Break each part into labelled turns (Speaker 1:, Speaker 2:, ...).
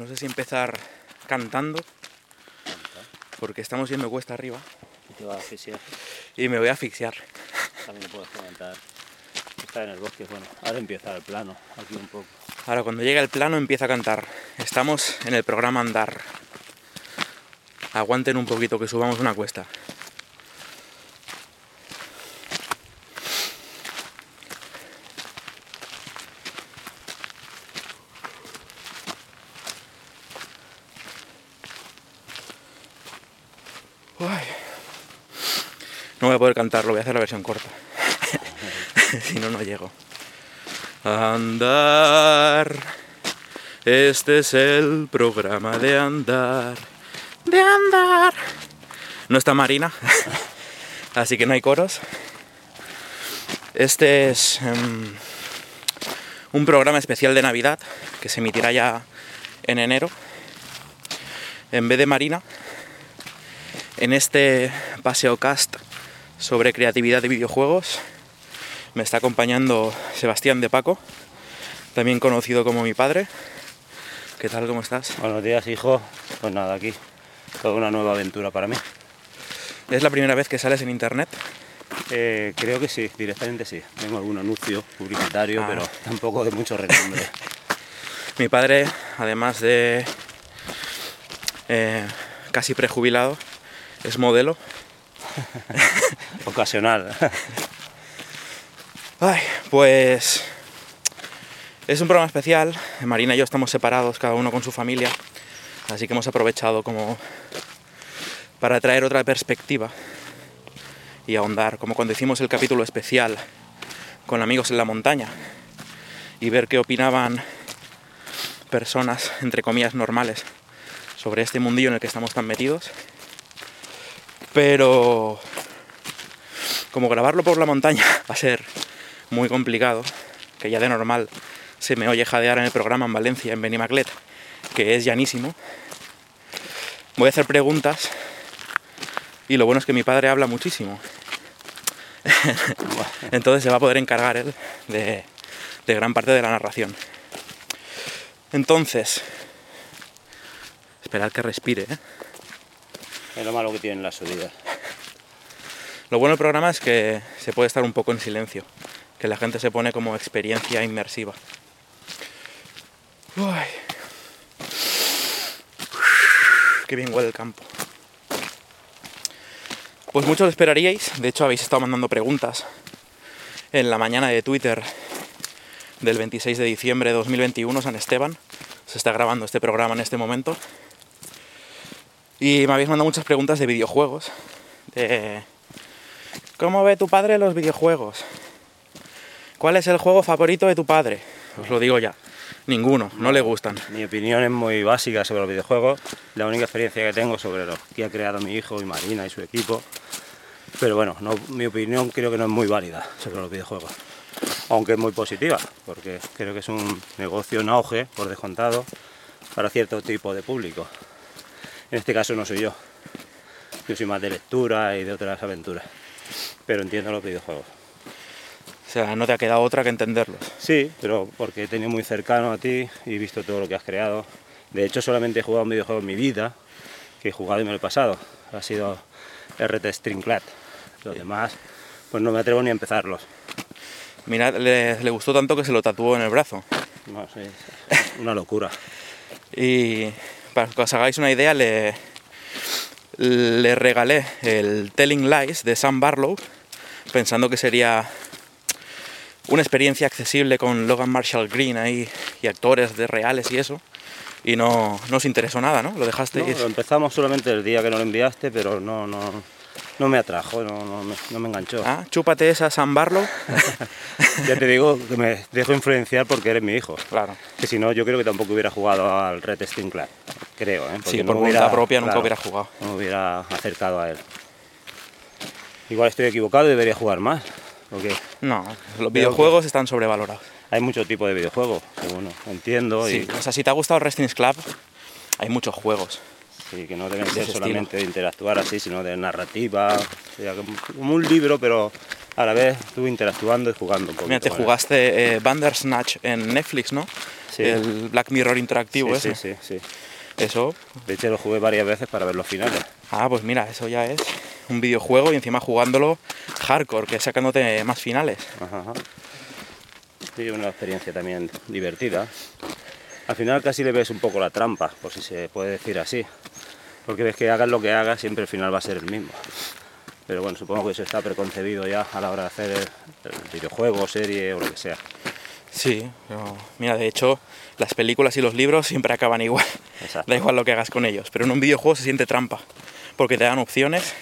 Speaker 1: No sé si empezar cantando, porque estamos yendo cuesta arriba
Speaker 2: Y te va a asfixiar.
Speaker 1: y me voy a asfixiar.
Speaker 2: También puedes comentar. Estar en el bosque, bueno, ahora empieza el plano, aquí un poco.
Speaker 1: Ahora, cuando llegue el plano, empieza a cantar. Estamos en el programa Andar. Aguanten un poquito que subamos una cuesta. Poder cantarlo, voy a hacer la versión corta. si no, no llego. Andar. Este es el programa de andar. De andar. No está Marina, así que no hay coros. Este es em, un programa especial de Navidad que se emitirá ya en enero. En vez de Marina, en este paseo cast sobre creatividad de videojuegos me está acompañando Sebastián de Paco, también conocido como mi padre. ¿Qué tal? ¿Cómo estás?
Speaker 2: Buenos días, hijo. Pues nada, aquí. Toda una nueva aventura para mí.
Speaker 1: ¿Es la primera vez que sales en internet?
Speaker 2: Eh, creo que sí, directamente sí. Tengo algún anuncio publicitario,
Speaker 1: Ah.
Speaker 2: pero tampoco de mucho renombre.
Speaker 1: Mi padre, además de eh, casi prejubilado, es modelo.
Speaker 2: Ocasional.
Speaker 1: Ay, pues es un programa especial. Marina y yo estamos separados, cada uno con su familia, así que hemos aprovechado como para traer otra perspectiva y ahondar, como cuando hicimos el capítulo especial con amigos en la montaña y ver qué opinaban personas, entre comillas, normales sobre este mundillo en el que estamos tan metidos. Pero como grabarlo por la montaña va a ser muy complicado, que ya de normal se me oye jadear en el programa en Valencia, en Benimaclet, que es llanísimo. Voy a hacer preguntas y lo bueno es que mi padre habla muchísimo. Entonces se va a poder encargar él de, de gran parte de la narración. Entonces, esperad que respire. ¿eh?
Speaker 2: Es lo malo que tienen las subidas.
Speaker 1: Lo bueno del programa es que se puede estar un poco en silencio, que la gente se pone como experiencia inmersiva. Uy. Qué bien huele el campo. Pues muchos lo esperaríais, de hecho habéis estado mandando preguntas en la mañana de Twitter del 26 de diciembre de 2021, San Esteban. Se está grabando este programa en este momento. Y me habéis mandado muchas preguntas de videojuegos. De ¿Cómo ve tu padre los videojuegos? ¿Cuál es el juego favorito de tu padre? Os lo digo ya. Ninguno, no le gustan.
Speaker 2: Mi opinión es muy básica sobre los videojuegos. La única experiencia que tengo sobre lo que ha creado mi hijo y Marina y su equipo. Pero bueno, no- mi opinión creo que no es muy válida sobre los videojuegos. Aunque es muy positiva, porque creo que es un negocio en auge, por descontado, para cierto tipo de público. En este caso no soy yo. Yo soy más de lectura y de otras aventuras. Pero entiendo los videojuegos.
Speaker 1: O sea, no te ha quedado otra que entenderlos.
Speaker 2: Sí, pero porque he tenido muy cercano a ti y he visto todo lo que has creado. De hecho, solamente he jugado un videojuego en mi vida que he jugado y me lo he pasado. Ha sido RT Stringclat. Los demás, pues no me atrevo ni a empezarlos.
Speaker 1: Mirad, le, le gustó tanto que se lo tatuó en el brazo.
Speaker 2: No es una locura.
Speaker 1: Y para que os hagáis una idea, le, regalé el Telling Lies de Sam Barlow, pensando que sería una experiencia accesible con Logan Marshall Green ahí y actores de reales y eso. Y no, no os interesó nada, ¿no? Lo dejaste
Speaker 2: lo empezamos solamente el día que nos lo enviaste, pero no, no, no me atrajo, no, no me, no me enganchó.
Speaker 1: Ah, chúpate esa Sam Barlow.
Speaker 2: Ya te digo que me dejo influenciar porque eres mi hijo.
Speaker 1: claro.
Speaker 2: Que si no, yo creo que tampoco hubiera jugado al Red Club. Creo, ¿eh?
Speaker 1: Sí, por
Speaker 2: no
Speaker 1: voluntad
Speaker 2: hubiera-
Speaker 1: propia nunca
Speaker 2: claro,
Speaker 1: hubiera jugado.
Speaker 2: No me hubiera acercado a él. Igual estoy equivocado y debería jugar más. Porque
Speaker 1: No, los videojuegos están sobrevalorados.
Speaker 2: hay mucho tipo de videojuegos, según entiendo,
Speaker 1: Sí,
Speaker 2: y,
Speaker 1: o sea, si te ha gustado el Wrestling Club, hay muchos juegos.
Speaker 2: Que no deben
Speaker 1: de
Speaker 2: ser solamente de interactuar así, sino de narrativa. o sea, como un libro, pero a la vez tú interactuando y jugando un poquito.
Speaker 1: Mira, te jugaste eh, Bandersnatch en Netflix, ¿no?
Speaker 2: Sí.
Speaker 1: El Black Mirror interactivo
Speaker 2: Sí,
Speaker 1: ese.
Speaker 2: sí, sí, sí.
Speaker 1: Eso,
Speaker 2: De hecho, lo jugué varias veces para ver los finales.
Speaker 1: ah, pues mira, eso ya es un videojuego y encima jugándolo hardcore, que es sacándote más finales.
Speaker 2: Ajá, ajá. Sí, una experiencia también divertida. Al final casi le ves un poco la trampa, por si se puede decir así. Porque ves que hagas lo que hagas, siempre el final va a ser el mismo. Pero bueno, supongo que eso está preconcebido ya a la hora de hacer el, el videojuego, serie o lo que sea.
Speaker 1: Sí, pero mira, de hecho, las películas y los libros siempre acaban igual.
Speaker 2: Exacto.
Speaker 1: Da igual lo que hagas con ellos, pero en un videojuego se siente trampa, porque te dan opciones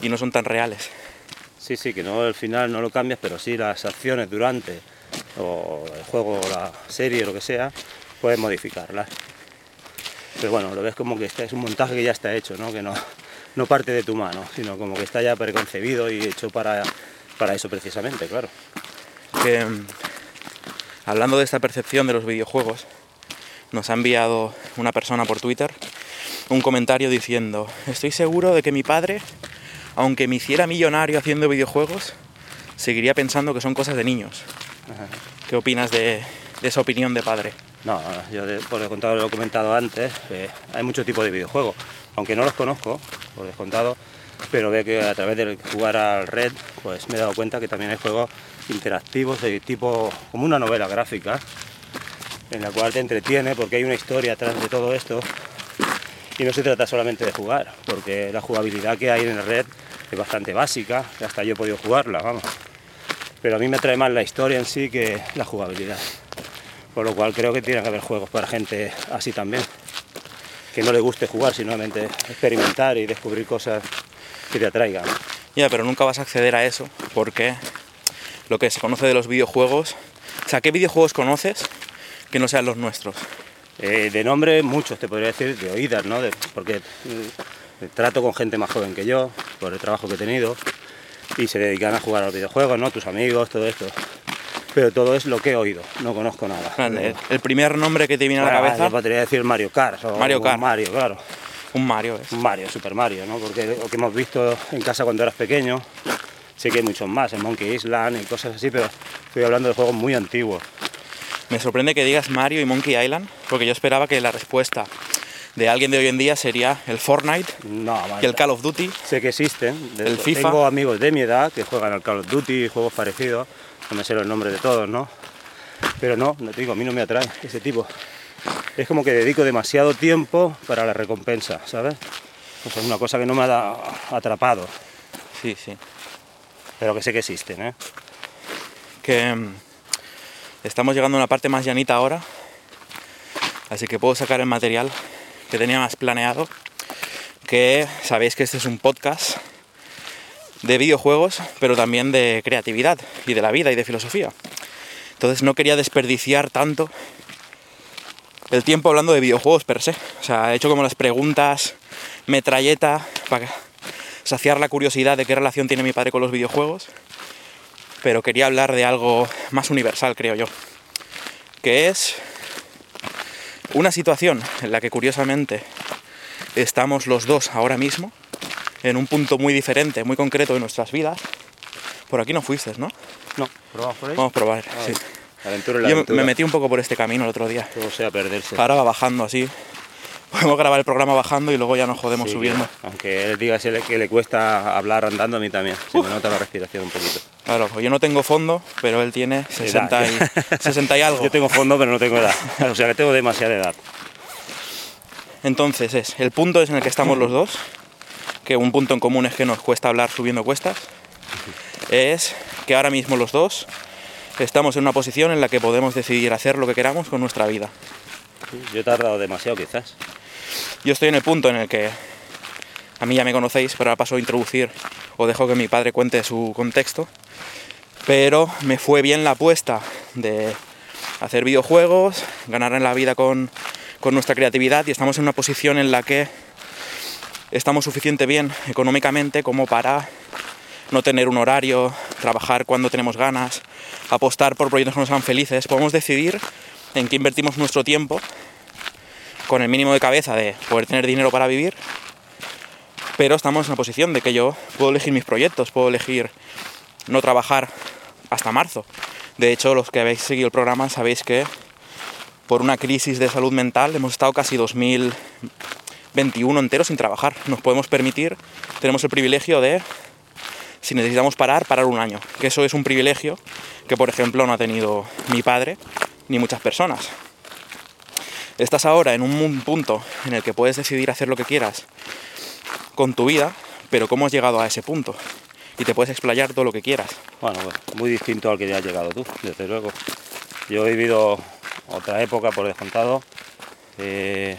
Speaker 1: y no son tan reales.
Speaker 2: Sí, sí, que no el final no lo cambias, pero sí las acciones durante o el juego, la serie, lo que sea, puedes modificarlas. Pero bueno, lo ves como que este es un montaje que ya está hecho, ¿no? que no, no parte de tu mano, sino como que está ya preconcebido y hecho para, para eso precisamente, claro.
Speaker 1: que mm, hablando de esta percepción de los videojuegos, nos ha enviado una persona por Twitter un comentario diciendo, estoy seguro de que mi padre, aunque me hiciera millonario haciendo videojuegos, seguiría pensando que son cosas de niños. ¿Qué opinas de, de esa opinión de padre?
Speaker 2: No, yo por descontado lo he comentado antes, que hay muchos tipos de videojuegos, aunque no los conozco, por descontado, pero veo que a través de jugar al Red, pues me he dado cuenta que también hay juegos interactivos de tipo, como una novela gráfica, en la cual te entretiene porque hay una historia atrás de todo esto y no se trata solamente de jugar, porque la jugabilidad que hay en el Red es bastante básica, hasta yo he podido jugarla, vamos. Pero a mí me atrae más la historia en sí que la jugabilidad. Por lo cual creo que tiene que haber juegos para gente así también. Que no le guste jugar, sino experimentar y descubrir cosas que te atraigan.
Speaker 1: Ya, pero nunca vas a acceder a eso porque lo que se conoce de los videojuegos, o sea, ¿qué videojuegos conoces que no sean los nuestros?
Speaker 2: Eh, de nombre, muchos te podría decir, de oídas, ¿no? De- porque mm, trato con gente más joven que yo, por el trabajo que he tenido, y se dedican a jugar a los videojuegos, ¿no? Tus amigos, todo esto. Pero todo es lo que he oído, no conozco nada.
Speaker 1: El, el primer nombre que te viene a la cabeza,
Speaker 2: yo podría decir Mario Kart. o
Speaker 1: Mario Kart.
Speaker 2: Mario, claro.
Speaker 1: un Mario es.
Speaker 2: Un Mario, Super Mario, ¿no? Porque lo que hemos visto en casa cuando eras pequeño, sé que hay muchos más, en Monkey Island y cosas así, pero estoy hablando de juegos muy antiguos.
Speaker 1: Me sorprende que digas Mario y Monkey Island, porque yo esperaba que la respuesta de alguien de hoy en día sería el Fortnite
Speaker 2: No,
Speaker 1: y el Call of Duty.
Speaker 2: sé que existen. de-
Speaker 1: El FIFA.
Speaker 2: Tengo amigos de mi edad que juegan al Call of Duty y juegos parecidos. No me sé los nombres de todos, ¿no? Pero no, no te digo, a mí no me atrae ese tipo. Es como que dedico demasiado tiempo para la recompensa, ¿sabes? Sea, es una cosa que no me ha atrapado,
Speaker 1: Sí, sí.
Speaker 2: pero que sé que existen, ¿eh?
Speaker 1: Que mm, estamos llegando a una parte más llanita ahora, así que puedo sacar el material que tenía más planeado. Que sabéis que este es un podcast de videojuegos, pero también de creatividad y de la vida y de filosofía. Entonces no quería desperdiciar tanto el tiempo hablando de videojuegos per se. O sea, he hecho como las preguntas metralleta para saciar la curiosidad de qué relación tiene mi padre con los videojuegos. Pero quería hablar de algo más universal, creo yo. Que es una situación en la que curiosamente estamos los dos ahora mismo, en un punto muy diferente, muy concreto de nuestras vidas. Por aquí no fuiste, ¿no?
Speaker 2: No, probamos por ahí.
Speaker 1: Vamos a probar. sí.
Speaker 2: Aventura es la
Speaker 1: Yo
Speaker 2: aventura.
Speaker 1: me metí un poco por este camino el otro día.
Speaker 2: Todo sea perderse.
Speaker 1: Ahora va bajando así. Podemos grabar el programa bajando y luego ya nos jodemos
Speaker 2: Sí,
Speaker 1: subiendo.
Speaker 2: Aunque él diga que le- que le cuesta hablar andando, a mí también. Se me nota la respiración un poquito.
Speaker 1: Claro, pues yo no tengo fondo, pero él tiene 60 y, 60 y algo.
Speaker 2: Yo tengo fondo, pero no tengo edad. O sea que tengo demasiada edad.
Speaker 1: Entonces es, el punto es en el que estamos los dos, que un punto en común es que nos cuesta hablar subiendo cuestas, es que ahora mismo los dos estamos en una posición en la que podemos decidir hacer lo que queramos con nuestra vida.
Speaker 2: Yo he tardado demasiado quizás.
Speaker 1: Yo estoy en el punto en el que a mí ya me conocéis, pero ahora paso a introducir o dejo que mi padre cuente su contexto. Pero me fue bien la apuesta de hacer videojuegos, ganar en la vida con, con nuestra creatividad y estamos en una posición en la que estamos suficiente bien económicamente como para no tener un horario, trabajar cuando tenemos ganas, apostar por proyectos que nos hagan felices. Podemos decidir en qué invertimos nuestro tiempo con el mínimo de cabeza de poder tener dinero para vivir, pero estamos en una posición de que yo puedo elegir mis proyectos, puedo elegir no trabajar hasta marzo. De hecho, los que habéis seguido el programa sabéis que por una crisis de salud mental hemos estado casi 2021 enteros sin trabajar. Nos podemos permitir, tenemos el privilegio de, si necesitamos parar, parar un año. Que eso es un privilegio que, por ejemplo, no ha tenido mi padre ni muchas personas. Estás ahora en un punto en el que puedes decidir hacer lo que quieras con tu vida, pero ¿cómo has llegado a ese punto? Y te puedes explayar todo lo que quieras.
Speaker 2: Bueno, pues, muy distinto al que ya has llegado tú, desde luego. Yo he vivido otra época por descontado. Eh,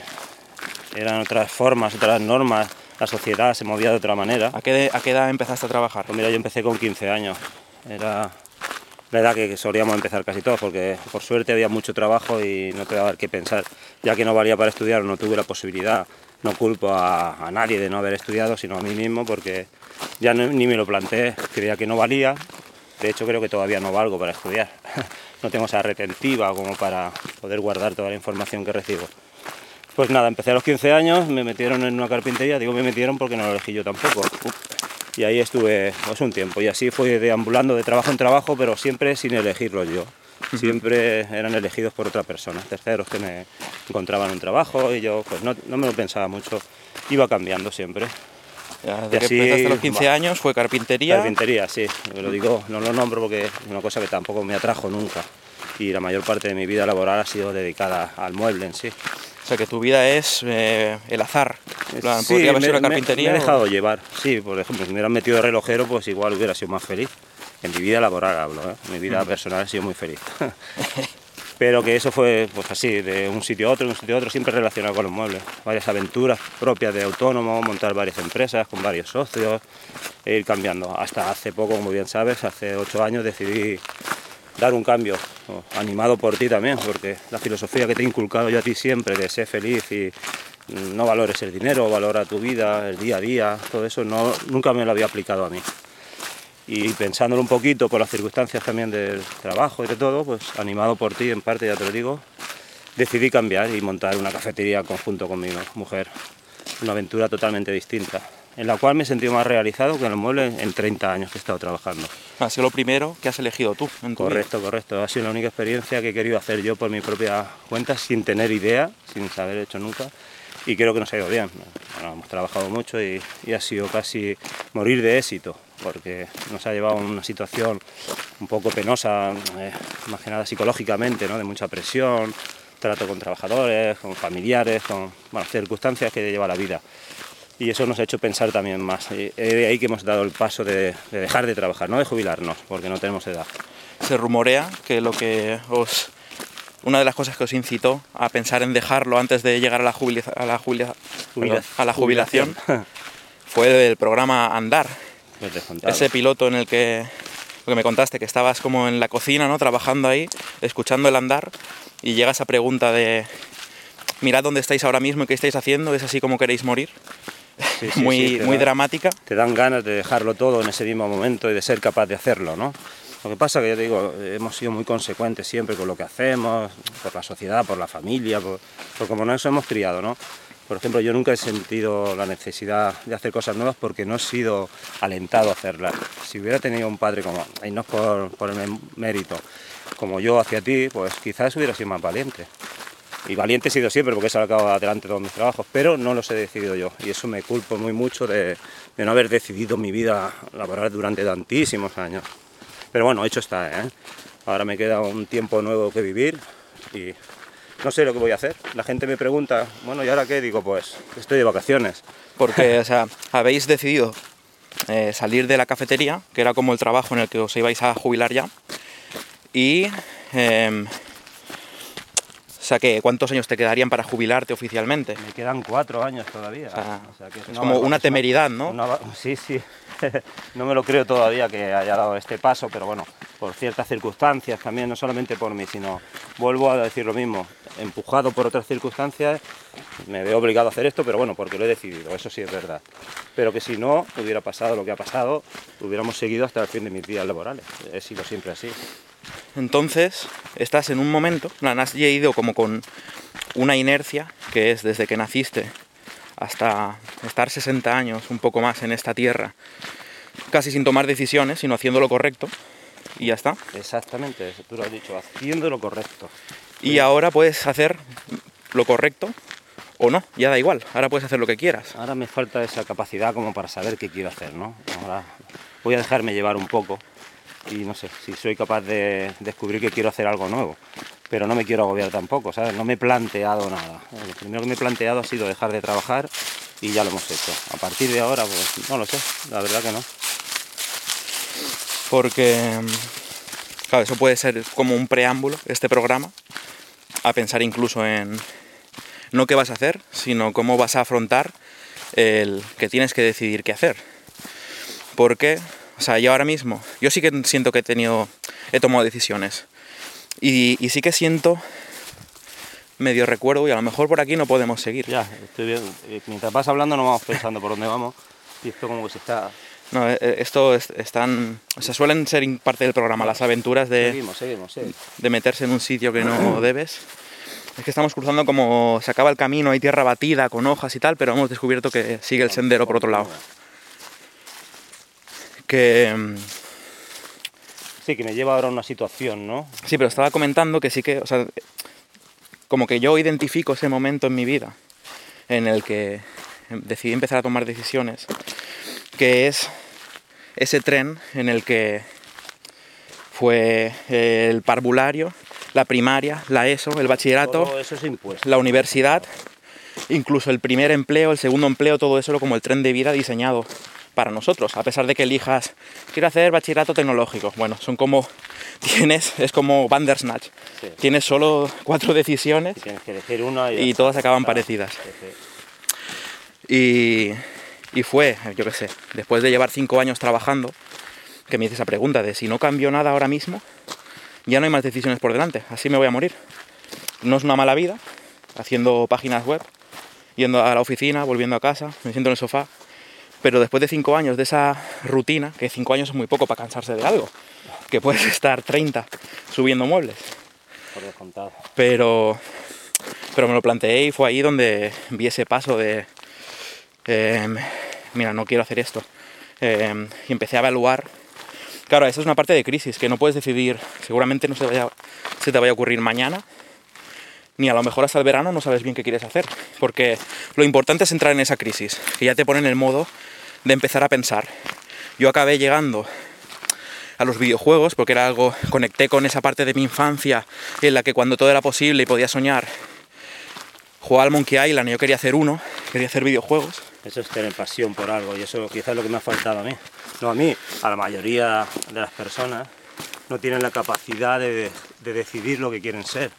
Speaker 2: eran otras formas, otras normas. La sociedad se movía de otra manera.
Speaker 1: ¿A qué, ¿A qué edad empezaste a trabajar?
Speaker 2: Pues mira, yo empecé con 15 años. Era la edad que solíamos empezar casi todos, porque por suerte había mucho trabajo y no te daba que pensar. Ya que no valía para estudiar, no tuve la posibilidad. No culpo a, nadie de no haber estudiado, sino a mí mismo, porque ya ni me lo planteé. Creía que no valía. De hecho, creo que todavía no valgo para estudiar. no tengo esa retentiva como para poder guardar toda la información que recibo. Pues nada, empecé a los 15 años, me metieron en una carpintería, digo me metieron porque no lo elegí yo tampoco. Y ahí estuve pues, un tiempo y así fui deambulando de trabajo en trabajo, pero siempre sin elegirlo yo. Siempre eran elegidos por otra persona, terceros que me encontraban un trabajo y yo pues no, no me lo pensaba mucho, iba cambiando siempre.
Speaker 1: Ya,
Speaker 2: Y
Speaker 1: Desde que
Speaker 2: así,
Speaker 1: empezaste a los 15
Speaker 2: va.
Speaker 1: años fue carpintería.
Speaker 2: Carpintería, sí, lo digo, no lo nombro porque es una cosa que tampoco me atrajo nunca y la mayor parte de mi vida laboral ha sido dedicada al mueble en sí.
Speaker 1: Sea que tu vida es eh, el azar. En plan,
Speaker 2: Sí,
Speaker 1: Podría haber
Speaker 2: me-
Speaker 1: una carpintería.
Speaker 2: Me he
Speaker 1: o-
Speaker 2: dejado llevar, sí, por ejemplo, si me hubieran metido de relojero, pues igual hubiera sido más feliz. En mi vida laboral hablo, ¿eh? mi vida personal ha sido muy feliz. Pero que eso fue pues así, de un sitio a otro, de un sitio a otro, siempre relacionado con los muebles. Varias aventuras propias de autónomo, montar varias empresas con varios socios, e ir cambiando. Hasta hace poco, como bien sabes, hace ocho años decidí dar un cambio, animado por ti también, porque la filosofía que te he inculcado yo a ti siempre de ser feliz y mm, no valores el dinero, valora tu vida, el día a día, todo eso no, nunca me lo había aplicado a mí. Y pensándolo un poquito por las circunstancias también del trabajo y de todo, pues animado por ti en parte, ya te lo digo, decidí cambiar y montar una cafetería conjunto con mi mujer. Una aventura totalmente distinta, en la cual me he sentido más realizado que en los muebles en 30 años que he estado trabajando.
Speaker 1: Ha sido lo primero que has elegido tú en tu vida.
Speaker 2: Correcto, correcto. Ha sido la única experiencia que he querido hacer yo por mi propia cuenta, sin tener idea, sin saber hecho nunca. Y creo que nos ha ido bien. Bueno, hemos trabajado mucho y, y ha sido casi morir de éxito, porque nos ha llevado a una situación un poco penosa, eh, más que nada psicológicamente, ¿no? de mucha presión, trato con trabajadores, con familiares, con bueno, circunstancias que lleva la vida. Y eso nos ha hecho pensar también más. Y es de ahí que hemos dado el paso de, de dejar de trabajar, no de jubilarnos, porque no tenemos edad.
Speaker 1: Se rumorea que lo que os. Una de las cosas que os incitó a pensar en dejarlo antes de llegar a la, jubila- a la, jubila- a la jubilación
Speaker 2: jubilación.
Speaker 1: fue el programa Andar.
Speaker 2: Pues.
Speaker 1: Ese piloto en el que, lo que me contaste, que estabas como en la cocina, ¿no? Trabajando ahí, escuchando el andar, y llega esa pregunta de, mirad dónde estáis ahora mismo y qué estáis haciendo, es así como queréis morir.
Speaker 2: Sí, sí,
Speaker 1: muy,
Speaker 2: sí,
Speaker 1: muy
Speaker 2: da-
Speaker 1: dramática.
Speaker 2: Te dan ganas de dejarlo todo en ese mismo momento y de ser capaz de hacerlo, ¿no? Lo que pasa que yo te digo, hemos sido muy consecuentes siempre con lo que hacemos, por la sociedad, por la familia, por, por como nos hemos criado, ¿no? Por ejemplo, yo nunca he sentido la necesidad de hacer cosas nuevas porque no he sido alentado a hacerlas. Si hubiera tenido un padre como, y no es por, por el mé- mérito, como yo hacia ti, pues quizás hubiera sido más valiente. Y valiente he sido siempre porque he sacado adelante todos mis trabajos, pero no los he decidido yo. Y eso me culpo muy mucho de, no haber decidido mi vida laboral durante tantísimos años. Pero bueno, hecho está, ¿eh? Ahora me queda un tiempo nuevo que vivir y no sé lo que voy a hacer. La gente me pregunta, bueno, ¿y ahora qué? Digo, pues estoy de vacaciones.
Speaker 1: Porque, o sea, habéis decidido eh, salir de la cafetería, que era como el trabajo en el que os ibais a jubilar ya, Y... em, sea, que ¿cuántos años te quedarían para jubilarte oficialmente?
Speaker 2: Me quedan cuatro años todavía.
Speaker 1: O sea,
Speaker 2: O sea que
Speaker 1: es
Speaker 2: una
Speaker 1: como una
Speaker 2: es
Speaker 1: temeridad, ¿no?
Speaker 2: una sí, sí. no me lo creo todavía que haya dado este paso, pero bueno, por ciertas circunstancias también, no solamente por mí, sino vuelvo a decir lo mismo, empujado por otras circunstancias, me veo obligado a hacer esto, pero bueno, porque lo he decidido, eso sí es verdad. Pero que si no hubiera pasado lo que ha pasado, hubiéramos seguido hasta el fin de mis días laborales. He sido siempre así.
Speaker 1: Entonces, estás en un momento, plan, has ido como con una inercia, que es desde que naciste hasta estar 60 años, un poco más en esta tierra, casi sin tomar decisiones, sino haciendo lo correcto, y ya está.
Speaker 2: Exactamente, tú lo has dicho, haciendo lo correcto.
Speaker 1: Y ahora puedes hacer lo correcto o no, ya da igual, ahora puedes hacer lo que quieras.
Speaker 2: Ahora me falta esa capacidad como para saber qué quiero hacer, ¿no? Ahora voy a dejarme llevar un poco y no sé si soy capaz de descubrir que quiero hacer algo nuevo. Pero no me quiero agobiar tampoco, ¿sabes? No me he planteado nada. Lo primero que me he planteado ha sido dejar de trabajar y ya lo hemos hecho. A partir de ahora, pues no lo sé, la verdad que no.
Speaker 1: Porque, eso puede ser como un preámbulo, este programa, a pensar incluso en no qué vas a hacer, sino cómo vas a afrontar el que tienes que decidir qué hacer. Porque, o sea, yo ahora mismo, yo sí que siento que he tenido, he tomado decisiones. Y, y sí que siento medio recuerdo y a lo mejor por aquí no podemos seguir.
Speaker 2: Ya, estoy bien. Eh, Mientras vas hablando no vamos pensando por dónde vamos. Y esto como que se está...
Speaker 1: No, eh, eh, esto es- están, o sea, suelen ser parte del programa, las aventuras de...
Speaker 2: Seguimos, seguimos, sí.
Speaker 1: de meterse en un sitio que no debes. Es que estamos cruzando como se acaba el camino, hay tierra batida con hojas y tal, pero hemos descubierto que sigue el sendero por otro lado. Que mm,
Speaker 2: Sí, que me lleva ahora a una situación, ¿no?
Speaker 1: sí, pero estaba comentando que sí que, o sea, como que yo identifico ese momento en mi vida en el que decidí empezar a tomar decisiones, que es ese tren en el que fue el parvulario, la primaria, la ESO, el bachillerato,
Speaker 2: Todo eso es impuesto.
Speaker 1: la universidad, incluso el primer empleo, el segundo empleo, todo eso era como el tren de vida diseñado para nosotros, a pesar de que elijas, quiero hacer bachillerato tecnológico. Bueno, son como, tienes, es como Bandersnatch.
Speaker 2: Sí.
Speaker 1: Tienes solo cuatro decisiones
Speaker 2: Y tienes que elegir una y,
Speaker 1: y todas acaban parecidas. Y, y fue, yo qué sé, después de llevar cinco años trabajando, que me hice esa pregunta de si no cambio nada ahora mismo, ya no hay más decisiones por delante, así me voy a morir. No es una mala vida, haciendo páginas web, yendo a la oficina, volviendo a casa, me siento en el sofá, pero después de cinco años de esa rutina, que cinco años es muy poco para cansarse de algo, que puedes estar 30 subiendo muebles,
Speaker 2: Por descontado.
Speaker 1: pero, pero me lo planteé y fue ahí donde vi ese paso de, em, mira, no quiero hacer esto. Em, y empecé a evaluar. Claro, esa es una parte de crisis que no puedes decidir, seguramente no se, vaya, se te vaya a ocurrir mañana, ni a lo mejor hasta el verano no sabes bien qué quieres hacer. Porque lo importante es entrar en esa crisis, que ya te pone en el modo de empezar a pensar. Yo acabé llegando a los videojuegos porque era algo, conecté con esa parte de mi infancia en la que cuando todo era posible y podía soñar, jugaba al Monkey Island y yo quería hacer uno, quería hacer videojuegos.
Speaker 2: Eso es tener pasión por algo y eso quizás es lo que me ha faltado a mí. No a mí, a la mayoría de las personas no tienen la capacidad de, de decidir lo que quieren ser.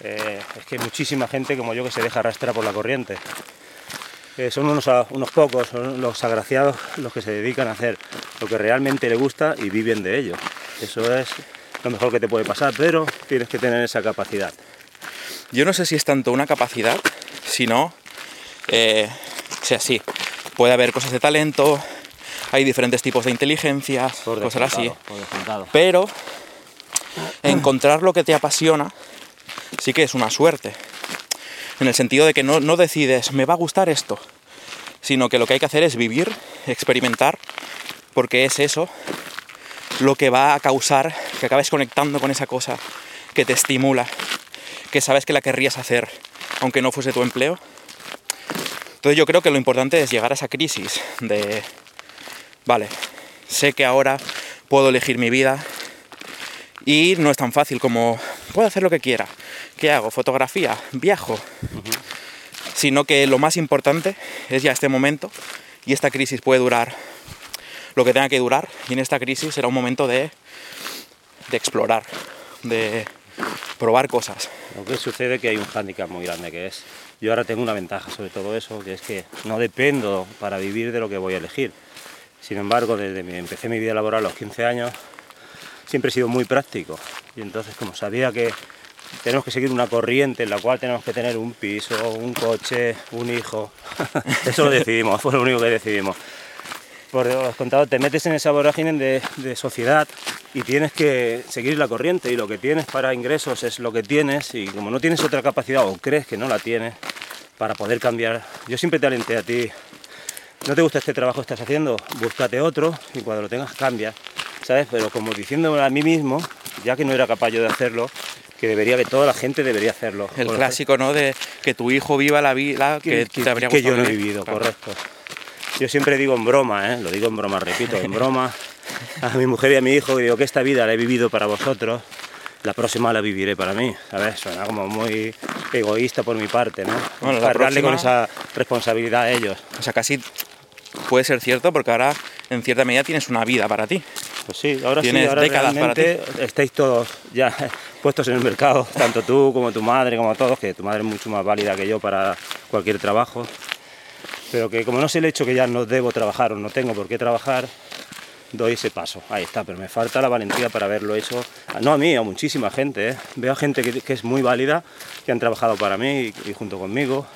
Speaker 2: Eh, es que hay muchísima gente como yo que se deja arrastrar por la corriente. Eh, son unos, unos pocos, son los agraciados los que se dedican a hacer lo que realmente les gusta y viven de ello. Eso es lo mejor que te puede pasar, pero tienes que tener esa capacidad.
Speaker 1: Yo no sé si es tanto una capacidad, sino, eh, sea, sí, puede haber cosas de talento, hay diferentes tipos de inteligencia,
Speaker 2: Por
Speaker 1: cosas así.
Speaker 2: por.
Speaker 1: Pero encontrar lo que te apasiona sí que es una suerte. En el sentido de que no, no decides, me va a gustar esto, sino que lo que hay que hacer es vivir, experimentar, porque es eso lo que va a causar que acabes conectando con esa cosa que te estimula, que sabes que la querrías hacer, aunque no fuese tu empleo. Entonces yo creo que lo importante es llegar a esa crisis de, vale, sé que ahora puedo elegir mi vida, y no es tan fácil como puedo hacer lo que quiera. ¿Qué hago? ¿Fotografía? ¿Viajo? Sino que lo más importante es ya este momento y esta crisis puede durar lo que tenga que durar y en esta crisis será un momento de, de explorar. de probar cosas.
Speaker 2: Lo que sucede es que hay un hándicap muy grande que es, yo ahora tengo una ventaja sobre todo eso, que es que no dependo para vivir de lo que voy a elegir. Sin embargo, desde que empecé mi vida laboral a los 15 años, siempre he sido muy práctico. Y entonces, como sabía que tenemos que seguir una corriente en la cual tenemos que tener un piso, un coche, un hijo, eso lo decidimos, fue lo único que decidimos. Por os contado, te metes en esa vorágine de, sociedad y tienes que seguir la corriente y lo que tienes para ingresos es lo que tienes y como no tienes otra capacidad o crees que no la tienes para poder cambiar, yo siempre te alenté a ti, no te gusta este trabajo que estás haciendo, búscate otro y cuando lo tengas cambia, ¿sabes? Pero como diciéndome a mí mismo, ya que no era capaz yo de hacerlo, que debería que toda la gente debería hacerlo.
Speaker 1: El clásico, ¿no? De que tu hijo viva la vida que,
Speaker 2: que,
Speaker 1: te habría
Speaker 2: que yo no he vivido,
Speaker 1: Claro.
Speaker 2: correcto. Yo siempre digo en broma, ¿eh? lo digo en broma, repito, en broma a mi mujer y a mi hijo, que digo que esta vida la he vivido para vosotros, la próxima la viviré para mí, ¿sabes? Suena como muy egoísta por mi parte, ¿no?
Speaker 1: Bueno, la
Speaker 2: Cargarle con
Speaker 1: próxima-
Speaker 2: esa responsabilidad a ellos.
Speaker 1: O sea, casi puede ser cierto porque ahora en cierta medida tienes una vida para ti.
Speaker 2: Pues sí, ahora sí,
Speaker 1: Tienes
Speaker 2: ahora
Speaker 1: décadas para
Speaker 2: realmente estáis todos ya puestos en el mercado, tanto tú como tu madre, como todos, que tu madre es mucho más válida que yo para cualquier trabajo. Pero que como no sé el hecho que ya no debo trabajar o no tengo por qué trabajar, doy ese paso. Ahí está, pero me falta la valentía para haberlo hecho. No a mí, a muchísima gente. ¿eh? Veo a gente que, que es muy válida, que han trabajado para mí y, y junto conmigo.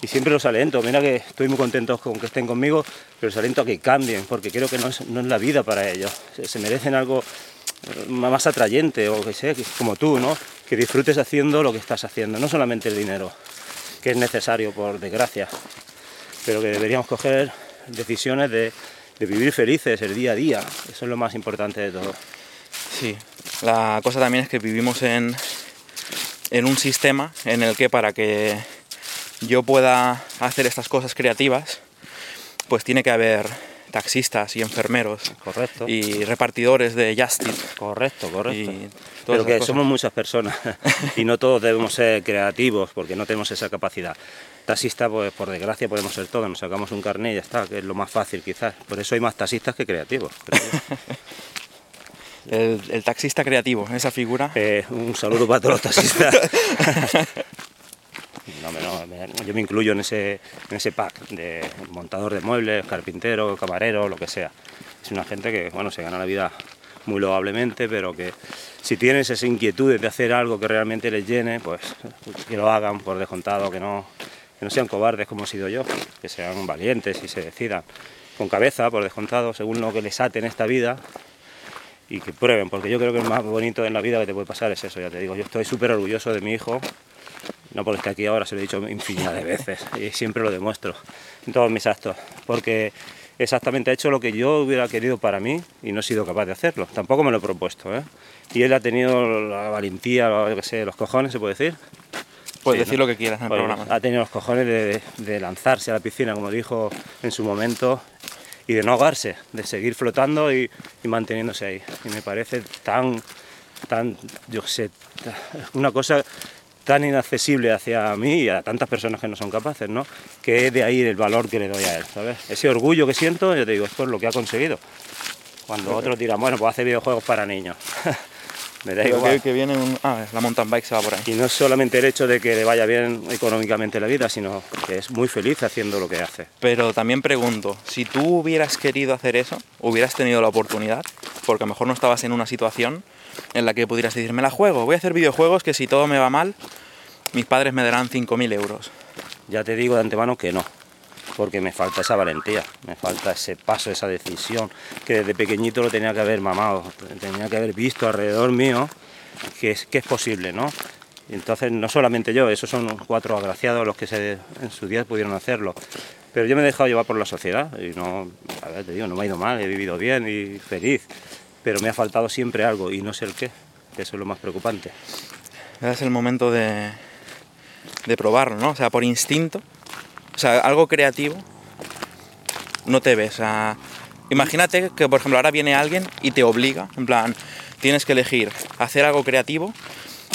Speaker 2: Y siempre los alento. Mira que estoy muy contento con que estén conmigo, pero los alento a que cambien, porque creo que no es, no es la vida para ellos. Se, merecen algo eh, más atrayente o que sea, como tú, ¿no? Que disfrutes haciendo lo que estás haciendo, no solamente el dinero, que es necesario por desgracia, pero que deberíamos coger decisiones de, de vivir felices el día a día. Eso es lo más importante de todo.
Speaker 1: Sí. La cosa también es que vivimos en, en un sistema en el que para que yo pueda hacer estas cosas creativas, pues tiene que haber taxistas y enfermeros
Speaker 2: Correcto.
Speaker 1: y repartidores de Just Eat.
Speaker 2: Correcto, correcto. Pero que
Speaker 1: cosas.
Speaker 2: somos muchas personas y no todos debemos ser creativos porque no tenemos esa capacidad. Taxista, pues por desgracia podemos ser todos, nos sacamos un carnet y ya está, que es lo más fácil quizás. Por eso hay más taxistas que creativos. creo yo.
Speaker 1: El, el taxista creativo, esa figura.
Speaker 2: Eh, un saludo para todos los taxistas. No, yo me incluyo en ese, en ese pack de montador de muebles, carpintero, camarero, lo que sea. Es una gente que bueno, se gana la vida muy loablemente, pero que si tienes esa inquietud de hacer algo que realmente les llene, pues que lo hagan por descontado, que no, que no sean cobardes como he sido yo, que sean valientes y se decidan con cabeza, por descontado, según lo que les ate en esta vida, y que prueben, porque yo creo que lo más bonito en la vida que te puede pasar es eso, ya te digo, yo estoy súper orgulloso de mi hijo, no porque esté aquí ahora, se lo he dicho infinidad de veces y siempre lo demuestro en todos mis actos, porque exactamente ha hecho lo que yo hubiera querido para mí y no he sido capaz de hacerlo, tampoco me lo he propuesto, ¿eh? y él ha tenido la valentía, lo que sé, los cojones, se puede decir,
Speaker 1: Puedes
Speaker 2: Sí,
Speaker 1: decir
Speaker 2: ¿no?
Speaker 1: lo que quieras en el
Speaker 2: Bueno,
Speaker 1: programa.
Speaker 2: ha tenido los cojones de, de lanzarse a la piscina, como dijo en su momento, y de no ahogarse, de seguir flotando y, y manteniéndose ahí. Y me parece tan, tan, yo sé, una cosa tan inaccesible hacia mí y a tantas personas que no son capaces, ¿no? Que es de ahí el valor que le doy a él, ¿sabes? Ese orgullo que siento, yo te digo, es por lo que ha conseguido. Cuando otros dirán, bueno, pues hace videojuegos para niños. me da
Speaker 1: Creo
Speaker 2: igual.
Speaker 1: que, que viene un... Ah, la mountain bike se va por ahí.
Speaker 2: Y no es solamente el hecho de que le vaya bien económicamente la vida, sino que es muy feliz haciendo lo que hace.
Speaker 1: Pero también pregunto, si tú hubieras querido hacer eso, hubieras tenido la oportunidad, porque a lo mejor no estabas en una situación en la que pudieras decir, me la juego, voy a hacer videojuegos que si todo me va mal, mis padres me darán 5.000 euros.
Speaker 2: Ya te digo de antemano que no, porque me falta esa valentía, me falta ese paso, esa decisión, que desde pequeñito lo tenía que haber mamado, tenía que haber visto alrededor mío que es, que es posible, ¿no? Entonces, no solamente yo, esos son cuatro agraciados los que en su día pudieron hacerlo. Pero yo me he dejado llevar por la sociedad y no, te digo, no me ha ido mal, he vivido bien y feliz, pero me ha faltado siempre algo y no sé el qué, que eso es lo más preocupante.
Speaker 1: Es el momento de, de probarlo, ¿no? O sea, por instinto, o sea, algo creativo, no te ves. O imagínate que, por ejemplo, ahora viene alguien y te obliga, en plan, tienes que elegir hacer algo creativo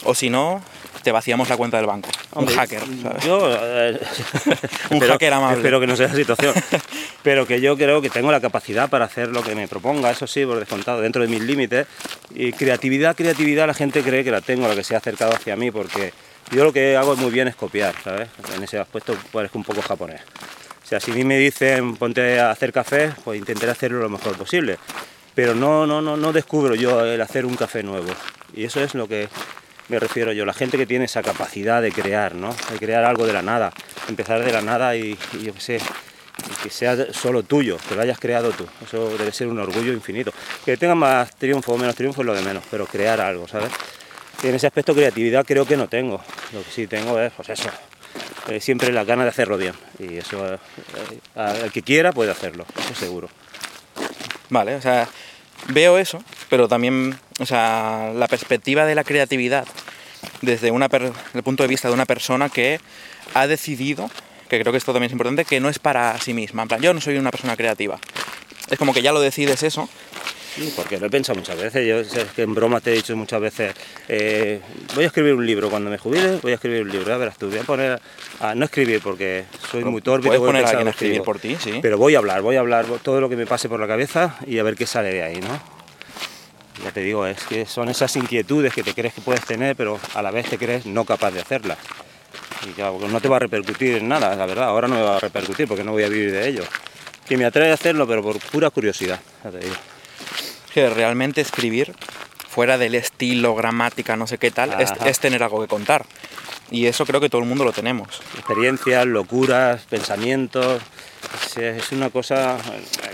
Speaker 1: o si no, te vaciamos la cuenta del banco. Un
Speaker 2: Hombre,
Speaker 1: hacker, ¿sabes?
Speaker 2: Yo, eh,
Speaker 1: Un
Speaker 2: espero-
Speaker 1: hacker amable.
Speaker 2: Espero que no sea la situación. pero que yo creo que tengo la capacidad para hacer lo que me proponga, eso sí, por descontado, dentro de mis límites. Y creatividad, creatividad, la gente cree que la tengo, la que se ha acercado hacia mí, porque yo lo que hago muy bien es copiar, ¿sabes? En ese aspecto parezco un poco japonés. O sea, si a mí me dicen ponte a hacer café, pues intentaré hacerlo lo mejor posible. Pero no, no, no, no descubro yo el hacer un café nuevo. Y eso es lo que me refiero yo, la gente que tiene esa capacidad de crear, ¿no? De crear algo de la nada, empezar de la nada y, y yo qué sé, que sea solo tuyo, que lo hayas creado tú. Eso debe ser un orgullo infinito. Que tenga más triunfo o menos triunfo es lo de menos, pero crear algo, ¿sabes? Y en ese aspecto creatividad creo que no tengo. Lo que sí tengo es, pues eso, eh, siempre la gana de hacerlo bien. Y eso, eh, al que quiera puede hacerlo, eso seguro.
Speaker 1: Vale, o sea, veo eso, pero también, o sea, la perspectiva de la creatividad desde una el punto de vista de una persona que ha decidido, que creo que esto también es importante, que no es para sí misma. En plan, yo no soy una persona creativa. Es como que ya lo decides eso.
Speaker 2: Porque lo he pensado muchas veces. Yo sé que en broma te he dicho muchas veces, eh, voy a escribir un libro cuando me jubile, voy a escribir un libro. Ya verás tú, voy a poner a no escribir porque soy muy torpe. y
Speaker 1: Puedes
Speaker 2: tengo que
Speaker 1: poner a alguien a escribir
Speaker 2: escribo.
Speaker 1: por ti, sí.
Speaker 2: Pero voy a hablar, voy a hablar todo lo que me pase por la cabeza y a ver qué sale de ahí, ¿no? Ya te digo, es que son esas inquietudes que te crees que puedes tener, pero a la vez te crees no capaz de hacerlas. Y claro, no te va a repercutir en nada, la verdad. Ahora no me va a repercutir porque no voy a vivir de ello. Que me atrae a hacerlo, pero por pura curiosidad, ya te digo.
Speaker 1: Que realmente escribir, fuera del estilo, gramática, no sé qué tal, es, es tener algo que contar. Y eso creo que todo el mundo lo tenemos.
Speaker 2: experiencias, locuras, pensamientos. Es, una cosa.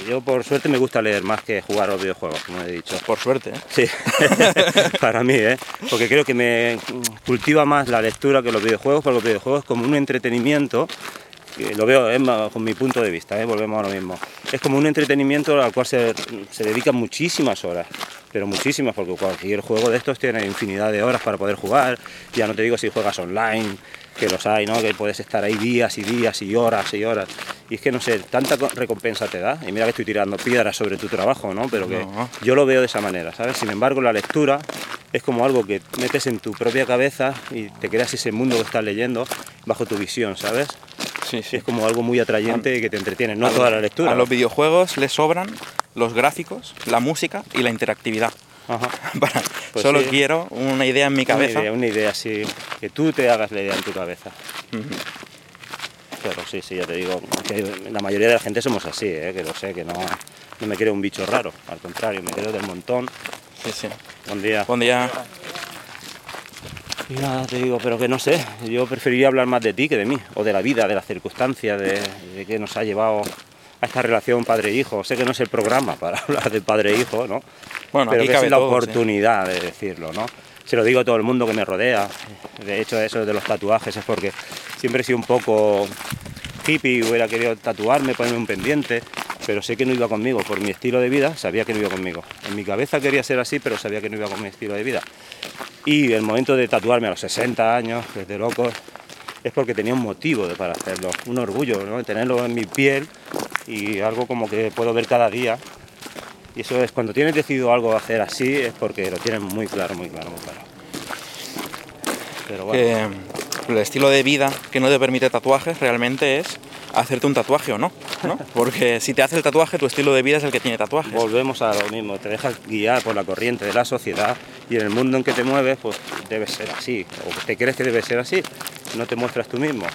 Speaker 2: Yo, por suerte, me gusta leer más que jugar a los videojuegos, como he dicho.
Speaker 1: Por suerte, ¿eh?
Speaker 2: Sí, para mí, ¿eh? Porque creo que me cultiva más la lectura que los videojuegos, porque los videojuegos, como un entretenimiento, lo veo ¿eh? con mi punto de vista, ¿eh? volvemos a lo mismo. Es como un entretenimiento al cual se, se dedican muchísimas horas, pero muchísimas, porque cualquier juego de estos tiene infinidad de horas para poder jugar. Ya no te digo si juegas online, que los hay, ¿no? Que puedes estar ahí días y días y horas y horas. Y es que no sé, tanta co- recompensa te da. Y mira que estoy tirando piedras sobre tu trabajo, ¿no? Pero que
Speaker 1: No.
Speaker 2: yo lo veo de esa manera, ¿sabes? Sin embargo, la lectura es como algo que metes en tu propia cabeza y te creas ese mundo que estás leyendo bajo tu visión, ¿sabes?
Speaker 1: Sí,
Speaker 2: Es como algo muy atrayente y que te entretiene, no
Speaker 1: A
Speaker 2: toda
Speaker 1: los-
Speaker 2: la lectura.
Speaker 1: A los videojuegos les sobran los gráficos, la música y la interactividad.
Speaker 2: Ajá.
Speaker 1: Para-
Speaker 2: Pues
Speaker 1: solo
Speaker 2: sí.
Speaker 1: quiero una idea en mi
Speaker 2: Una
Speaker 1: cabeza.
Speaker 2: idea, una idea así, que tú te hagas la idea en tu cabeza.
Speaker 1: Ujú.
Speaker 2: Pero sí, sí, ya te digo, que la mayoría de la gente somos así, ¿eh? que lo sé, que no, no me creo un bicho raro, al contrario, me creo del montón.
Speaker 1: Sí, sí.
Speaker 2: Buen día.
Speaker 1: Buen día.
Speaker 2: Y nada, te digo, pero que no sé, yo preferiría hablar más de ti que de mí, o de la vida, de las circunstancias, de, de qué nos ha llevado a esta relación padre-hijo. Sé que no es el programa para hablar de padre-hijo, ¿no?
Speaker 1: Bueno,
Speaker 2: pero
Speaker 1: aquí
Speaker 2: que
Speaker 1: cabe
Speaker 2: es la
Speaker 1: todo, sí.
Speaker 2: oportunidad de decirlo, ¿no? Se lo digo a todo el mundo que me rodea. De hecho, eso de los tatuajes es porque siempre he sido un poco hippie, hubiera querido tatuarme, ponerme un pendiente, pero sé que no iba conmigo. Por mi estilo de vida, sabía que no iba conmigo. En mi cabeza quería ser así, pero sabía que no iba con mi estilo de vida. Y el momento de tatuarme a los 60 años, desde locos, es porque tenía un motivo para hacerlo, un orgullo, ¿no? Tenerlo en mi piel y algo como que puedo ver cada día. Y eso es, cuando tienes decidido algo hacer así, es porque lo tienes muy claro, muy claro, muy claro. Pero bueno,
Speaker 1: que el estilo de vida que no te permite tatuajes realmente es hacerte un tatuaje o no, ¿no? Porque si te hace el tatuaje, tu estilo de vida es el que tiene tatuajes.
Speaker 2: volvemos a lo mismo, te dejas guiar por la corriente de la sociedad y en el mundo en que te mueves, pues debe ser así, o te crees que debe ser así, no te muestras tú mismo.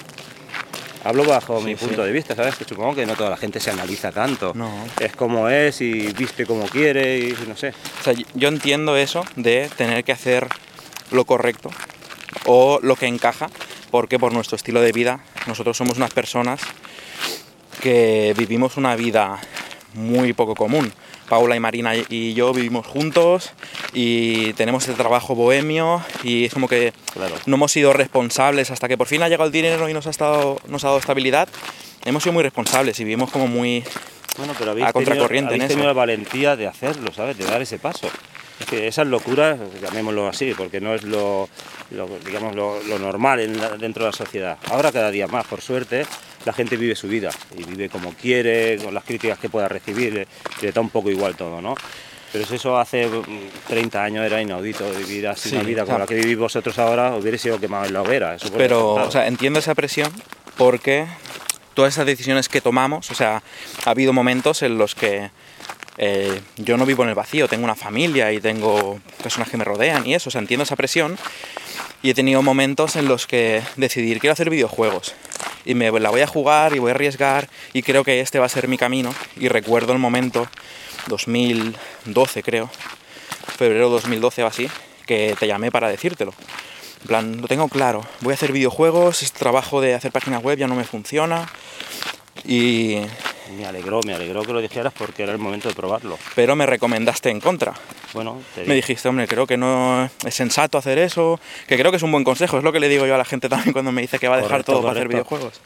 Speaker 2: Hablo bajo
Speaker 1: Sí,
Speaker 2: mi
Speaker 1: sí.
Speaker 2: punto de vista, ¿sabes? Que supongo que no toda la gente se analiza tanto.
Speaker 1: No.
Speaker 2: Es como es y viste como quiere y no sé.
Speaker 1: O sea, yo entiendo eso de tener que hacer lo correcto o lo que encaja, porque por nuestro estilo de vida nosotros somos unas personas que vivimos una vida muy poco común. Paula y Marina y yo vivimos juntos y tenemos el trabajo bohemio y es como que
Speaker 2: Claro.
Speaker 1: no hemos sido responsables hasta que por fin ha llegado el dinero y nos ha, estado, nos ha dado estabilidad. Hemos sido muy responsables y vivimos como muy...
Speaker 2: Bueno, pero
Speaker 1: a contracorriente
Speaker 2: tenido,
Speaker 1: en eso.
Speaker 2: tenido la valentía de hacerlo, ¿sabes? De dar ese paso. Es que esas locuras, llamémoslo así, porque no es lo, lo, digamos, lo, lo normal en la- dentro de la sociedad. Ahora cada día más, por suerte, la gente vive su vida y vive como quiere, con las críticas que pueda recibir, le, le da un poco igual todo, ¿no? Pero si eso hace mm, 30 años era inaudito, vivir así
Speaker 1: Sí,
Speaker 2: una vida como
Speaker 1: claro.
Speaker 2: la que vivís vosotros ahora, hubiera sido quemado en la hoguera. Eso
Speaker 1: Pero, o sea, entiendo esa presión porque todas esas decisiones que tomamos, o sea, ha habido momentos en los que eh, yo no vivo en el vacío, tengo una familia y tengo personas que me rodean y eso, o sea, entiendo esa presión. Y he tenido momentos en los que decidir, quiero hacer videojuegos y me la voy a jugar y voy a arriesgar y creo que este va a ser mi camino y recuerdo el momento, 2012 creo, febrero 2012 o así, que te llamé para decírtelo. En plan, lo tengo claro, voy a hacer videojuegos, este trabajo de hacer páginas web ya no me funciona y...
Speaker 2: Me alegró, me alegró que lo dijeras porque era el momento de probarlo.
Speaker 1: Pero me recomendaste en contra.
Speaker 2: Bueno, te
Speaker 1: Me dijiste, hombre, creo que no es sensato hacer eso, que creo que es un buen consejo, es lo que le digo yo a la gente también cuando me dice que va a dejar
Speaker 2: Correcto,
Speaker 1: todo para hacer videojuegos.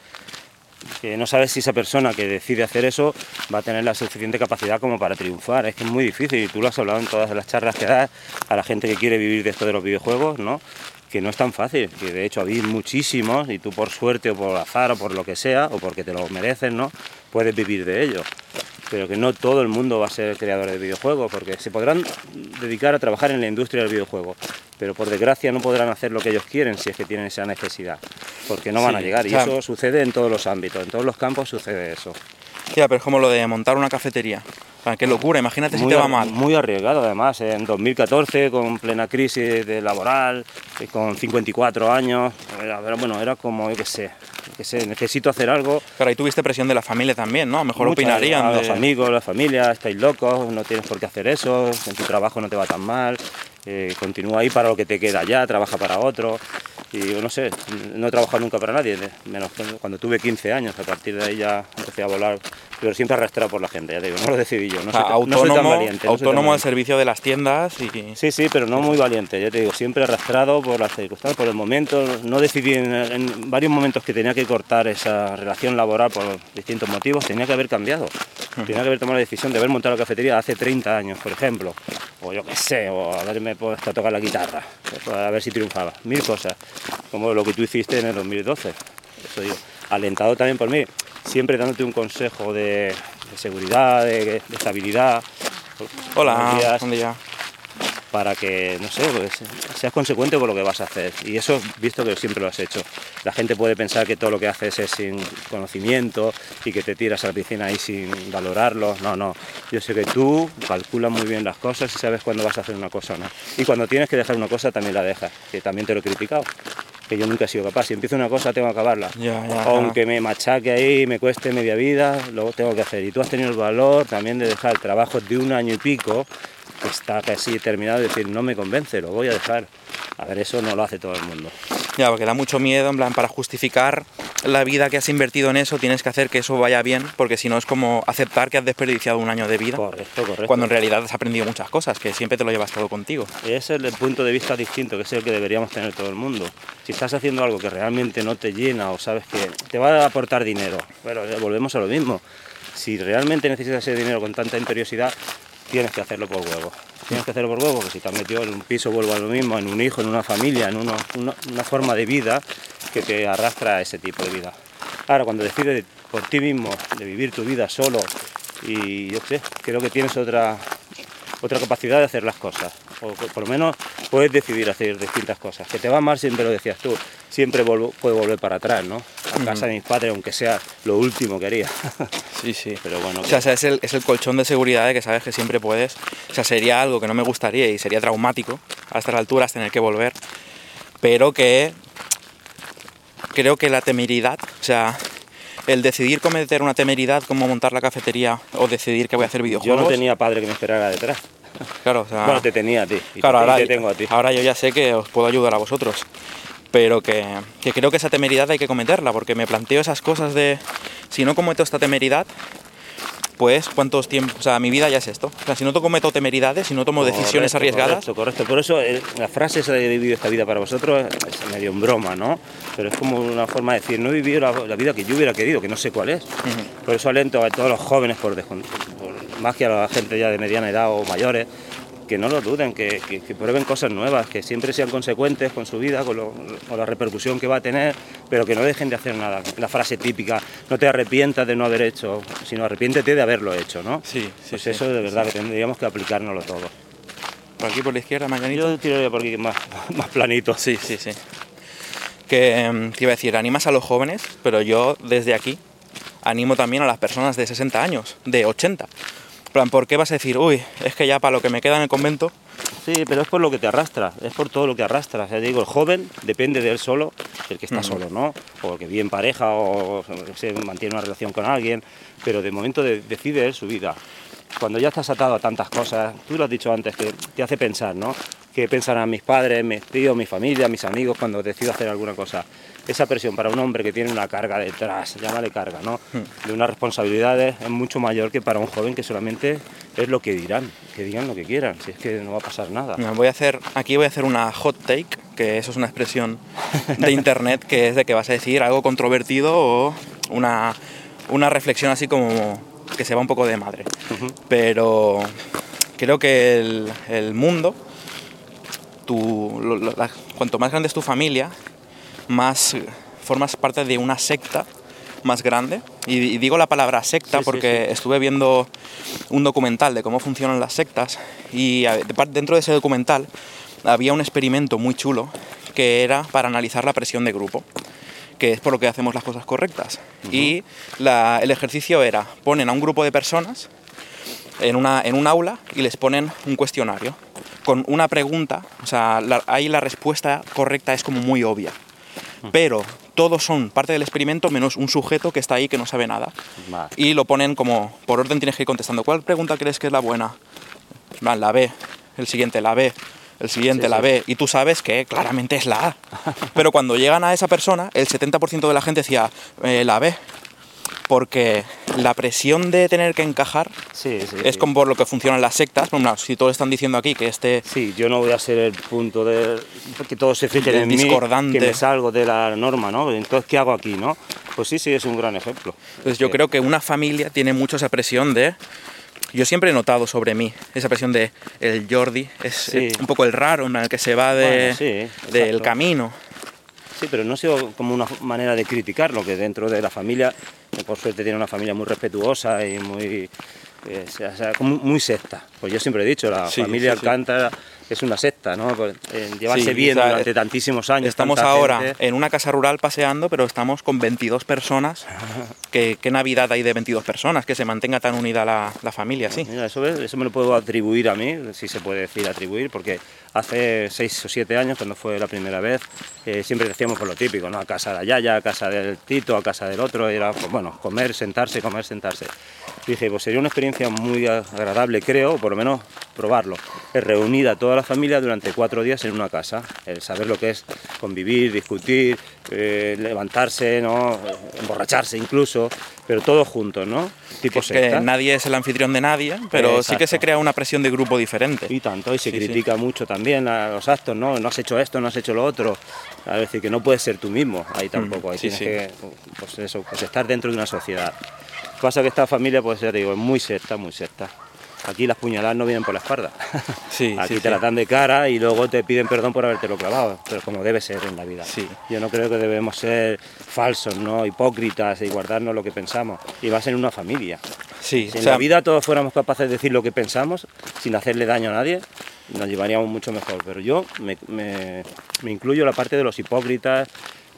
Speaker 2: que no sabes si esa persona que decide hacer eso va a tener la suficiente capacidad como para triunfar. Es que es muy difícil y tú lo has hablado en todas las charlas que das a la gente que quiere vivir de esto de los videojuegos, ¿no? Que no es tan fácil, que de hecho habéis muchísimos y tú por suerte o por azar o por lo que sea o porque te lo mereces, ¿no? Puedes vivir de ello. Pero que no todo el mundo va a ser creador de videojuegos, porque se podrán dedicar a trabajar en la industria del videojuego, pero por desgracia no podrán hacer lo que ellos quieren si es que tienen esa necesidad, porque no van a llegar. Y eso sucede en todos los ámbitos, en todos los campos sucede eso.
Speaker 1: Ya, pero es como lo de montar una cafetería. Qué locura, imagínate si te va mal.
Speaker 2: muy arriesgado además, en 2014 con plena crisis de laboral, eh, con 54 años, era, bueno, era como, yo qué sé, qué sé, necesito hacer algo.
Speaker 1: Claro, ahí tuviste presión de la familia también, ¿no? A lo mejor
Speaker 2: Muchas-
Speaker 1: opinarían
Speaker 2: a
Speaker 1: de...
Speaker 2: los amigos, la familia, estáis locos, no tienes por qué hacer eso, en tu trabajo no te va tan mal, eh, continúa ahí para lo que te queda ya, trabaja para otro. Y no sé, no he trabajado nunca para nadie, menos cuando tuve 15 años, a partir de ahí ya empecé a volar, pero siempre arrastrado por la gente, ya te digo, no lo decidí yo, no
Speaker 1: O sea,
Speaker 2: soy, tan- no soy tan
Speaker 1: autónomo,
Speaker 2: valiente. no soy tan
Speaker 1: autónomo al servicio de las tiendas y...
Speaker 2: Sí, sí, pero no muy valiente, ya te digo, siempre arrastrado por las circunstancias, por el momento. No decidí en, en varios momentos que tenía que cortar esa relación laboral por distintos motivos, tenía que haber cambiado. Tenía que haber tomado la decisión de haber montado la cafetería hace 30 años, por ejemplo. O yo qué sé, o haberme puesto a tocar la guitarra, a ver si triunfaba. Mil cosas, como lo que tú hiciste en el 2012. Eso digo, alentado también por mí, siempre dándote un consejo de, de seguridad, de, de estabilidad.
Speaker 1: Hola,
Speaker 2: días
Speaker 1: buen día.
Speaker 2: para que, no sé, pues, seas consecuente con lo que vas a hacer. Y eso, visto que siempre lo has hecho. La gente puede pensar que todo lo que haces es sin conocimiento y que te tiras a la piscina ahí sin valorarlo. No, no. Yo sé que tú calculas muy bien las cosas y sabes cuándo vas a hacer una cosa o no. Y cuando tienes que dejar una cosa, también la dejas. Que también te lo he criticado. Que yo nunca he sido capaz. Si empiezo una cosa, tengo que acabarla.
Speaker 1: Ya, ya,
Speaker 2: Aunque me machaque ahí, me cueste media vida, lo tengo que hacer. Y tú has tenido el valor también de dejar el trabajo de un año y pico está casi terminado y decir, no me convence, lo voy a dejar. A ver, eso no lo hace todo el mundo.
Speaker 1: Ya, porque da mucho miedo, en plan, para justificar la vida que has invertido en eso, tienes que hacer que eso vaya bien, porque si no es como aceptar que has desperdiciado un año de vida,
Speaker 2: Correcto, correcto.
Speaker 1: cuando en realidad has aprendido muchas cosas, que siempre te lo llevas todo contigo.
Speaker 2: Ese es el punto de vista distinto, que es el que deberíamos tener todo el mundo. Si estás haciendo algo que realmente no te llena o sabes que te va a aportar dinero, eh, volvemos a lo mismo. Si realmente necesitas ese dinero con tanta imperiosidad, tienes que hacerlo por huevo. Tienes que hacerlo por huevo, porque si te has metido en un piso, vuelvo a lo mismo, en un hijo, en una familia, en una, una forma de vida que te arrastra a ese tipo de vida. Ahora, cuando decides por ti mismo de vivir tu vida solo y yo sé, creo que tienes otra, otra capacidad de hacer las cosas. O por lo menos puedes decidir hacer distintas cosas. Que te va mal, siempre lo decías tú. Siempre puedo volver para atrás, ¿no? A casa de mis padres, aunque sea lo último que haría.
Speaker 1: Sí, sí.
Speaker 2: Pero bueno,
Speaker 1: O sea, es el, es el colchón de seguridad de que sabes que siempre puedes. O sea, sería algo que no me gustaría y sería traumático a estas alturas tener que volver. Pero que creo que la temeridad, o sea, el decidir cometer una temeridad como montar la cafetería o decidir que voy a hacer
Speaker 2: yo
Speaker 1: videojuegos.
Speaker 2: no tenía padre que me esperara detrás.
Speaker 1: Claro, o sea,
Speaker 2: Bueno, te tenía a ti. Y
Speaker 1: claro,
Speaker 2: te,
Speaker 1: ahora,
Speaker 2: te tengo a ti.
Speaker 1: ahora yo ya sé que os puedo ayudar a vosotros. Pero que, que creo que esa temeridad hay que cometerla, porque me planteo esas cosas de si no cometo esta temeridad, pues cuántos tiempos, o sea, mi vida ya es esto. O sea, si no cometo temeridades, si no tomo decisiones
Speaker 2: Correcto,
Speaker 1: arriesgadas,
Speaker 2: Correcto, correcto. Por eso eh, la frase esa de he vivido esta vida para vosotros es medio en broma, ¿no? Pero es como una forma de decir, no he vivido la, la vida que yo hubiera querido, que no sé cuál es. Por eso alento a todos los jóvenes, por, por- más que a la gente ya de mediana edad o mayores, que no lo duden, que, que- que prueben cosas nuevas, que siempre sean consecuentes con su vida, con, lo- con la repercusión que va a tener, pero que no dejen de hacer nada. La frase típica, no te arrepientas de no haber hecho, sino arrepiéntete de haberlo hecho, ¿no?
Speaker 1: sí, sí,
Speaker 2: Pues
Speaker 1: sí.
Speaker 2: eso de verdad que tendríamos que aplicárnoslo todo.
Speaker 1: Por aquí por la izquierda, mañanito.
Speaker 2: Yo tiraría por aquí más, más planito.
Speaker 1: Sí, sí, sí. Que em, te iba a decir, animas a los jóvenes, pero yo desde aquí animo también a las personas de 60 años, de 80. Plan, ¿por qué vas a decir, uy, es que ya para lo que me queda en el convento,
Speaker 2: Sí, pero es por lo que te arrastra, es por todo lo que arrastra. O sea, digo, el joven depende de él solo, el que está solo, ¿no? O el que vive en pareja o se mantiene una relación con alguien, pero de momento de- decide él su vida. Cuando ya estás atado a tantas cosas, tú lo has dicho antes, que te hace pensar, ¿no? ¿Qué pensarán mis padres, mis tíos, mi familia, mis amigos cuando decido hacer alguna cosa? Esa presión para un hombre que tiene una carga detrás, llámale carga, ¿no? De unas responsabilidades es mucho mayor que para un joven que solamente es lo que dirán, que digan lo que quieran, si es que no va a pasar nada.
Speaker 1: No, voy a hacer, aquí voy a hacer una hot take, que eso es una expresión de internet que es de que vas a decir algo controvertido o una, una reflexión así como que se va un poco de madre. Pero creo que el, el mundo, tu- lo- lo- la- cuanto más grande es tu familia, más formas parte de una secta más grande. Y, y digo la palabra secta
Speaker 2: Sí, sí,
Speaker 1: porque estuve viendo un documental de cómo funcionan las sectas y dentro de ese documental había un experimento muy chulo que era para analizar la presión de grupo que es por lo que hacemos las cosas correctas. Y la- el ejercicio era, ponen a un grupo de personas en, una, en un aula y les ponen un cuestionario con una pregunta, o sea, la- ahí la respuesta correcta es como muy obvia. Pero todos son parte del experimento menos un sujeto que está ahí que no sabe nada. Y lo ponen como, por orden tienes que ir contestando. ¿Cuál pregunta crees que es la buena? La B, el siguiente la B, el siguiente
Speaker 2: Sí,
Speaker 1: la
Speaker 2: sí.
Speaker 1: B. Y tú sabes que claramente es la A. Pero cuando llegan a esa persona, el 70% de la gente decía eh, la B. Porque la presión de tener que encajar
Speaker 2: Sí, sí,
Speaker 1: es
Speaker 2: sí.
Speaker 1: como por lo que funcionan las sectas. Bueno, si todos están diciendo aquí que este
Speaker 2: Sí, yo no voy a ser el punto de que todos se fijen
Speaker 1: Del
Speaker 2: en mí,
Speaker 1: discordante.
Speaker 2: que me salgo de la norma, ¿no? Entonces, ¿qué hago aquí, no? Pues sí, sí, es un gran ejemplo.
Speaker 1: Entonces yo
Speaker 2: Sí.
Speaker 1: creo que una familia tiene mucho esa presión de... Yo siempre he notado sobre mí esa presión de el Jordi es eh, un poco el raro en el que se va de,
Speaker 2: Bueno, sí,
Speaker 1: del camino.
Speaker 2: Sí, pero no ha sido como una manera de criticarlo, que dentro de la familia, que por suerte tiene una familia muy respetuosa y muy, eh, o sea, muy secta. Pues yo siempre he dicho, la
Speaker 1: Sí,
Speaker 2: familia
Speaker 1: sí, sí.
Speaker 2: Es una secta, ¿no? Eh, llevarse
Speaker 1: Sí,
Speaker 2: bien durante tantísimos años.
Speaker 1: Estamos ahora
Speaker 2: gente.
Speaker 1: en una casa rural paseando, pero estamos con 22 personas. ¿Qué, qué Navidad hay de 22 personas? Que se mantenga tan unida la, la familia, sí.
Speaker 2: Mira, eso, eso me lo puedo atribuir a mí, si se puede decir atribuir, porque hace seis o siete años, cuando fue la primera vez, eh, siempre decíamos por lo típico, ¿no? A casa de la Yaya, a casa del Tito, a casa del otro, era, pues, bueno, comer, sentarse, comer, sentarse. Dije, pues sería una experiencia muy agradable, creo, por lo menos probarlo, es reunir a toda la familia durante cuatro días en una casa, el saber lo que es convivir, discutir, eh, levantarse, ¿no? Emborracharse incluso, pero todos juntos, ¿no? Tipo
Speaker 1: Que, que nadie es el anfitrión de nadie, pero sí que se
Speaker 2: Exacto.
Speaker 1: crea una presión de grupo diferente.
Speaker 2: Y tanto, y se
Speaker 1: Sí, sí.
Speaker 2: critica mucho también a los actos, ¿no? No has hecho esto, no has hecho lo otro. Es decir, que no puedes ser tú mismo ahí tampoco. Ahí
Speaker 1: sí,
Speaker 2: tienes
Speaker 1: sí.
Speaker 2: que, pues eso, pues estar dentro de una sociedad. Pasa que esta familia, pues ya digo, es muy secta, muy secta. Aquí las puñaladas no vienen por la espalda.
Speaker 1: Sí,
Speaker 2: Aquí
Speaker 1: sí,
Speaker 2: te
Speaker 1: sí.
Speaker 2: las dan de cara y luego te piden perdón por habértelo clavado, pero como debe ser en la vida.
Speaker 1: Sí.
Speaker 2: Yo no creo que debemos ser falsos, ¿no? Hipócritas y guardarnos lo que pensamos. Y más en una familia.
Speaker 1: Sí,
Speaker 2: Si
Speaker 1: o
Speaker 2: en
Speaker 1: sea,
Speaker 2: la vida todos fuéramos capaces de decir lo que pensamos sin hacerle daño a nadie, nos llevaríamos mucho mejor. Pero yo me, me- me incluyo la parte de los hipócritas,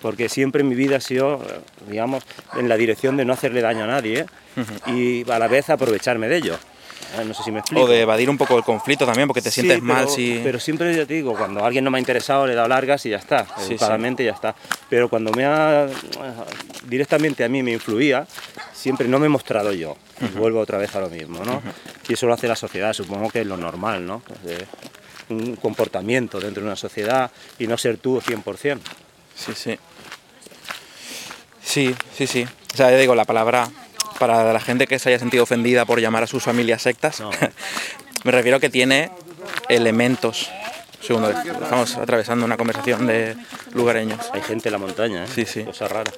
Speaker 2: porque siempre en mi vida ha sido, digamos, en la dirección de no hacerle daño a nadie y a la vez aprovecharme de ello. Eh, No sé si me explico.
Speaker 1: o de evadir un poco el conflicto también, porque te
Speaker 2: Sí,
Speaker 1: sientes mal
Speaker 2: pero-
Speaker 1: si...
Speaker 2: Pero siempre ya te digo, cuando alguien no me ha interesado le he dado largas y ya está,
Speaker 1: Sí,
Speaker 2: educadamente ya está. Pero cuando me ha directamente a mí me influía, siempre no me he mostrado yo. Y Vuelvo otra vez a lo mismo, ¿no? Y eso lo hace la sociedad, supongo que es lo normal, ¿no? Pues un comportamiento dentro de una sociedad y no ser tú 100%.
Speaker 1: Sí, sí. Sí, sí, sí. O sea, ya digo, la palabra para la gente que se haya sentido ofendida por llamar a sus familias sectas,
Speaker 2: No.
Speaker 1: me refiero a que tiene elementos. Un segundo, estamos atravesando una conversación de lugareños.
Speaker 2: Hay gente en la montaña, ¿eh?
Speaker 1: Sí, sí.
Speaker 2: Cosa rara.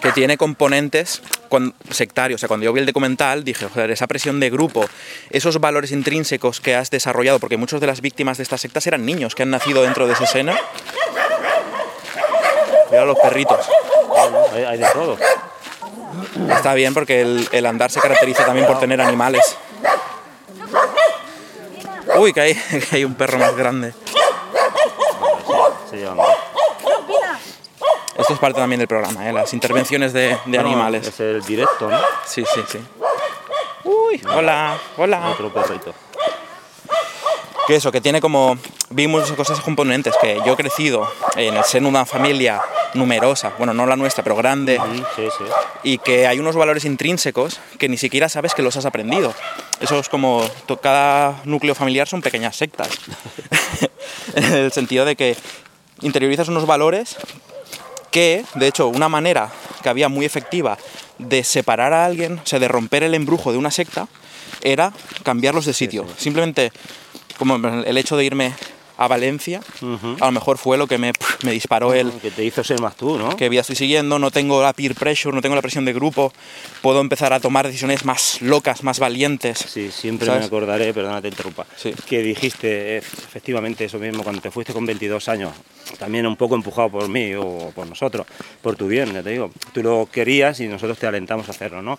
Speaker 1: que tiene componentes sectarios. O sea, cuando yo vi el documental dije, joder, esa presión de grupo, esos valores intrínsecos que has desarrollado, porque muchas de las víctimas de estas sectas eran niños que han nacido dentro de ese seno. Mira los perritos.
Speaker 2: Bueno, hay, hay de todo.
Speaker 1: Está bien porque el, el andar se caracteriza también por tener animales. Uy, que hay, que hay un perro más grande.
Speaker 2: Se llevan bien.
Speaker 1: Esto es parte también del programa, ¿eh? las intervenciones de, de animales.
Speaker 2: Es el directo, ¿no?
Speaker 1: Sí, sí, sí. Uy, hola, hola.
Speaker 2: Otro perrito.
Speaker 1: Que eso, que tiene como. Vimos cosas componentes, que yo he crecido en el seno de una familia numerosa, bueno, no la nuestra, pero grande,
Speaker 2: Sí, sí.
Speaker 1: y que hay unos valores intrínsecos que ni siquiera sabes que los has aprendido. Eso es como. Cada núcleo familiar son pequeñas sectas. en el sentido de que interiorizas unos valores que, de hecho, una manera que había muy efectiva de separar a alguien, o sea, de romper el embrujo de una secta, era cambiarlos de sitio. Simplemente, como el hecho de irme a Valencia,
Speaker 2: Ujú.
Speaker 1: a lo mejor fue lo que me, me disparó el
Speaker 2: Que te hizo ser más tú, ¿no?
Speaker 1: que ya estoy siguiendo, no tengo la peer pressure, no tengo la presión de grupo, puedo empezar a tomar decisiones más locas, más valientes.
Speaker 2: Sí, siempre
Speaker 1: ¿Sabes?
Speaker 2: me acordaré, perdona te interrumpa,
Speaker 1: Sí.
Speaker 2: que dijiste eh, efectivamente eso mismo cuando te fuiste con 22 años, también un poco empujado por mí o por nosotros, por tu bien, ya te digo. Tú lo querías y nosotros te alentamos a hacerlo, ¿no?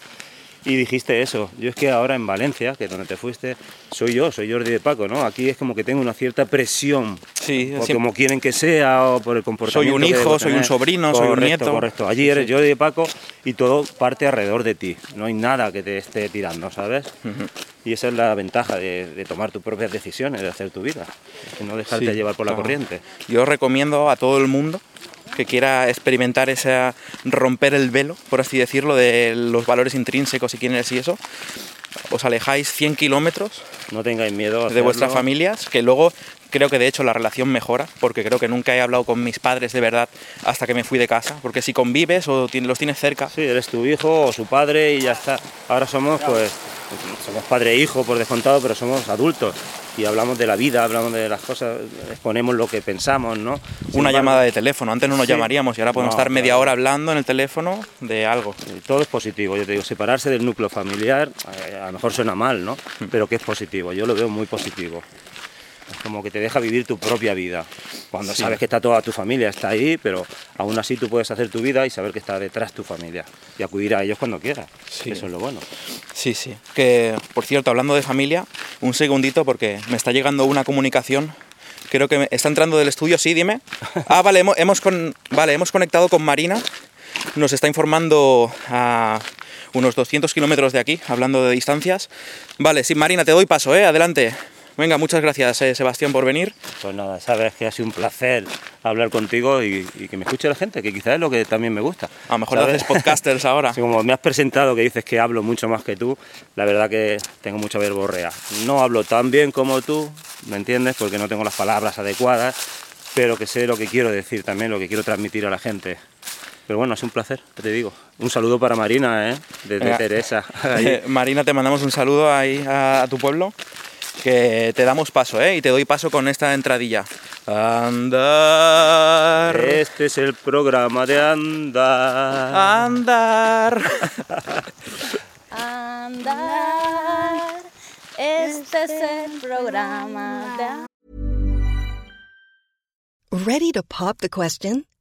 Speaker 2: Y dijiste eso, yo es que ahora en Valencia, que es donde te fuiste, soy yo, soy Jordi de Paco, ¿no? Aquí es como que tengo una cierta presión
Speaker 1: Sí,
Speaker 2: por como quieren que sea o por el comportamiento.
Speaker 1: un
Speaker 2: que
Speaker 1: hijo, soy un sobrino, soy un
Speaker 2: Correcto,
Speaker 1: nieto.
Speaker 2: Correcto, allí eres Jordi de Paco y todo parte alrededor de ti, no hay nada que te esté tirando, ¿sabes? Y esa es la ventaja de, de tomar tus propias decisiones, de hacer tu vida, de no dejarte
Speaker 1: Sí,
Speaker 2: llevar por la
Speaker 1: claro.
Speaker 2: corriente.
Speaker 1: Yo recomiendo a todo el mundo que quiera experimentar ese romper el velo, por así decirlo, de los valores intrínsecos y quién eres y eso. Os alejáis 100 kilómetros
Speaker 2: No tengáis miedo
Speaker 1: de vuestras familias, que luego creo que de hecho la relación mejora, porque creo que nunca he hablado con mis padres de verdad hasta que me fui de casa, porque si convives o los tienes cerca,
Speaker 2: Sí, eres tu hijo o su padre y ya está. Ahora somos, pues, somos padre e hijo por descontado, pero somos adultos y hablamos de la vida, hablamos de las cosas, exponemos lo que pensamos, ¿no? Sin
Speaker 1: una
Speaker 2: embargo,
Speaker 1: llamada de teléfono, antes no nos
Speaker 2: Sí.
Speaker 1: llamaríamos y ahora podemos
Speaker 2: No,
Speaker 1: estar media
Speaker 2: claro.
Speaker 1: hora hablando en el teléfono de algo.
Speaker 2: Todo es positivo, yo te digo, separarse del núcleo familiar, eh, a lo mejor suena mal, ¿no? Pero que es positivo, yo lo veo muy positivo. Es como que te deja vivir tu propia vida. Cuando
Speaker 1: Sí.
Speaker 2: sabes que está toda tu familia, está ahí, pero aún así tú puedes hacer tu vida y saber que está detrás tu familia y acudir a ellos cuando quieras.
Speaker 1: Sí.
Speaker 2: Eso es lo bueno.
Speaker 1: Sí, sí. Que, por cierto, hablando de familia, un segundito porque me está llegando una comunicación. Creo que me está entrando del estudio, sí, dime. Ah, vale, hemos, hemos con- vale, hemos conectado con Marina. Nos está informando a unos 200 kilómetros de aquí, hablando de distancias. Vale, sí, Marina, te doy paso, ¿eh? Adelante. Venga, muchas gracias, eh, Sebastián, por venir.
Speaker 2: Pues nada, sabes que ha sido un placer hablar contigo y, y que me escuche la gente, que quizás es lo que también me gusta.
Speaker 1: A lo mejor haces podcasters ahora.
Speaker 2: Así como me has presentado que dices que hablo mucho más que tú, la verdad que tengo mucha verborrea. No hablo tan bien como tú, ¿me entiendes? Porque no tengo las palabras adecuadas, pero que sé lo que quiero decir también, lo que quiero transmitir a la gente. Pero bueno, es un placer, te digo. Un saludo para Marina, ¿eh? Desde. Teresa.
Speaker 1: Eh, Marina, te mandamos un saludo ahí a, a tu pueblo. Que te damos paso, ¿eh? Y te doy paso con esta entradilla. Andar.
Speaker 2: Este es el programa de andar.
Speaker 1: Andar.
Speaker 3: Andar, este es el programa de
Speaker 4: Ready to pop the question?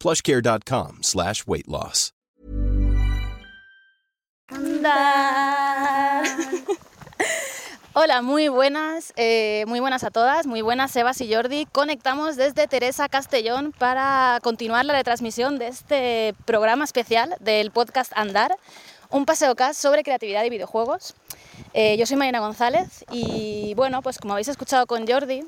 Speaker 5: plushcare.com slash weight loss.
Speaker 3: Hola, muy buenas, eh, muy buenas a todas, muy buenas Sebas y Jordi. Conectamos desde Teresa Castellón para continuar la retransmisión de este programa especial del podcast Andar, un paseo cast sobre creatividad y videojuegos. Eh, yo soy Marina González y bueno, pues como habéis escuchado con Jordi,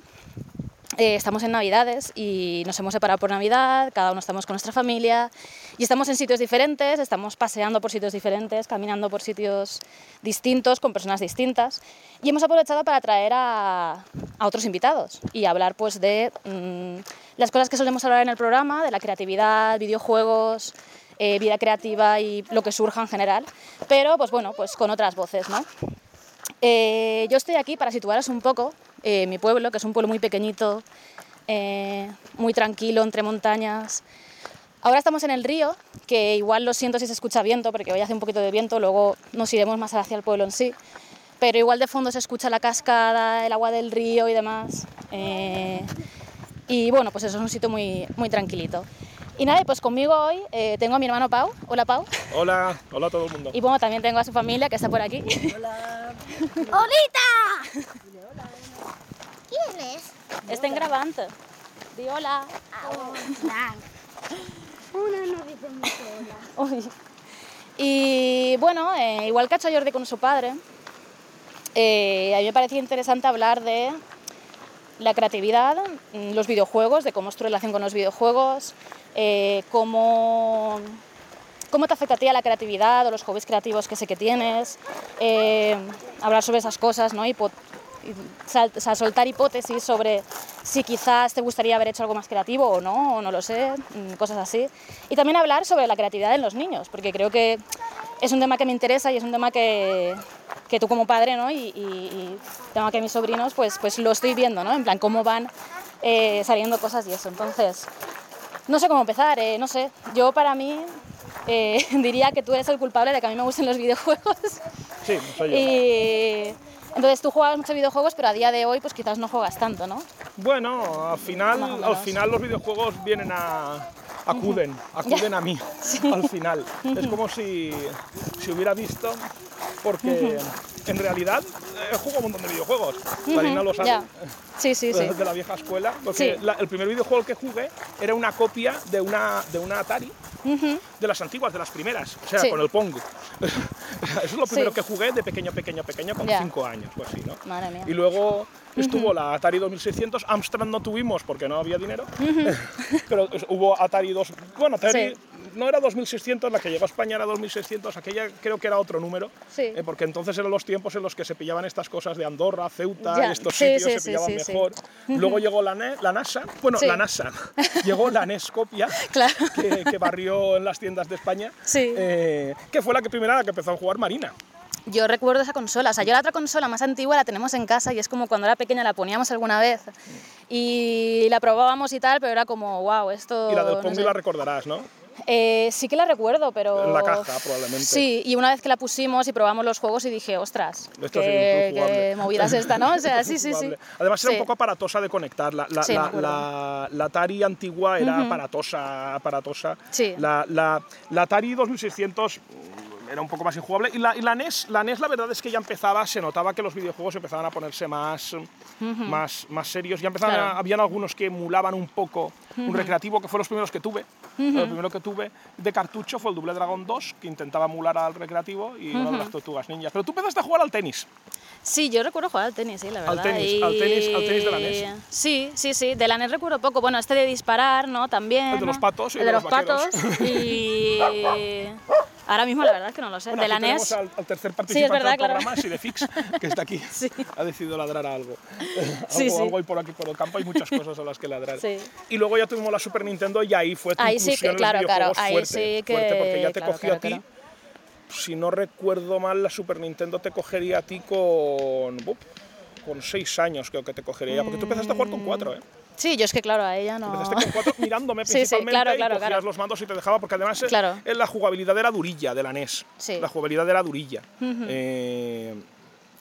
Speaker 3: eh, estamos en Navidades y nos hemos separado por Navidad, cada uno estamos con nuestra familia y estamos en sitios diferentes, estamos paseando por sitios diferentes, caminando por sitios distintos, con personas distintas y hemos aprovechado para traer a, a otros invitados y hablar pues de mm, las cosas que solemos hablar en el programa, de la creatividad, videojuegos, eh, vida creativa y lo que surja en general, pero pues bueno, pues con otras voces, ¿no? Eh, yo estoy aquí para situaros un poco eh, mi pueblo, que es un pueblo muy pequeñito, eh, muy tranquilo, entre montañas. Ahora estamos en el río, que igual lo siento si se escucha viento, porque hoy hace un poquito de viento, luego nos iremos más hacia el pueblo en sí, pero igual de fondo se escucha la cascada, el agua del río y demás. Eh, y bueno, pues eso es un sitio muy, muy tranquilito. Y nada, y pues conmigo hoy eh, tengo a mi hermano Pau. Hola Pau.
Speaker 6: Hola, hola a todo el mundo.
Speaker 3: Y bueno, también tengo a su familia que está por aquí.
Speaker 7: ¡Holita! ¿Quién es?
Speaker 3: Estén grabando. Di hola.
Speaker 7: Hola. Una no dice mucho hola.
Speaker 3: Y bueno, eh, igual que ha hecho Jordi con su padre, eh, a mí me parecía interesante hablar de la creatividad, mm, los videojuegos, de cómo es tu relación con los videojuegos, eh, cómo, cómo te afecta a ti a la creatividad o los hobbies creativos que sé que tienes, eh, hablar sobre esas cosas, ¿no? Y sal- o sea, soltar hipótesis sobre si quizás te gustaría haber hecho algo más creativo o no, o no lo sé, mm, cosas así. Y también hablar sobre la creatividad en los niños, porque creo que es un tema que me interesa y es un tema que, que tú como padre, ¿no? Y, y, y tema que mis sobrinos, pues, pues lo estoy viendo, ¿no? En plan, cómo van eh, saliendo cosas y eso. Entonces, no sé cómo empezar, eh, no sé. Yo para mí eh, diría que tú eres el culpable de que a mí me gusten los videojuegos.
Speaker 6: Sí, soy yo.
Speaker 3: Y entonces tú jugabas muchos videojuegos, pero a día de hoy pues quizás no juegas tanto, ¿no?
Speaker 6: Bueno, al final, al final los videojuegos vienen a. acuden, acuden a mí, al final. Es como si, si hubiera visto, porque en realidad he jugado un montón de videojuegos. Marina lo sabe.
Speaker 3: Sí, sí, sí.
Speaker 6: De la vieja escuela, porque
Speaker 3: Sí.
Speaker 6: la- el primer videojuego que jugué era una copia de una, de una Atari, de las antiguas, de las primeras, o sea,
Speaker 3: Sí.
Speaker 6: con el Pong. Eso es lo primero
Speaker 3: Sí.
Speaker 6: que jugué de pequeño, pequeño, pequeño, con
Speaker 3: Ya.
Speaker 6: 5 años o así, ¿no?
Speaker 3: Madre mía.
Speaker 6: Y luego estuvo la Atari 2600, Amstrad no tuvimos porque no había dinero, pero hubo Atari 2, bueno, Atari
Speaker 3: Sí.
Speaker 6: No era 2600, la que llegó a España era 2600, aquella creo que era otro número,
Speaker 3: Sí.
Speaker 6: eh, porque entonces eran los tiempos en los que se pillaban estas cosas de Andorra, Ceuta,
Speaker 3: Ya.
Speaker 6: estos
Speaker 3: Sí,
Speaker 6: sitios
Speaker 3: sí,
Speaker 6: se pillaban
Speaker 3: sí, sí.
Speaker 6: mejor. Luego llegó la, la NASA, bueno, la NASA, llegó la Nescopia,
Speaker 3: Claro.
Speaker 6: que, que barrió en las tiendas de España,
Speaker 3: Sí.
Speaker 6: eh, que fue la que primera la que empezó a jugar Marina.
Speaker 3: Yo recuerdo esa consola, o sea, yo la otra consola más antigua la tenemos en casa y es como cuando era pequeña la poníamos alguna vez y la probábamos y tal, pero era como, wow, esto...
Speaker 6: Y la del
Speaker 3: no
Speaker 6: Pong
Speaker 3: sé".
Speaker 6: la recordarás, ¿no?
Speaker 3: Eh, sí que la recuerdo, pero...
Speaker 6: En la caja, probablemente.
Speaker 3: Sí, y una vez que la pusimos y probamos los juegos y dije, ostras,
Speaker 6: Esto es
Speaker 3: qué,
Speaker 6: injugable.
Speaker 3: qué movida es esta, ¿no? O sea, sí, sí, sí.
Speaker 6: Además era un poco aparatosa de conectar. La, la,
Speaker 3: Sí, me
Speaker 6: la,
Speaker 3: acuerdo.
Speaker 6: la- la Atari antigua era aparatosa, aparatosa.
Speaker 3: Sí.
Speaker 6: La, la- Atari 2600 mm, era un poco más injugable. Y la, y la NES, la NES la verdad es que ya empezaba, se notaba que los videojuegos empezaban a ponerse más, más, más serios. Ya empezaban
Speaker 3: Claro.
Speaker 6: a- habían algunos que emulaban un poco un recreativo, que fue los primeros que tuve. Lo primero que tuve de cartucho fue el Double Dragon 2, que intentaba emular al recreativo, y una de las tortugas ninjas. Pero tú empezaste a jugar al tenis.
Speaker 3: Sí, yo recuerdo jugar al tenis, sí, la
Speaker 6: Al
Speaker 3: verdad.
Speaker 6: tenis, al tenis- al tenis de la NES.
Speaker 3: Sí, sí, sí, de la NES recuerdo poco. Bueno, este de disparar, ¿no? También.
Speaker 6: El de los patos y
Speaker 3: El de los
Speaker 6: los
Speaker 3: patos. Y. Ahora mismo la verdad es que no lo sé.
Speaker 6: Bueno,
Speaker 3: de la NES.
Speaker 6: al, al tercer participante
Speaker 3: verdad,
Speaker 6: del
Speaker 3: claro.
Speaker 6: programa, Sidefix, que está aquí.
Speaker 3: Sí.
Speaker 6: Ha decidido ladrar a algo. algo,
Speaker 3: Sí, sí.
Speaker 6: algo hay por aquí por el campo, hay muchas cosas a las que ladrar.
Speaker 3: Sí.
Speaker 6: Y luego ya tuvimos la Super Nintendo y ahí fue tu
Speaker 3: Ahí sí que- claro, claro, ahí
Speaker 6: fuerte,
Speaker 3: sí que-
Speaker 6: fuerte, porque ya te
Speaker 3: claro, claro,
Speaker 6: a ti. Si no recuerdo mal, la Super Nintendo te cogería a ti con... con seis años creo que te cogería ya, porque tú empezaste a jugar con cuatro, ¿eh?
Speaker 3: Sí, yo es que claro, a ella no.
Speaker 6: Empezaste con cuatro mirándome
Speaker 3: Sí, sí,
Speaker 6: principalmente
Speaker 3: claro,
Speaker 6: y
Speaker 3: claro,
Speaker 6: cogías
Speaker 3: claro.
Speaker 6: los mandos y te dejaba, porque además eh,
Speaker 3: Claro.
Speaker 6: eh, la jugabilidad era durilla de la NES.
Speaker 3: Sí.
Speaker 6: La jugabilidad era durilla. Eh,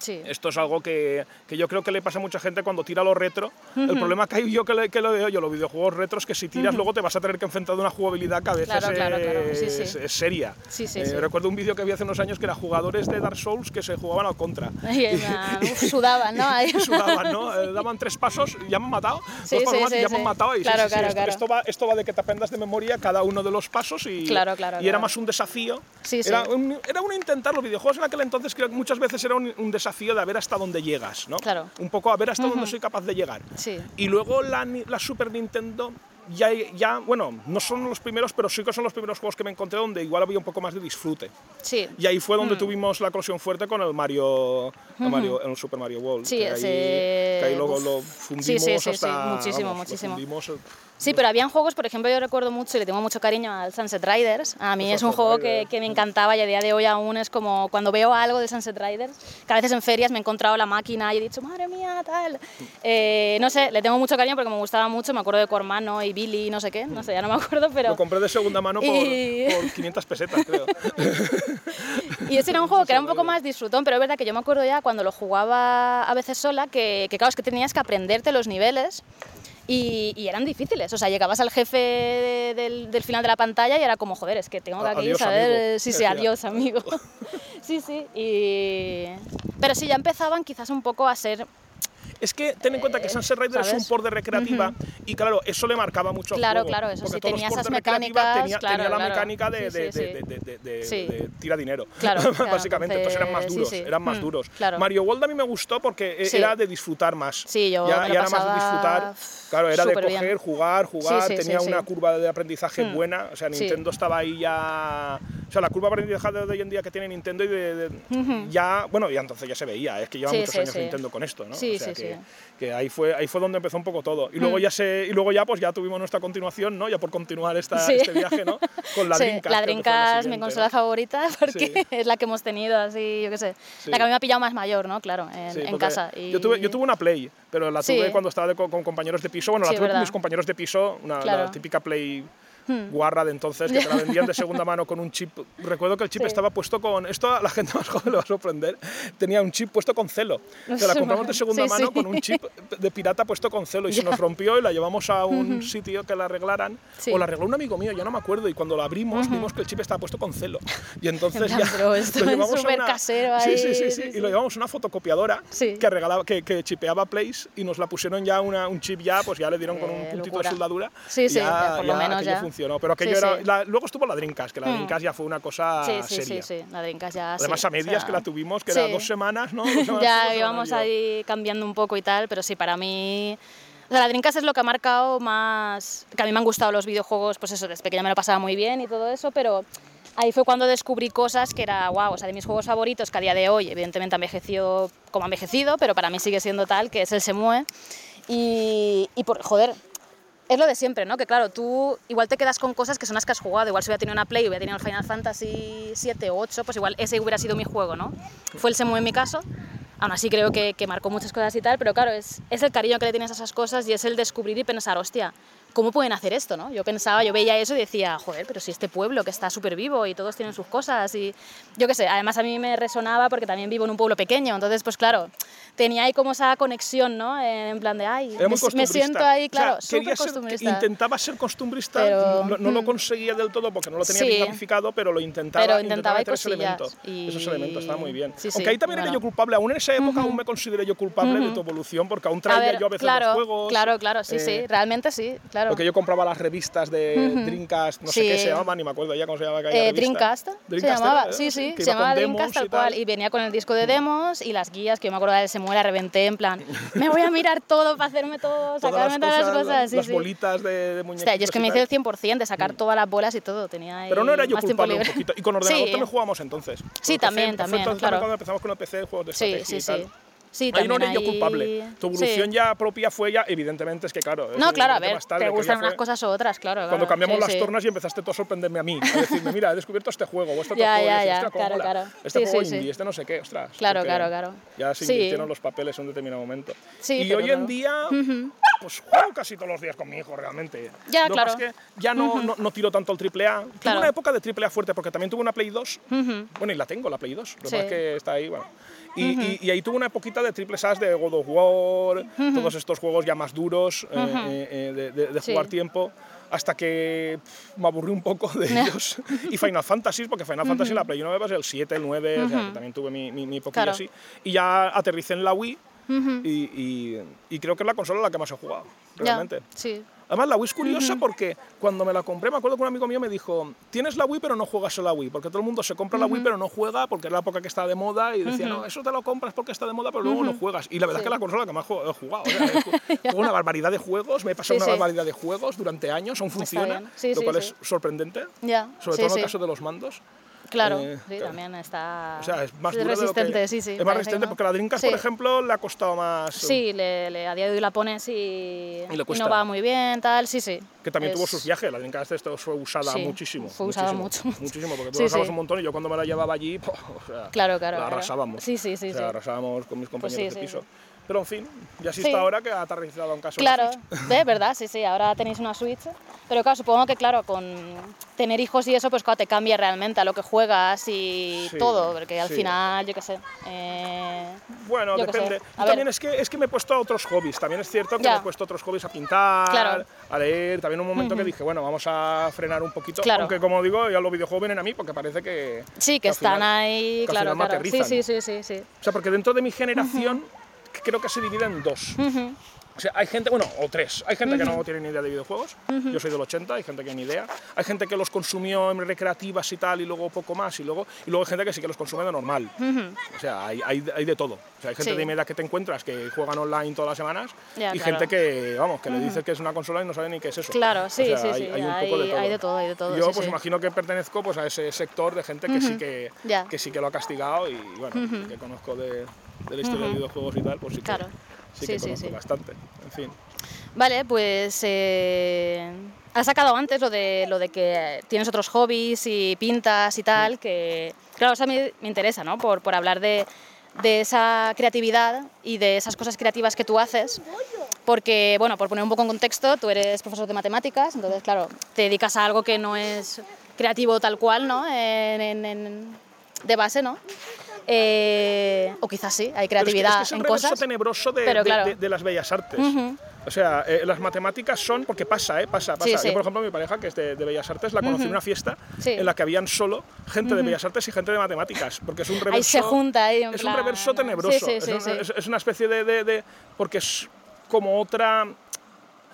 Speaker 3: Sí.
Speaker 6: esto es algo que, que yo creo que le pasa a mucha gente cuando tira lo retro. El problema que hay yo que, le- que lo veo yo, los videojuegos retros, que si tiras luego te vas a tener que enfrentar a una jugabilidad que a veces
Speaker 3: Claro, claro, claro. Sí,
Speaker 6: es,
Speaker 3: sí.
Speaker 6: es seria. Eh. Recuerdo un vídeo que vi hace unos años que era jugadores de Dark Souls que se jugaban al contra.
Speaker 3: Una- uf, sudaban, ¿no? Ahí.
Speaker 6: Sudaban, ¿no? Eh, daban tres pasos y ya me han matado.
Speaker 3: Sí,
Speaker 6: dos pasos y ya me han
Speaker 3: sí.
Speaker 6: matado. Y sí,
Speaker 3: Claro,
Speaker 6: sí, sí,
Speaker 3: claro,
Speaker 6: esto, va, esto va de que te aprendas de memoria cada uno de los pasos y,
Speaker 3: Claro, claro,
Speaker 6: y era más un desafío. Era, un, era un intentar, los videojuegos en aquel entonces creo que muchas veces era un, un desafío desafío de a ver hasta dónde llegas, ¿no?
Speaker 3: Claro.
Speaker 6: Un poco a ver hasta dónde
Speaker 3: Ujú.
Speaker 6: soy capaz de llegar.
Speaker 3: Sí.
Speaker 6: Y luego la, la Super Nintendo ya, ya, bueno, no son los primeros, pero sí que son los primeros juegos que me encontré donde igual había un poco más de disfrute.
Speaker 3: Sí.
Speaker 6: Y ahí fue donde
Speaker 3: Mm.
Speaker 6: tuvimos la colisión fuerte con el Mario, el. Mario el Super Mario World.
Speaker 3: Sí,
Speaker 6: que ahí,
Speaker 3: ese-
Speaker 6: que ahí
Speaker 3: uf.
Speaker 6: lo
Speaker 3: Sí,
Speaker 6: fundimos
Speaker 3: sí, sí, sí,
Speaker 6: hasta...
Speaker 3: muchísimo,
Speaker 6: vamos,
Speaker 3: muchísimo. Sí, pero habían juegos, por ejemplo, yo recuerdo mucho y le tengo mucho cariño al Sunset Riders. A mí
Speaker 6: El
Speaker 3: es un juego que, que me encantaba y a día de hoy aún es como cuando veo algo de Sunset Riders, que a veces en ferias me he encontrado la máquina y he dicho, madre mía, tal. Eh, no sé, le tengo mucho cariño porque me gustaba mucho, me acuerdo de Cormano y Billy, no sé qué, no sé, ya no me acuerdo, pero...
Speaker 6: Lo compré de segunda mano por,
Speaker 3: Y-
Speaker 6: por 500 pesetas, creo.
Speaker 3: Y ese era un juego que era un poco más disfrutón, pero es verdad que yo me acuerdo ya cuando lo jugaba a veces sola, que, que claro, es que tenías que aprenderte los niveles y, y eran difíciles. O sea, llegabas al jefe de- del, del final de la pantalla y era como, joder, es que tengo que aquí
Speaker 6: Adiós,
Speaker 3: saber...
Speaker 6: amigo.
Speaker 3: eh, Sí, sí, adiós, amigo. sí, sí. Y... Pero sí, ya empezaban quizás un poco a ser...
Speaker 6: Es que ten en cuenta que Sunset Riders es un port de recreativa y claro, eso le marcaba mucho
Speaker 3: Claro,
Speaker 6: juego.
Speaker 3: claro, eso sí, tenía esas mecánicas,
Speaker 6: tenía,
Speaker 3: claro,
Speaker 6: tenía la mecánica de,
Speaker 3: Sí, sí, sí.
Speaker 6: tira dinero,
Speaker 3: Claro,
Speaker 6: básicamente, entonces eran más duros, eran más
Speaker 3: Mm,
Speaker 6: duros. Mario World a mí me gustó porque eh,
Speaker 3: Sí.
Speaker 6: era de disfrutar más.
Speaker 3: Sí, yo
Speaker 6: ya,
Speaker 3: me lo
Speaker 6: ya era más de disfrutar, claro, era de coger, jugar, jugar,
Speaker 3: Sí, sí,
Speaker 6: tenía
Speaker 3: sí,
Speaker 6: una curva de aprendizaje
Speaker 3: Mm.
Speaker 6: buena, o sea. Nintendo estaba ahí ya... O sea, la curva de aprendizaje de hoy en día que tiene Nintendo y de, de-
Speaker 3: Ujú.
Speaker 6: ya, bueno, ya entonces ya se veía, es que lleva muchos años. Nintendo con esto, ¿no?
Speaker 3: Sí,
Speaker 6: o sea,
Speaker 3: sí,
Speaker 6: que, que ahí fue ahí fue donde empezó un poco todo. Y luego
Speaker 3: Mm.
Speaker 6: ya se y luego ya pues ya tuvimos nuestra continuación, ¿no? Ya por continuar esta, este viaje, ¿no? Con la Dreamcast.
Speaker 3: la Dreamcast, mi consola
Speaker 6: ¿no?
Speaker 3: favorita, porque es la que hemos tenido, así, yo qué sé. La que a mí me ha pillado más mayor, ¿no? Claro, en, en casa. Y...
Speaker 6: Yo, tuve, yo tuve una Play, pero la tuve cuando estaba de co- con, compañeros de piso. Bueno,
Speaker 3: Sí,
Speaker 6: la tuve con mis compañeros de piso, una,
Speaker 3: Claro.
Speaker 6: la típica Play
Speaker 3: Hmm.
Speaker 6: guarra de entonces, que te la vendían de segunda mano con un chip. Recuerdo que el chip
Speaker 3: Sí.
Speaker 6: estaba puesto con. Esto a la gente más joven le va a sorprender. Tenía un chip puesto con celo. Se la compramos de segunda
Speaker 3: Sí,
Speaker 6: mano
Speaker 3: sí.
Speaker 6: con un chip de pirata puesto con celo y se nos rompió y la llevamos a un sitio que la arreglaran. O la arregló un amigo mío, ya no me acuerdo. Y cuando la abrimos, vimos que el chip estaba puesto con celo. Y entonces
Speaker 3: En plan,
Speaker 6: ya.
Speaker 3: esto
Speaker 6: lo
Speaker 3: es
Speaker 6: llevamos a
Speaker 3: súper
Speaker 6: una-
Speaker 3: casero ahí,
Speaker 6: sí, sí, sí, Y lo llevamos a una fotocopiadora que regalaba, que, que chipeaba Place y nos la pusieron ya una, un chip ya, pues ya le dieron con un puntito de soldadura.
Speaker 3: Sí, sí,
Speaker 6: ya,
Speaker 3: por lo
Speaker 6: ya
Speaker 3: menos ya.
Speaker 6: Funcionó. Pero aquello
Speaker 3: Sí,
Speaker 6: era.
Speaker 3: sí.
Speaker 6: la- luego estuvo la Dreamcast, que la
Speaker 3: Mm.
Speaker 6: Ya fue una cosa
Speaker 3: Sí, sí,
Speaker 6: seria.
Speaker 3: sí, sí, la Dreamcast ya
Speaker 6: Además, a medias
Speaker 3: o sea,
Speaker 6: que la tuvimos, que era dos semanas, ¿no? Dos semanas,
Speaker 3: ya íbamos ahí cambiando un poco y tal, pero sí, para mí... O sea, la Dreamcast es lo que ha marcado más... Que a mí me han gustado los videojuegos, pues eso, desde pequeña me lo pasaba muy bien y todo eso, pero ahí fue cuando descubrí cosas que era, wow, o sea, de mis juegos favoritos, que a día de hoy, evidentemente, ha envejecido como ha envejecido, pero para mí sigue siendo tal, que es el Semue. Y, y por, joder, es lo de siempre, ¿no? Que claro, tú igual te quedas con cosas que son las que has jugado. Igual si hubiera tenido una Play, hubiera tenido el Final Fantasy 7 o 8, pues igual ese hubiera sido mi juego, ¿no? Fue el Semu en mi caso. Aún así creo que, que marcó muchas cosas y tal, pero claro, es, es el cariño que le tienes a esas cosas y es el descubrir y pensar, hostia, ¿cómo pueden hacer esto, no? Yo pensaba, yo veía eso y decía, joder, pero si este pueblo que está súper vivo y todos tienen sus cosas y yo qué sé, además a mí me resonaba porque también vivo en un pueblo pequeño, entonces pues claro, tenía ahí como esa conexión, ¿no? En plan de, ay,
Speaker 6: Era
Speaker 3: me, me siento ahí, claro,
Speaker 6: O sea, ser- intentaba ser costumbrista,
Speaker 3: Pero,
Speaker 6: no, no lo
Speaker 3: mm.
Speaker 6: conseguía del todo porque no lo tenía
Speaker 3: Sí.
Speaker 6: bien gamificado, pero lo intentaba.
Speaker 3: Pero intentaba
Speaker 6: meter
Speaker 3: y
Speaker 6: ese
Speaker 3: cosillas,
Speaker 6: elemento.
Speaker 3: y-
Speaker 6: Esos elementos, estaba muy bien.
Speaker 3: Sí, sí,
Speaker 6: Aunque ahí también era
Speaker 3: bueno.
Speaker 6: yo culpable, aún en esa época aún me consideré yo culpable de tu evolución, porque aún traía
Speaker 3: ver,
Speaker 6: yo a veces
Speaker 3: claro,
Speaker 6: los juegos.
Speaker 3: claro, claro, sí,
Speaker 6: eh,
Speaker 3: sí, realmente sí, claro.
Speaker 6: Porque yo compraba las revistas de
Speaker 3: Ujú.
Speaker 6: Dreamcast, no sé
Speaker 3: Sí.
Speaker 6: qué se llamaban, ni me acuerdo ya cómo se llamaba aquella
Speaker 3: Eh,
Speaker 6: revista.
Speaker 3: Dreamcast, se llamaba,
Speaker 6: era,
Speaker 3: sí,
Speaker 6: ¿eh?
Speaker 3: sí,
Speaker 6: Que
Speaker 3: se llamaba Dreamcast tal cual, y venía con el disco de demos y las guías, que yo me acuerdo de ese muela, reventé en plan, me voy a mirar todo para hacerme todo,
Speaker 6: Todas
Speaker 3: sacarme todas las cosas, sí,
Speaker 6: las
Speaker 3: sí.
Speaker 6: bolitas de, de muñequitos
Speaker 3: Hostia, yo es que me hice el 100% de sacar todas las bolas y todo, tenía
Speaker 6: Pero no era yo culpable un poquito. Y con ordenador
Speaker 3: Sí.
Speaker 6: también jugábamos entonces.
Speaker 3: Sí, también, también, claro.
Speaker 6: cuando empezamos con el PC, juegos de
Speaker 3: Sí, sí, sí. Sí, también
Speaker 6: era yo
Speaker 3: ahí-
Speaker 6: culpable. Tu evolución
Speaker 3: sí.
Speaker 6: ya propia fue ya, evidentemente, es que claro.
Speaker 3: No, claro, a ver,
Speaker 6: tarde,
Speaker 3: te gustan
Speaker 6: ya
Speaker 3: unas
Speaker 6: fue
Speaker 3: cosas u otras, claro.
Speaker 6: Cuando
Speaker 3: claro,
Speaker 6: cambiamos
Speaker 3: sí,
Speaker 6: las tornas y empezaste tú a sorprenderme a mí. A decirme, mira, he descubierto este juego, o este otro
Speaker 3: Ya,
Speaker 6: juego.
Speaker 3: ya, ya,
Speaker 6: "Ostras, cómo
Speaker 3: claro, claro.
Speaker 6: Este juego indie, este no sé qué, ostras.
Speaker 3: Claro, claro, claro.
Speaker 6: Ya se
Speaker 3: Sí.
Speaker 6: invirtieron los papeles en un determinado momento.
Speaker 3: Sí,
Speaker 6: y hoy en día, pues juego casi todos los días con mi hijo, realmente.
Speaker 3: Ya,
Speaker 6: Lo
Speaker 3: claro.
Speaker 6: es que ya no, no, no tiro tanto el triple A. Tuve una época de triple A fuerte porque también tuve una Play 2.
Speaker 3: Ujú.
Speaker 6: Bueno, y la tengo, la Play 2. Lo que es que está ahí, bueno. Y, y- y ahí tuve una poquita de triple As de God of War, todos estos juegos ya más duros, eh,
Speaker 3: Ujú.
Speaker 6: eh, eh, de, de- de
Speaker 3: Sí.
Speaker 6: jugar tiempo, hasta que pff, me aburrí un poco de ellos. y Final Fantasy, porque Final Fantasy la Play 1 me pasé el 7, el 9, o sea, que también tuve mi, mi, mi
Speaker 3: Claro.
Speaker 6: así. Y ya aterricé en la Wii y, y- creo que es la consola la que más he jugado,
Speaker 3: Ya,
Speaker 6: realmente.
Speaker 3: sí.
Speaker 6: Además, la Wii es curiosa porque cuando me la compré, me acuerdo que un amigo mío me dijo, tienes la Wii pero no juegas a la Wii, porque todo el mundo se compra la Wii pero no juega porque es la época que está de moda y decía, no, eso te lo compras porque está de moda pero luego no juegas. Y la verdad es que la consola que más he jugado, o sea, he jugado una barbaridad de juegos, me he pasado
Speaker 3: Sí,
Speaker 6: una
Speaker 3: sí.
Speaker 6: barbaridad de juegos durante años, aún funciona, lo cual es sorprendente,
Speaker 3: Ya,
Speaker 6: sobre todo en el caso de los mandos.
Speaker 3: Claro,
Speaker 6: Eh,
Speaker 3: sí,
Speaker 6: claro.
Speaker 3: también está
Speaker 6: O sea, es más
Speaker 3: resistente,
Speaker 6: que-
Speaker 3: sí, sí.
Speaker 6: Es más resistente
Speaker 3: no.
Speaker 6: porque la
Speaker 3: Sí.
Speaker 6: por ejemplo, le ha costado más.
Speaker 3: Sí, le, le- a día de hoy la pones y,
Speaker 6: Y le cuesta.
Speaker 3: no va muy bien, tal, sí, sí.
Speaker 6: Que también tuvo sus viajes, la Dreamcast esto fue usada
Speaker 3: Sí,
Speaker 6: muchísimo.
Speaker 3: fue usada
Speaker 6: muchísimo,
Speaker 3: mucho.
Speaker 6: Muchísimo, porque tú
Speaker 3: Sí,
Speaker 6: la usabas
Speaker 3: sí.
Speaker 6: un montón y yo cuando me la llevaba allí, o sea,
Speaker 3: Claro, claro,
Speaker 6: la
Speaker 3: claro.
Speaker 6: arrasábamos.
Speaker 3: Sí, sí, sí,
Speaker 6: O sea, arrasábamos con mis compañeros
Speaker 3: sí,
Speaker 6: de piso. Pero en fin, ya así
Speaker 3: Sí.
Speaker 6: está ahora que ha aterrizado un caso
Speaker 3: Claro. ¿ves? ¿Verdad? Sí, sí, ahora tenéis una Switch. Pero claro, supongo que, claro, con tener hijos y eso, pues claro, te cambia realmente a lo que juegas y
Speaker 6: Sí,
Speaker 3: todo, porque al
Speaker 6: sí.
Speaker 3: final, yo qué sé. eh,
Speaker 6: Bueno,
Speaker 3: sé.
Speaker 6: depende.
Speaker 3: Ver.
Speaker 6: también es que, es que me he puesto a otros hobbies. También es cierto que
Speaker 3: Ya.
Speaker 6: me he puesto a otros hobbies a pintar,
Speaker 3: Claro.
Speaker 6: a leer. También un momento que dije, bueno, vamos a frenar un poquito.
Speaker 3: Claro.
Speaker 6: Aunque, como digo, ya los videojuegos vienen a mí porque parece que.
Speaker 3: Sí, que están
Speaker 6: final-
Speaker 3: ahí,
Speaker 6: que
Speaker 3: claro, claro. Sí, sí, sí, sí, sí.
Speaker 6: O sea, porque dentro de mi generación creo que se divide en dos. O sea, hay gente, bueno, o tres. Hay gente que no tiene ni idea de videojuegos. Yo soy del 80, hay gente que ni idea. Hay gente que los consumió en recreativas y tal, y luego poco más, y luego, y luego hay gente que sí que los consume de normal. O sea, hay, hay, hay de todo. O sea, hay gente
Speaker 3: Sí.
Speaker 6: de mi edad que te encuentras que juegan online todas las semanas,
Speaker 3: Ya,
Speaker 6: y
Speaker 3: claro.
Speaker 6: gente que, vamos, que le dices que es una consola y no sabe ni qué es eso.
Speaker 3: Claro, sí,
Speaker 6: O sea,
Speaker 3: sí,
Speaker 6: hay,
Speaker 3: sí.
Speaker 6: hay un poco de todo.
Speaker 3: hay de todo, hay de todo,
Speaker 6: Yo,
Speaker 3: sí,
Speaker 6: pues
Speaker 3: sí.
Speaker 6: imagino que pertenezco pues, a ese sector de gente que sí que, que sí que lo ha castigado y, bueno, que conozco de, de la historia de videojuegos y tal, pues sí que,
Speaker 3: Claro.
Speaker 6: sí
Speaker 3: Sí,
Speaker 6: que
Speaker 3: sí,
Speaker 6: conozco
Speaker 3: sí.
Speaker 6: bastante. En fin.
Speaker 3: Vale, pues eh, has sacado antes lo de, lo de que tienes otros hobbies y pintas y tal, que claro, eso a mí me interesa, ¿no? Por, por hablar de, de esa creatividad y de esas cosas creativas que tú haces, porque, bueno, por poner un poco en contexto, tú eres profesor de matemáticas, entonces, claro, te dedicas a algo que no es creativo tal cual, ¿no? En- en- en- de base, ¿no? Eh, o quizás sí, hay
Speaker 6: Pero es que-
Speaker 3: creatividad
Speaker 6: es que es, el
Speaker 3: en
Speaker 6: reverso
Speaker 3: cosas.
Speaker 6: tenebroso de,
Speaker 3: pero
Speaker 6: de-
Speaker 3: claro.
Speaker 6: de- de las bellas artes. O sea, eh, las matemáticas son, porque pasa, ¿eh? Pasa, pasa.
Speaker 3: Sí,
Speaker 6: Yo, por ejemplo, mi pareja, que es de, de Bellas Artes, la conocí en una fiesta
Speaker 3: Sí.
Speaker 6: en la que habían solo gente de Bellas Artes y gente de matemáticas, porque es un reverso...
Speaker 3: Ahí se junta ahí,
Speaker 6: Es
Speaker 3: plan-
Speaker 6: un reverso tenebroso.
Speaker 3: Sí, sí,
Speaker 6: es, un- una especie de, de- de- Porque es como otra...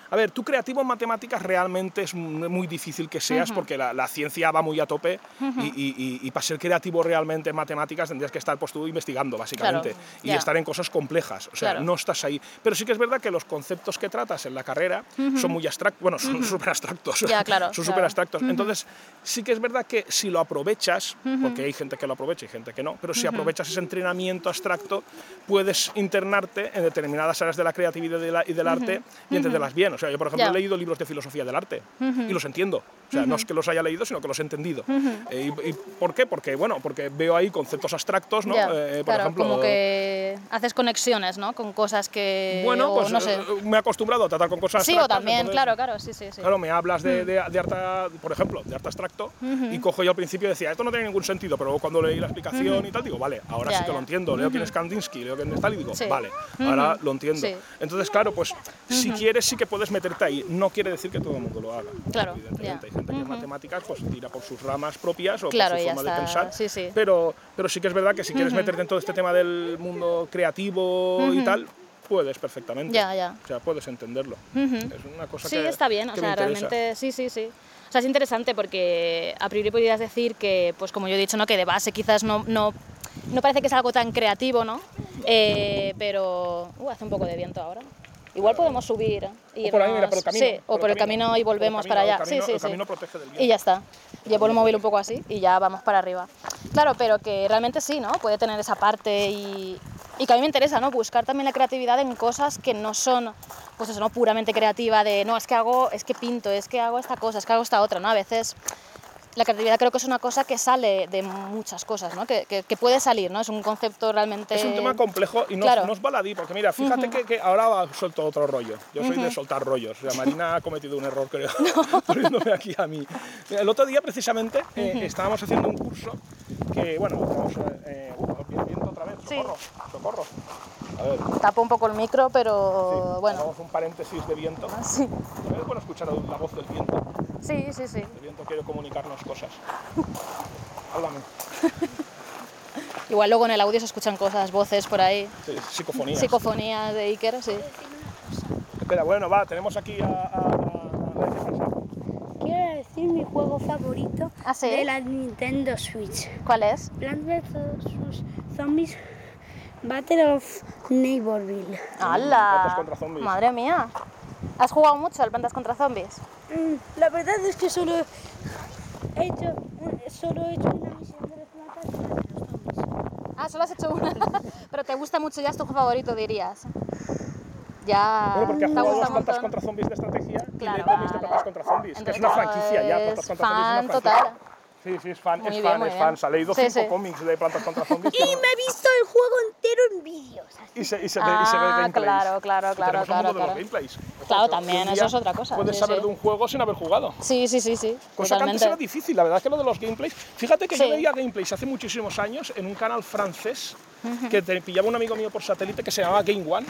Speaker 6: A ver, tú creativo en matemáticas realmente es muy difícil que seas porque la, la ciencia va muy a tope y, y- y- y para ser creativo realmente en matemáticas tendrías que estar pues, tú investigando básicamente
Speaker 3: Claro,
Speaker 6: y estar en cosas complejas. O sea,
Speaker 3: Claro.
Speaker 6: no estás ahí. Pero sí que es verdad que los conceptos que tratas en la carrera son muy abstractos, bueno, son súper abstractos.
Speaker 3: Ya, claro,
Speaker 6: son súper abstractos. Entonces, sí que es verdad que si lo aprovechas, porque hay gente que lo aprovecha y gente que no, pero si aprovechas ese entrenamiento abstracto, puedes internarte en determinadas áreas de la creatividad y, de la- y del arte y entenderlas bien. O sea, yo, por ejemplo, he leído libros de filosofía del arte y los entiendo. O sea, no es que los haya leído, sino que los he entendido. Eh, y, y por qué? Porque, bueno, porque veo ahí conceptos abstractos, ¿no? Eh, por
Speaker 3: claro,
Speaker 6: ejemplo,
Speaker 3: como que haces conexiones, ¿no? Con cosas que...
Speaker 6: bueno,
Speaker 3: o
Speaker 6: pues
Speaker 3: no sé.
Speaker 6: eh, me he acostumbrado a tratar con cosas
Speaker 3: Sí, o
Speaker 6: abstractas,
Speaker 3: también,
Speaker 6: entonces-
Speaker 3: claro, claro, sí, sí, sí.
Speaker 6: Claro, me hablas de, de, de arte, por ejemplo, de arte abstracto, y cojo yo al principio y decía, esto no tiene ningún sentido, pero luego cuando leí la explicación y tal, digo, vale, ahora sí que lo entiendo, leo quién es Kandinsky, leo quién es tal, y digo,
Speaker 3: Sí.
Speaker 6: vale, ahora lo entiendo.
Speaker 3: Sí.
Speaker 6: Entonces, claro, pues si quieres sí que puedes meterte ahí, no quiere decir que todo el mundo lo haga.
Speaker 3: Claro,
Speaker 6: Evidentemente, hay gente que en matemáticas pues tira por sus ramas propias o
Speaker 3: Claro,
Speaker 6: por su forma de pensar,
Speaker 3: sí, sí.
Speaker 6: Pero, pero sí que es verdad que si quieres meterte en todo este tema del mundo creativo y tal, puedes perfectamente.
Speaker 3: Ya, ya.
Speaker 6: O sea, puedes entenderlo. Es una cosa
Speaker 3: Sí,
Speaker 6: que
Speaker 3: está bien, o sea, realmente sí, sí, sí. O sea, es interesante porque a priori podrías decir que, pues como yo he dicho, ¿no? que de base quizás no, no, no parece que es algo tan creativo, ¿no? Eh, pero uh, hace un poco de viento ahora. Igual podemos subir y
Speaker 6: O por ahí,
Speaker 3: irnos-
Speaker 6: mira, por el camino.
Speaker 3: Sí, o por el camino, y
Speaker 6: Por el
Speaker 3: volvemos
Speaker 6: camino,
Speaker 3: para allá.
Speaker 6: camino-
Speaker 3: sí, sí,
Speaker 6: el
Speaker 3: sí.
Speaker 6: camino protege del viento.
Speaker 3: Y ya está. Llevo el móvil un poco así y ya vamos para arriba. Claro, pero que realmente sí, ¿no? Puede tener esa parte y, y que a mí me interesa, ¿no? Buscar también la creatividad en cosas que no son, pues eso, ¿no? Puramente creativa de, no, es que hago, es que pinto, es que hago esta cosa, es que hago esta otra, ¿no? A veces la creatividad creo que es una cosa que sale de muchas cosas, ¿no? Que, que, que puede salir, ¿no? Es un concepto realmente...
Speaker 6: Es un tema complejo y no,
Speaker 3: Claro.
Speaker 6: no es baladí, porque mira, fíjate que, que ahora va- suelto otro rollo. Yo soy de soltar rollos. Sea, Marina ha cometido un error, creo, poniéndome aquí a mí. El otro día, precisamente, eh, estábamos haciendo un curso que, bueno, vamos a... Eh,
Speaker 3: Sí.
Speaker 6: socorro, socorro. A ver,
Speaker 3: Tapo un poco el micro, pero
Speaker 6: sí,
Speaker 3: bueno.
Speaker 6: hagamos un paréntesis de viento.
Speaker 3: Sí,
Speaker 6: Es bueno escuchar la voz del viento.
Speaker 3: sí, sí, sí.
Speaker 6: El viento quiere comunicarnos cosas. Háblame.
Speaker 3: Igual luego en el audio se escuchan cosas, voces por ahí.
Speaker 6: Sí, psicofonías.
Speaker 3: Psicofonías de Iker, sí.
Speaker 6: Espera, bueno, va, tenemos aquí a, a-
Speaker 7: videojuego favorito
Speaker 3: ¿Ah, sí?
Speaker 7: de la Nintendo Switch.
Speaker 3: ¿Cuál es?
Speaker 7: Plants vs. Zombies Battle of Neighborville.
Speaker 3: ¡Hala!
Speaker 6: Plantas contra zombies.
Speaker 3: Madre mía. ¿Has jugado mucho al Plantas contra Zombies?
Speaker 7: Mm, La verdad es que solo he hecho, solo he hecho una misión de las plantas de los zombies.
Speaker 3: Ah, solo has hecho una. Pero te gusta mucho, ya es tu favorito, dirías. Ya.
Speaker 6: Bueno, porque ha jugado
Speaker 3: un
Speaker 6: plantas contra zombies de estrategia
Speaker 3: Claro,
Speaker 6: y de
Speaker 3: vale.
Speaker 6: plantas contra zombies. que es
Speaker 3: Entonces,
Speaker 6: una franquicia ya. Plantas contra zombies es
Speaker 3: fan
Speaker 6: una franquicia.
Speaker 3: total.
Speaker 6: Sí, sí, es fan,
Speaker 3: Muy
Speaker 6: es
Speaker 3: bien,
Speaker 6: fan, es
Speaker 3: bien.
Speaker 6: fan. Se ha leído
Speaker 3: Sí,
Speaker 6: cinco
Speaker 3: sí.
Speaker 6: cómics de plantas contra zombies.
Speaker 7: Y me he visto el juego entero en vídeos.
Speaker 6: y se, y se ve, y se ve
Speaker 3: Ah,
Speaker 6: gameplays.
Speaker 3: claro, claro, claro,
Speaker 6: tenemos un
Speaker 3: claro,
Speaker 6: mundo de los
Speaker 3: claro.
Speaker 6: gameplays.
Speaker 3: Claro, también, eso es otra cosa,
Speaker 6: Puedes
Speaker 3: sí,
Speaker 6: saber de un juego sin haber jugado.
Speaker 3: Sí, sí, sí, sí.
Speaker 6: Cosa que antes
Speaker 3: totalmente.
Speaker 6: era difícil, la verdad es que lo de los gameplays. Fíjate que yo veía gameplays hace muchísimos años en un canal francés que te pillaba un amigo mío por satélite que se llamaba Game One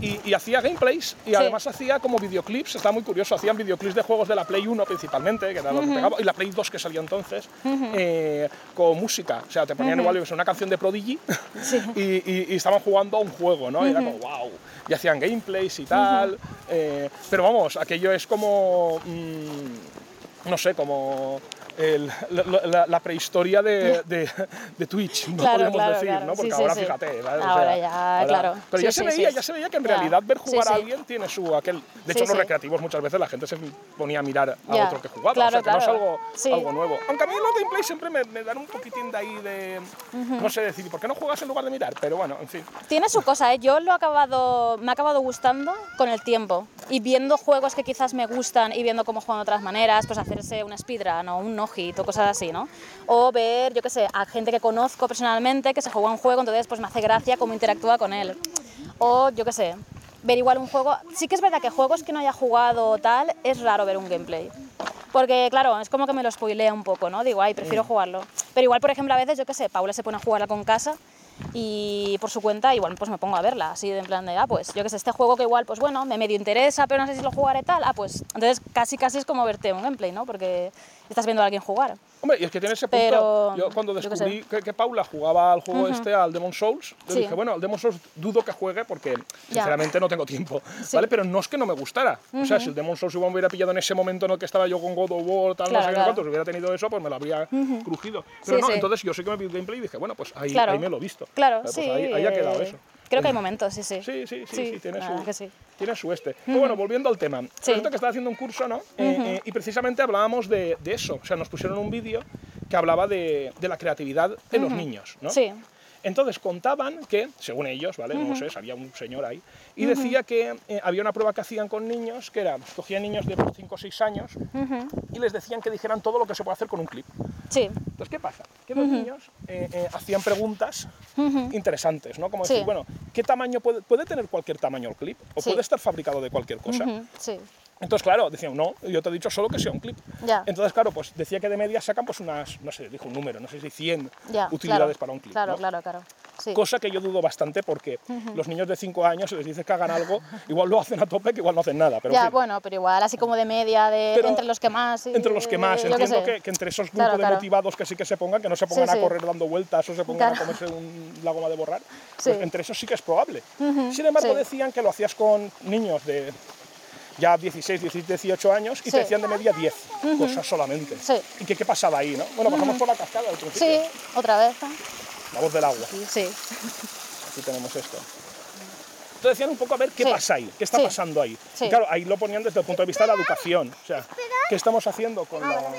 Speaker 6: y, y hacía gameplays y además hacía como videoclips, estaba muy curioso, hacían videoclips de juegos de la Play 1 principalmente, que era lo que pegaba, y la Play 2 que salió entonces, eh, con música. O sea, te ponían igual una canción de Prodigy y, y- y estaban jugando a un juego, ¿no? Y era como, wow. Y hacían gameplays y tal. eh, pero vamos, aquello es como. mm, no sé, como. El- la, la- la prehistoria de, de- de Twitch, no
Speaker 3: Claro,
Speaker 6: podemos
Speaker 3: claro,
Speaker 6: decir,
Speaker 3: claro.
Speaker 6: ¿no? Porque
Speaker 3: Sí,
Speaker 6: ahora
Speaker 3: sí.
Speaker 6: fíjate, ¿sabes? O
Speaker 3: Ahora
Speaker 6: sea,
Speaker 3: ya, claro.
Speaker 6: Pero ya
Speaker 3: Sí,
Speaker 6: se
Speaker 3: sí,
Speaker 6: veía, ya se veía que en
Speaker 3: Ya.
Speaker 6: realidad ver jugar a alguien tiene su aquel. De hecho, en los recreativos muchas veces la gente se ponía a mirar a
Speaker 3: Ya.
Speaker 6: otro que jugaba.
Speaker 3: Claro,
Speaker 6: o sea, que no es algo, algo nuevo. Aunque a mí los gameplays siempre me, me dan un poquitín de ahí de. No sé decir, ¿por qué no juegas en lugar de mirar? Pero bueno, en fin.
Speaker 3: Tiene su cosa, ¿eh? Yo lo he acabado, me ha acabado gustando con el tiempo. Y viendo juegos que quizás me gustan y viendo cómo juegan de otras maneras, pues hacerse una speedrun o un no-hit o cosas así, ¿no? O ver, yo qué sé, a gente que conozco personalmente que se juega un juego, entonces pues me hace gracia cómo interactúa con él. O yo qué sé, ver igual un juego... Sí que es verdad que juegos que no haya jugado tal, es raro ver un gameplay. Porque, claro, es como que me lo spoilea un poco, ¿no? Digo, ay, prefiero jugarlo. Pero igual, por ejemplo, a veces, yo qué sé, Paula se pone a jugarla con casa y por su cuenta igual pues me pongo a verla, así de en plan de, ah, pues yo que sé, este juego que igual, pues bueno, me medio interesa, pero no sé si lo jugaré tal, ah, pues entonces casi casi es como verte un gameplay, ¿no? Porque estás viendo a alguien jugar.
Speaker 6: Hombre, y es que tiene ese punto.
Speaker 3: Pero,
Speaker 6: yo cuando descubrí
Speaker 3: sé.
Speaker 6: que, que Paula jugaba al juego este, al Demon Souls, yo
Speaker 3: Sí.
Speaker 6: dije, bueno, al Demon Souls dudo que juegue porque sinceramente no tengo tiempo.
Speaker 3: Sí.
Speaker 6: ¿Vale? Pero no es que no me gustara. O sea, si el Demon Souls me hubiera pillado en ese momento en el que estaba yo con God of War, tal,
Speaker 3: Claro,
Speaker 6: no sé
Speaker 3: claro.
Speaker 6: si hubiera tenido eso, pues me lo habría crujido. Pero
Speaker 3: Sí,
Speaker 6: no, entonces yo sí que me vi el gameplay y dije, bueno, pues ahí,
Speaker 3: Claro.
Speaker 6: ahí me lo he visto.
Speaker 3: Claro,
Speaker 6: Pues
Speaker 3: sí.
Speaker 6: ahí, ahí ha quedado
Speaker 3: eh,
Speaker 6: eso.
Speaker 3: Creo que hay momentos, sí, sí.
Speaker 6: Sí, sí, sí, sí, tiene,
Speaker 3: la
Speaker 6: su,
Speaker 3: que sí.
Speaker 6: Tiene su este. Pero bueno, volviendo al tema.
Speaker 3: Sí.
Speaker 6: Resulta que estaba haciendo un curso, ¿no? Eh, eh, y precisamente hablábamos de, de eso. O sea, nos pusieron un vídeo que hablaba de, de la creatividad en los niños, ¿no?
Speaker 3: Sí.
Speaker 6: Entonces contaban que, según ellos, ¿vale? No sé, había un señor ahí, y decía que eh, había una prueba que hacían con niños, que era, cogían niños de 5 o 6 años y les decían que dijeran todo lo que se puede hacer con un clip.
Speaker 3: Sí.
Speaker 6: Entonces, ¿qué pasa? Que los niños eh, eh, hacían preguntas interesantes, ¿no? Como
Speaker 3: Sí.
Speaker 6: decir, bueno, ¿qué tamaño puede, puede tener cualquier tamaño el clip? ¿O
Speaker 3: Sí.
Speaker 6: puede estar fabricado de cualquier cosa?
Speaker 3: Sí.
Speaker 6: Entonces, claro, decían, no, yo te he dicho solo que sea un clip.
Speaker 3: Ya.
Speaker 6: Entonces, claro, pues decía que de media sacan pues unas, no sé, dijo un número, no sé si 100
Speaker 3: Ya.
Speaker 6: utilidades
Speaker 3: claro,
Speaker 6: para un clip.
Speaker 3: Claro,
Speaker 6: ¿no?
Speaker 3: claro, claro. Sí.
Speaker 6: Cosa que yo dudo bastante porque los niños de 5 años, si les dices que hagan algo, igual lo hacen a tope, que igual no hacen nada. Pero en
Speaker 3: ya,
Speaker 6: fin,
Speaker 3: bueno, pero igual, así como de media, de
Speaker 6: Pero
Speaker 3: entre los que más. y-
Speaker 6: entre los que más, entiendo
Speaker 3: sé.
Speaker 6: que, que entre esos grupos
Speaker 3: Claro,
Speaker 6: de
Speaker 3: claro.
Speaker 6: motivados que sí que se pongan, que no se pongan
Speaker 3: Sí,
Speaker 6: a
Speaker 3: sí.
Speaker 6: correr dando vueltas o se pongan a comerse un, la goma de borrar,
Speaker 3: Sí.
Speaker 6: pues entre esos sí que es probable. Sin embargo,
Speaker 3: sí.
Speaker 6: decían que lo hacías con niños de ya 16, 17, 18 años y
Speaker 3: Sí.
Speaker 6: te decían de media 10 cosas solamente.
Speaker 3: Sí.
Speaker 6: ¿Y que, qué pasaba ahí? ¿no? Bueno, pasamos por la cascada al principio,
Speaker 3: Sí, otra vez.
Speaker 6: la voz del agua.
Speaker 3: Sí.
Speaker 6: Aquí tenemos esto. Entonces decían un poco a ver qué
Speaker 3: Sí.
Speaker 6: pasa ahí, qué está
Speaker 3: Sí.
Speaker 6: pasando ahí.
Speaker 3: Sí.
Speaker 6: Y claro, ahí lo ponían desde el punto de vista de la educación. O sea, ¿qué estamos haciendo con la...
Speaker 7: A mami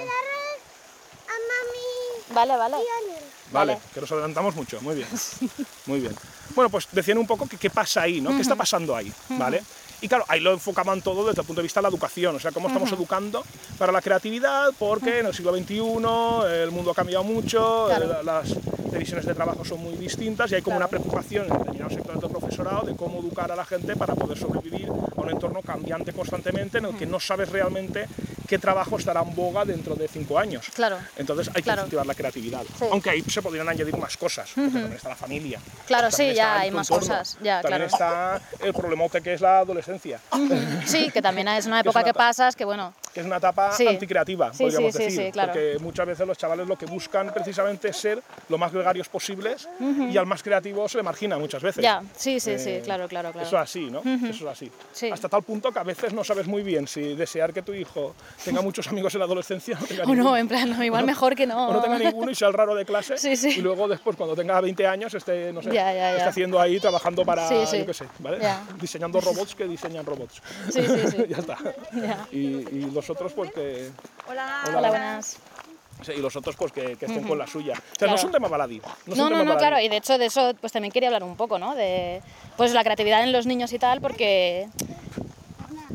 Speaker 3: Vale, vale.
Speaker 7: y a Nel.
Speaker 6: Vale,
Speaker 3: Vale.
Speaker 6: que nos adelantamos mucho, muy bien. Muy bien. Bueno, pues decían un poco que qué pasa ahí, ¿no? ¿Qué está pasando ahí? ¿Vale? Y claro, ahí lo enfocaban todo desde el punto de vista de la educación, o sea, cómo estamos educando para la creatividad, porque en el siglo XXI el mundo ha cambiado mucho,
Speaker 3: Claro.
Speaker 6: eh, las divisiones de trabajo son muy distintas y hay como una preocupación en determinados sectores del profesorado de cómo educar a la gente para poder sobrevivir a un entorno cambiante constantemente en el que no sabes realmente qué trabajo estará en boga dentro de cinco años.
Speaker 3: Claro.
Speaker 6: Entonces hay que
Speaker 3: Claro.
Speaker 6: incentivar la creatividad.
Speaker 3: Sí.
Speaker 6: Aunque ahí se podrían añadir más cosas, porque también está la familia.
Speaker 3: Claro, sí, ya hay más
Speaker 6: entorno,
Speaker 3: cosas, ya,
Speaker 6: también
Speaker 3: claro.
Speaker 6: está el problemote que es la adolescencia.
Speaker 3: Sí, que también es una
Speaker 6: Que es
Speaker 3: época
Speaker 6: una
Speaker 3: que pasas que, bueno,
Speaker 6: que es una etapa
Speaker 3: Sí.
Speaker 6: anticreativa,
Speaker 3: Sí,
Speaker 6: podríamos
Speaker 3: sí, sí,
Speaker 6: decir.
Speaker 3: sí, claro.
Speaker 6: Porque muchas veces los chavales lo que buscan precisamente es ser lo más gregarios posibles y al más creativo se le margina muchas veces.
Speaker 3: Ya, sí, sí, sí,
Speaker 6: Eh,
Speaker 3: claro, claro, claro.
Speaker 6: Eso es así, ¿no? Eso es así.
Speaker 3: Sí.
Speaker 6: Hasta tal punto que a veces no sabes muy bien si desear que tu hijo tenga muchos amigos en la adolescencia o tenga
Speaker 3: O no, en plan, no, igual mejor que no.
Speaker 6: O no tenga ninguno y sea el raro de clase.
Speaker 3: Sí, sí.
Speaker 6: Y luego después, cuando tenga 20 años, esté, no sé,
Speaker 3: Ya, ya, ya.
Speaker 6: esté haciendo ahí, trabajando para,
Speaker 3: Sí, sí.
Speaker 6: yo qué sé, ¿vale? Diseñando robots que diseñan robots.
Speaker 3: Sí, sí, sí.
Speaker 6: ya está.
Speaker 3: Ya.
Speaker 6: Y, y los otros, pues que...
Speaker 7: Hola.
Speaker 3: Hola, buenas.
Speaker 6: sí, y los otros, pues que, que estén con la suya. O sea,
Speaker 3: Claro.
Speaker 6: no es un tema baladí. No,
Speaker 3: No, no,
Speaker 6: tema
Speaker 3: no,
Speaker 6: baladí.
Speaker 3: claro, y de hecho de eso pues también quería hablar un poco, ¿no? De pues la creatividad en los niños y tal, porque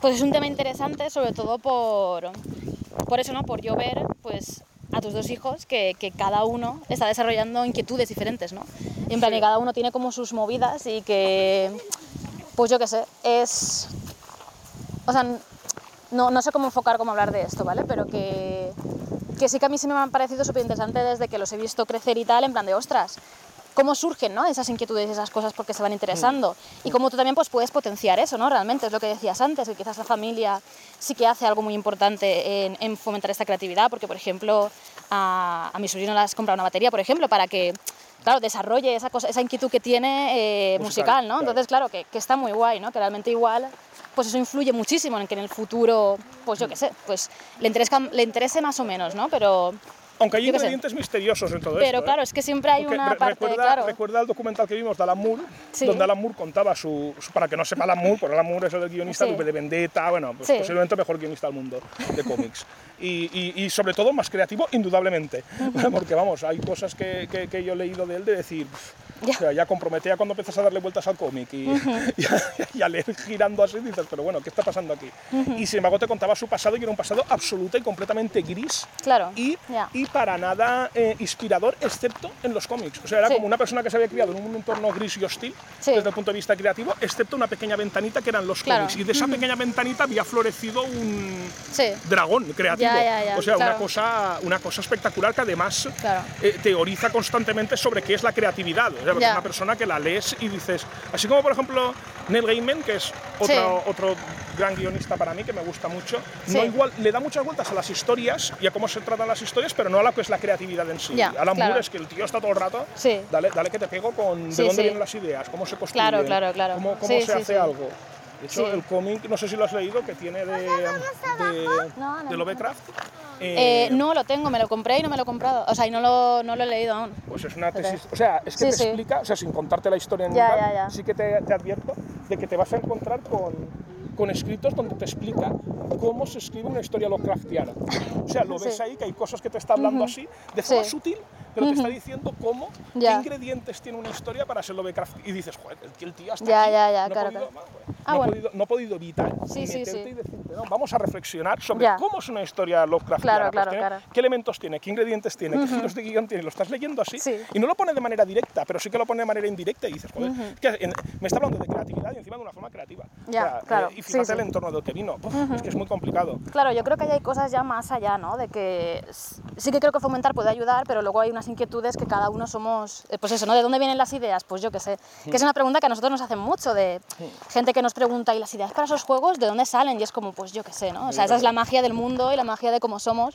Speaker 3: pues es un tema interesante, sobre todo por, por eso, ¿no? Por yo ver, pues a tus dos hijos que, que cada uno está desarrollando inquietudes diferentes, ¿no? Y en plan, que cada uno tiene como sus movidas y que, pues yo qué sé, es... O sea, no, no sé cómo enfocar, cómo hablar de esto, ¿vale? Pero que, que sí que a mí sí me han parecido súper interesante desde que los he visto crecer y tal, en plan de, ostras, cómo surgen ¿no? esas inquietudes y esas cosas porque se van interesando. Y cómo tú también pues, puedes potenciar eso, ¿no? Realmente, es lo que decías antes, que quizás la familia sí que hace algo muy importante en, en fomentar esta creatividad, porque, por ejemplo, a, a mi sobrino le has comprado una batería, por ejemplo, para que... Claro, desarrolle esa, cosa, esa inquietud que tiene eh,
Speaker 6: Musical,
Speaker 3: musical, ¿no?
Speaker 6: claro.
Speaker 3: Entonces, claro, que, que está muy guay, ¿no? Que realmente igual, pues eso influye muchísimo en que en el futuro, pues yo qué sé, pues le interese, le interese más o menos, ¿no? Pero,
Speaker 6: Aunque hay ingredientes misteriosos en todo
Speaker 3: pero
Speaker 6: esto. ¿eh?
Speaker 3: claro, es que siempre hay
Speaker 6: Porque
Speaker 3: una
Speaker 6: re-
Speaker 3: parte,
Speaker 6: recuerda,
Speaker 3: claro.
Speaker 6: recuerda el documental que vimos de Alan Moore,
Speaker 3: Sí.
Speaker 6: donde Alan Moore contaba su, su- Para que no sepa Alan Moore, porque Alan Moore es el guionista
Speaker 3: Sí.
Speaker 6: de Vendetta, bueno, pues
Speaker 3: Sí.
Speaker 6: posiblemente el mejor guionista del mundo de cómics. Y, y- y sobre todo más creativo, indudablemente. Porque vamos, hay cosas que, que- que yo he leído de él de decir. "Pff,
Speaker 3: Ya.
Speaker 6: O sea, ya comprometía cuando empiezas a darle vueltas al cómic y, a leer girando así, dices, pero bueno, ¿qué está pasando aquí? Y sin embargo te contaba su pasado y era un pasado absoluta y completamente gris
Speaker 3: Claro,
Speaker 6: y, y para nada eh, inspirador, excepto en los cómics. O sea, era
Speaker 3: Sí.
Speaker 6: como una persona que se había criado en un entorno gris y hostil
Speaker 3: Sí.
Speaker 6: desde el punto de vista creativo, excepto una pequeña ventanita que eran los
Speaker 3: Claro.
Speaker 6: cómics. Y de esa pequeña ventanita había florecido un
Speaker 3: Sí,
Speaker 6: dragón creativo.
Speaker 3: Ya, ya, ya,
Speaker 6: o sea,
Speaker 3: claro.
Speaker 6: una, cosa, una cosa espectacular que además
Speaker 3: Claro.
Speaker 6: eh, teoriza constantemente sobre qué es la creatividad. O sea, es una persona que la lees y dices, así como por ejemplo Neil Gaiman, que es otro,
Speaker 3: Sí.
Speaker 6: otro gran guionista para mí, que me gusta mucho,
Speaker 3: Sí.
Speaker 6: no igual, le da muchas vueltas a las historias y a cómo se tratan las historias, pero no a lo que es la creatividad en sí. Alan
Speaker 3: claro.
Speaker 6: Moore es que el tío está todo el rato, dale, dale que te pego con de dónde vienen las ideas, cómo se construyen,
Speaker 3: Claro, claro, claro.
Speaker 6: cómo, cómo se hace algo. De hecho,
Speaker 3: Sí.
Speaker 6: el cómic, no sé si lo has leído, que tiene de, de,
Speaker 3: No, no,
Speaker 6: de
Speaker 3: no.
Speaker 6: Lovecraft.
Speaker 3: Eh, no lo tengo, me lo compré y no me lo he comprado. O sea, y no lo, no lo he leído aún.
Speaker 6: Pues es una tesis, o sea, es que
Speaker 3: Sí,
Speaker 6: te
Speaker 3: sí.
Speaker 6: explica, o sea, sin contarte la historia ni
Speaker 3: Ya,
Speaker 6: tal,
Speaker 3: ya, ya.
Speaker 6: sí que te, te advierto de que te vas a encontrar con, con escritos donde te explica cómo se escribe una historia Lovecraftiana. O sea, lo ves
Speaker 3: Sí.
Speaker 6: ahí que hay cosas que te está hablando así, de forma
Speaker 3: Sí.
Speaker 6: sutil, pero te está diciendo cómo,
Speaker 3: Ya.
Speaker 6: qué ingredientes tiene una historia para ser Lovecraft. Y dices, joder, el tío- el tío hasta
Speaker 3: Ya,
Speaker 6: aquí
Speaker 3: ya, ya,
Speaker 6: no,
Speaker 3: claro,
Speaker 6: podido,
Speaker 3: claro. Ah,
Speaker 6: no
Speaker 3: bueno.
Speaker 6: podido- no he podido evitar
Speaker 3: Sí, sí, sí.
Speaker 6: y decirte, no, vamos a reflexionar sobre
Speaker 3: Ya.
Speaker 6: cómo es una historia Lovecraftiana.
Speaker 3: Claro,
Speaker 6: Pues. ¿Qué elementos tiene? ¿Qué ingredientes tiene? ¿Qué giros de guion tiene? Lo estás leyendo así
Speaker 3: Sí.
Speaker 6: y no lo pone de manera directa, pero sí que lo pone de manera indirecta y dices, joder, que en- me está hablando de creatividad y encima de una forma creativa.
Speaker 3: Ya, claro,
Speaker 6: y
Speaker 3: sí,
Speaker 6: fíjate
Speaker 3: sí.
Speaker 6: el entorno del que vino. Uf, Es que es muy complicado.
Speaker 3: Claro, yo creo que hay cosas ya más allá, ¿no? De que sí que creo que fomentar puede ayudar, pero luego hay unas inquietudes que cada uno somos, eh, pues eso, ¿no? ¿De dónde vienen las ideas? Pues yo qué sé. Que es una pregunta que a nosotros nos hacen mucho, de gente que nos pregunta, ¿y las ideas para esos juegos de dónde salen? Y es como, pues yo qué sé, ¿no? O sea, esa es la magia del mundo y la magia de cómo somos,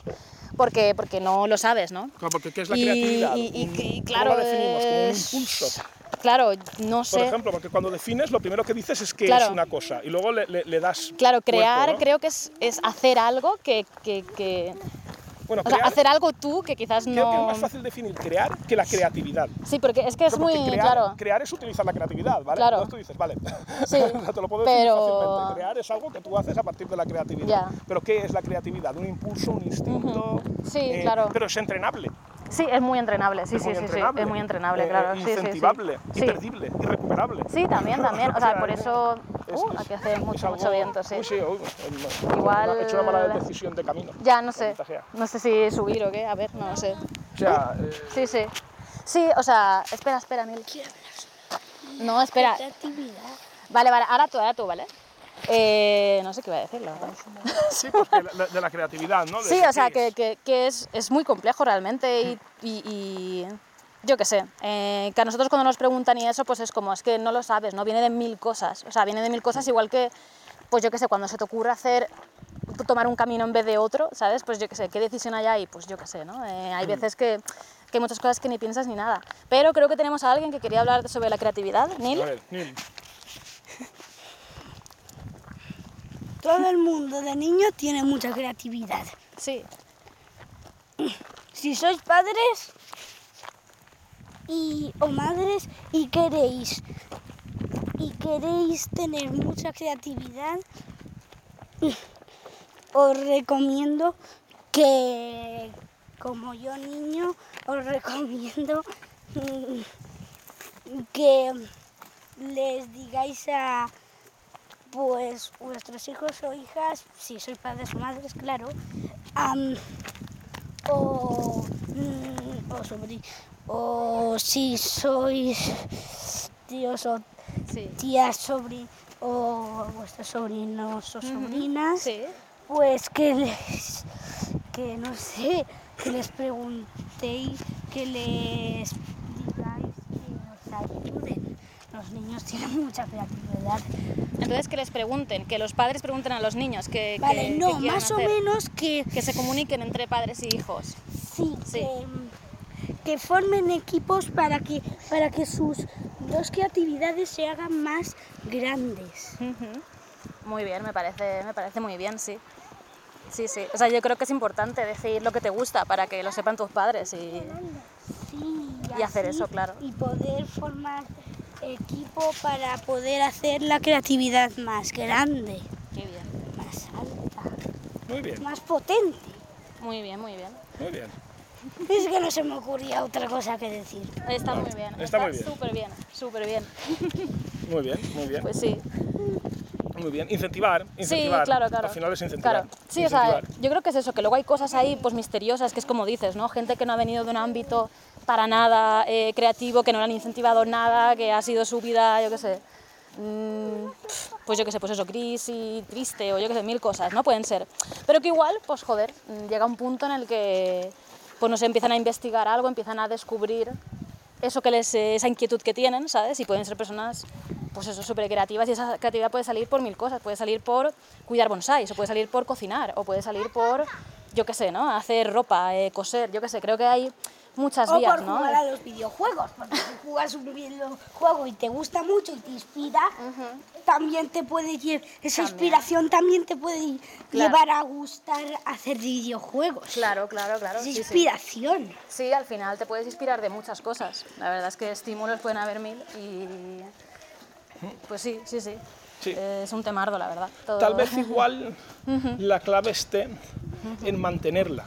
Speaker 3: porque, porque no lo sabes, ¿no?
Speaker 6: Claro, porque ¿qué es la
Speaker 3: Y-
Speaker 6: creatividad?
Speaker 3: y- y-
Speaker 6: Un-
Speaker 3: y
Speaker 6: ¿cómo
Speaker 3: claro,
Speaker 6: la definimos? Como un impulso.
Speaker 3: Claro, no sé.
Speaker 6: Por ejemplo, porque cuando defines, lo primero que dices es que
Speaker 3: Claro.
Speaker 6: es una cosa y luego le, le- le das.
Speaker 3: Claro,
Speaker 6: cuerpo,
Speaker 3: crear
Speaker 6: ¿no?
Speaker 3: creo que es, es hacer algo que... que, que-
Speaker 6: Bueno,
Speaker 3: o sea,
Speaker 6: crear-
Speaker 3: hacer algo tú que quizás
Speaker 6: creo que es
Speaker 3: no...
Speaker 6: más fácil definir crear que la creatividad.
Speaker 3: Sí, porque es que es muy...
Speaker 6: crear,
Speaker 3: Claro.
Speaker 6: crear es utilizar la creatividad, ¿vale?
Speaker 3: Claro.
Speaker 6: Entonces tú dices, vale,
Speaker 3: Sí,
Speaker 6: te lo puedo decir
Speaker 3: pero-
Speaker 6: fácilmente. Crear es algo que tú haces a partir de la creatividad.
Speaker 3: Ya.
Speaker 6: Pero ¿qué es la creatividad? Un impulso, un instinto. eh,
Speaker 3: Sí, claro.
Speaker 6: Pero es entrenable.
Speaker 3: Sí, es muy entrenable, sí,
Speaker 6: es
Speaker 3: sí,
Speaker 6: muy
Speaker 3: sí, sí,
Speaker 6: entrenable.
Speaker 3: es muy entrenable,
Speaker 6: eh,
Speaker 3: claro. sí, sí, sí.
Speaker 6: Incentivable,
Speaker 3: Sí.
Speaker 6: imperdible, irrecuperable.
Speaker 3: Sí, también, también. O sea, por eso...
Speaker 6: es-
Speaker 3: Uh, aquí hace mucho,
Speaker 6: algo-
Speaker 3: mucho viento, sí.
Speaker 6: Uy, sí,
Speaker 3: Igual-
Speaker 6: He hecho una mala decisión de camino.
Speaker 3: Ya, no sé. No sé si subir o qué, a ver, no lo sé.
Speaker 6: O sea, eh,
Speaker 3: Sí, sí. Sí, o sea, espera, espera, Nil. No, espera. Vale, vale, ahora tú, ahora tú, ¿vale? Eh, no sé qué iba a decir, la verdad.
Speaker 6: sí, pues que la- de la creatividad, ¿no? De-
Speaker 3: Sí, o sea, que, que- que es, es muy complejo realmente y, y- y yo qué sé, eh, que a nosotros cuando nos preguntan y eso, pues es como, es que no lo sabes, ¿no? Viene de mil cosas, o sea, viene de mil cosas igual que, pues yo qué sé, cuando se te ocurre hacer tomar un camino en vez de otro, ¿sabes? Pues yo qué sé, ¿qué decisión hay ahí? Pues yo qué sé, ¿no? Eh, hay veces que, que hay muchas cosas que ni piensas ni nada. Pero creo que tenemos a alguien que quería hablar sobre la creatividad. Neil.
Speaker 6: A ver, Neil.
Speaker 7: Todo el mundo de niño tiene mucha creatividad.
Speaker 3: Sí.
Speaker 7: Si sois padres y, o madres y queréis y queréis tener mucha creatividad, os recomiendo que, como yo niño, os recomiendo que les digáis a pues vuestros hijos o hijas, si sois padres o madres, claro, o, mm, o sobri- o si sois tíos o
Speaker 3: Sí.
Speaker 7: tías sobri o vuestros sobrinos o sobrinas,
Speaker 3: Sí.
Speaker 7: pues que les, que no sé, que les preguntéis, que les digáis que os ayuden. Los niños tienen mucha creatividad.
Speaker 3: Entonces que les pregunten, que los padres pregunten a los niños que,
Speaker 7: Vale,
Speaker 3: que
Speaker 7: no, más o menos que
Speaker 3: Que se comuniquen entre padres y hijos.
Speaker 7: sí,
Speaker 3: Sí.
Speaker 7: Que, que formen equipos para que para que sus dos creatividades se hagan más grandes.
Speaker 3: Muy bien, me parece, me parece muy bien, sí. Sí, sí. O sea, yo creo que es importante decir lo que te gusta para que lo sepan tus padres y...
Speaker 7: Sí,
Speaker 3: Y hacer
Speaker 7: así,
Speaker 3: eso, claro.
Speaker 7: Y poder formar equipo para poder hacer la creatividad más grande,
Speaker 3: Qué bien.
Speaker 7: más alta,
Speaker 6: Muy bien,
Speaker 7: más potente.
Speaker 3: Muy bien, muy bien.
Speaker 6: muy bien.
Speaker 7: Es que no se me ocurría otra cosa que decir.
Speaker 3: Está muy bien.
Speaker 6: está muy bien.
Speaker 3: Súper bien, súper bien.
Speaker 6: Muy bien, muy bien.
Speaker 3: Pues sí.
Speaker 6: Muy bien. Incentivar,
Speaker 3: Sí,
Speaker 6: incentivar.
Speaker 3: claro, claro.
Speaker 6: Al final es incentivar.
Speaker 3: Claro. Sí, o sea,
Speaker 6: Incentivar.
Speaker 3: yo creo que es eso, que luego hay cosas ahí pues misteriosas, que es como dices, ¿no? Gente que no ha venido de un ámbito para nada eh, creativo, que no le han incentivado nada, que ha sido su vida, yo qué sé, mm, pues yo qué sé, pues eso, gris y triste o yo qué sé, mil cosas, ¿no? Pueden ser. Pero que igual, pues joder, mm, llega un punto en el que, pues no sé, empiezan a investigar algo, empiezan a descubrir eso que les, esa inquietud que tienen, ¿sabes? Y pueden ser personas, pues eso, súper creativas y esa creatividad puede salir por mil cosas. Puede salir por cuidar bonsáis, o puede salir por cocinar, o puede salir por, yo qué sé, ¿no? Hacer ropa, eh, coser, yo qué sé. Creo que hay muchas
Speaker 7: O
Speaker 3: vías,
Speaker 7: por
Speaker 3: ¿no?
Speaker 7: jugar a los videojuegos, porque si juegas un videojuego y te gusta mucho y te inspira, también te puede lle- esa inspiración también te puede
Speaker 3: Claro.
Speaker 7: llevar a gustar hacer videojuegos.
Speaker 3: Claro, claro, claro.
Speaker 7: Es
Speaker 3: sí, sí.
Speaker 7: inspiración.
Speaker 3: Sí, al final te puedes inspirar de muchas cosas. La verdad es que estímulos pueden haber mil y... Pues sí, sí, sí.
Speaker 6: Sí.
Speaker 3: Es un temardo, la verdad. Todo-
Speaker 6: Tal vez igual la clave esté en mantenerla.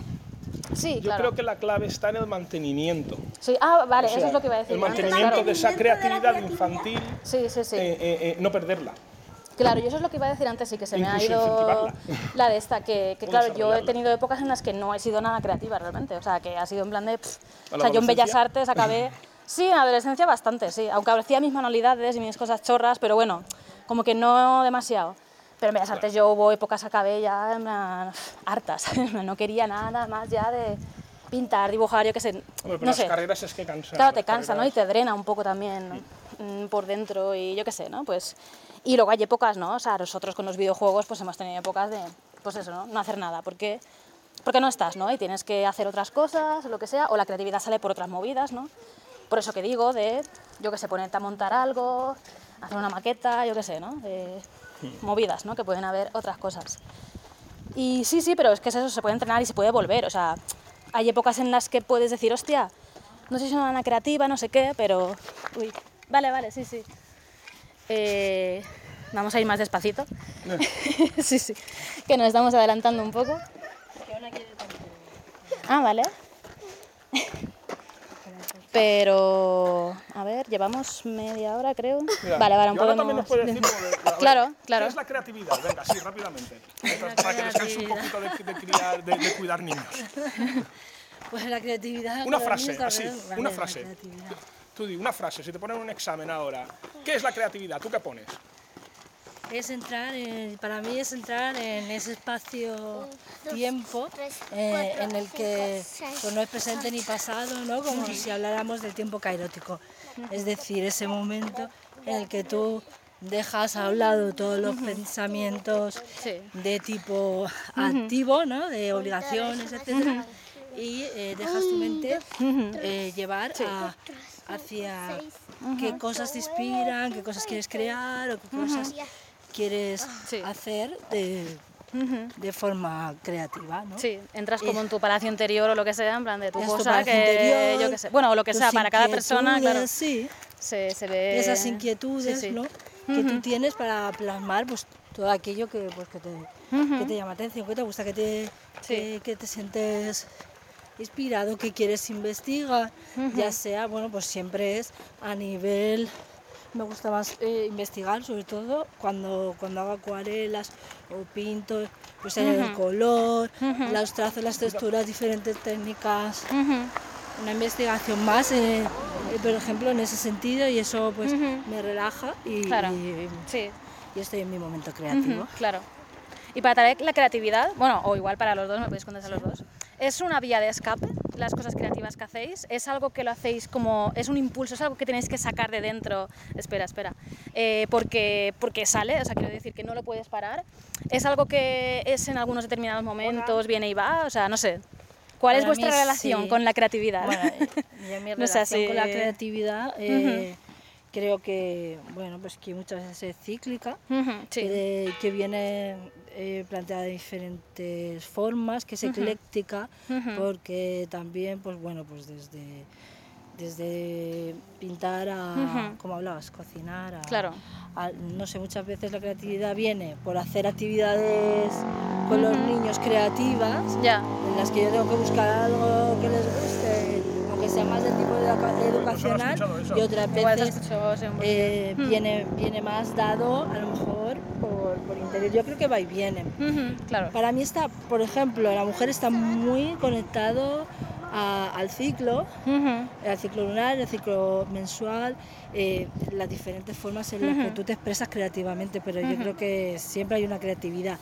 Speaker 3: Sí,
Speaker 6: Yo
Speaker 3: claro.
Speaker 6: creo que la clave está en el mantenimiento.
Speaker 3: Sí, ah, vale,
Speaker 6: O sea,
Speaker 3: eso es lo que iba a decir.
Speaker 6: El mantenimiento
Speaker 3: claro.
Speaker 6: de esa creatividad infantil,
Speaker 3: Sí, sí, sí.
Speaker 6: eh, eh, eh, no perderla.
Speaker 3: Claro, y eso es lo que iba a decir antes, sí, que se me ha
Speaker 6: Incluso
Speaker 3: ido la de esta, que, que claro, yo he tenido épocas en las que no he sido nada creativa realmente, o sea, que ha sido en plan de... pff,
Speaker 6: ¿A
Speaker 3: o sea, yo en Bellas? Artes acabé... Sí, en la adolescencia bastante, sí, aunque hacía mis manualidades y mis cosas chorras, pero bueno, como que no demasiado. Pero en Bellas Artes yo hubo épocas acabé ya hartas, no quería nada más ya de pintar, dibujar, yo qué sé,
Speaker 6: Hombre, pero
Speaker 3: no
Speaker 6: las
Speaker 3: sé.
Speaker 6: carreras es que cansan.
Speaker 3: Claro, te cansa, ¿no? Y
Speaker 6: carreras-
Speaker 3: te drena un poco también mm, por dentro y yo qué sé, ¿no? Pues, y luego hay épocas, ¿no? O sea, nosotros con los videojuegos pues hemos tenido épocas de, pues eso, ¿no? No hacer nada, porque, porque no estás, ¿no? Y tienes que hacer otras cosas lo que sea, o la creatividad sale por otras movidas, ¿no? Por eso que digo de, yo qué sé, ponerte a montar algo, hacer una maqueta, yo qué sé, ¿no? De movidas, ¿no? Que pueden haber otras cosas. Y sí, sí, pero es que es eso, se puede entrenar y se puede volver. O sea, hay épocas en las que puedes decir, hostia, no soy una creativa, no sé qué, pero... Uy, vale, vale, sí, sí. Eh, vamos a ir más despacito. sí, sí, que nos estamos adelantando un poco. Ah, vale. Pero, a ver, llevamos media hora, creo.
Speaker 6: Mira,
Speaker 3: vale, vale, un poco
Speaker 6: también nos decir, ver,
Speaker 3: Claro, claro.
Speaker 6: ¿Qué es la creatividad? Venga, sí, rápidamente. Para que descanse un poquito de, de criar- de- de cuidar niños.
Speaker 8: Pues la creatividad.
Speaker 6: Una
Speaker 8: mí
Speaker 6: frase,
Speaker 8: es la
Speaker 6: así,
Speaker 8: vale,
Speaker 6: una frase. Tú di una frase, si te ponen un examen ahora, ¿qué es la creatividad? ¿Tú qué pones?
Speaker 8: Es entrar, en- para mí es entrar en ese espacio-tiempo eh, en el que pues, no es presente ni pasado, ¿no? como si habláramos del tiempo cairótico. Es decir, ese momento en el que tú dejas a un lado todos los pensamientos de tipo activo, ¿no? de obligaciones, etc. Y eh, dejas tu mente eh, llevar a, hacia qué cosas te inspiran, qué cosas quieres crear o qué cosas quieres hacer de, de forma creativa, ¿no?
Speaker 3: Sí, entras como en tu palacio interior o lo que sea, en plan de tu cosa que yo que sé. Bueno, o lo que sea, para cada persona, claro.
Speaker 8: Sí.
Speaker 3: Se, se ve...
Speaker 8: Esas inquietudes, ¿no? Que tú tienes para plasmar pues todo aquello que, pues, que, te, que te llama atención, que te gusta, que te, que, te sientes inspirado, que quieres investigar, ya sea, bueno, pues siempre es a nivel me gusta más eh, investigar, sobre todo cuando, cuando hago acuarelas o pinto, pues el color, los trazos, las texturas, diferentes técnicas. Una investigación más, eh, eh, por ejemplo, en ese sentido, y eso pues me relaja y,
Speaker 3: sí.
Speaker 8: y estoy en mi momento creativo.
Speaker 3: Claro. Y para traer la creatividad, bueno, o igual para los dos, me podéis contestar los dos. ¿Es una vía de escape las cosas creativas que hacéis? ¿Es algo que lo hacéis como, es un impulso, es algo que tenéis que sacar de dentro? Espera, espera. Eh, porque, porque sale, o sea, quiero decir que no lo puedes parar. ¿Es algo que es en algunos determinados momentos, viene y va? O sea, no sé. ¿Cuál es vuestra relación con la creatividad?
Speaker 8: Bueno, mi relación con la creatividad... Eh, creo que bueno pues que muchas veces es cíclica que, que, viene eh, planteada de diferentes formas, que es ecléctica, porque también, pues bueno, pues desde, desde pintar a, como hablabas, cocinar, a,
Speaker 3: claro.
Speaker 8: no sé, muchas veces la creatividad viene por hacer actividades con los niños creativas,
Speaker 3: ya.
Speaker 8: en las que yo tengo que buscar algo que les guste, aunque sea más del tipo de educacional, y otras veces eh, viene, viene más dado a lo mejor por, por interior. Yo creo que va y viene.
Speaker 3: claro.
Speaker 8: Para mí está, por ejemplo, la mujer está muy conectado al ciclo, al ciclo lunar, el ciclo mensual, eh, las diferentes formas en las que tú te expresas creativamente, pero yo creo que siempre hay una creatividad.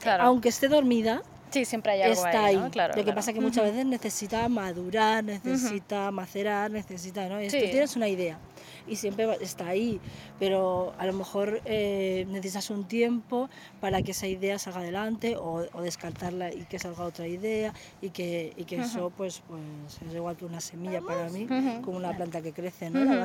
Speaker 3: Claro.
Speaker 8: Aunque esté dormida,
Speaker 3: Sí, siempre hay algo
Speaker 8: está
Speaker 3: ahí,
Speaker 8: ahí.
Speaker 3: Claro,
Speaker 8: Lo que pasa es que muchas veces necesita madurar, necesita macerar, necesita, ¿no? Tú tienes una idea y siempre está ahí, pero a lo mejor eh, necesitas un tiempo para que esa idea salga adelante o, descartarla y que salga otra idea y que, y que eso pues, pues es igual que una semilla para mí, como una planta que crece, ¿no?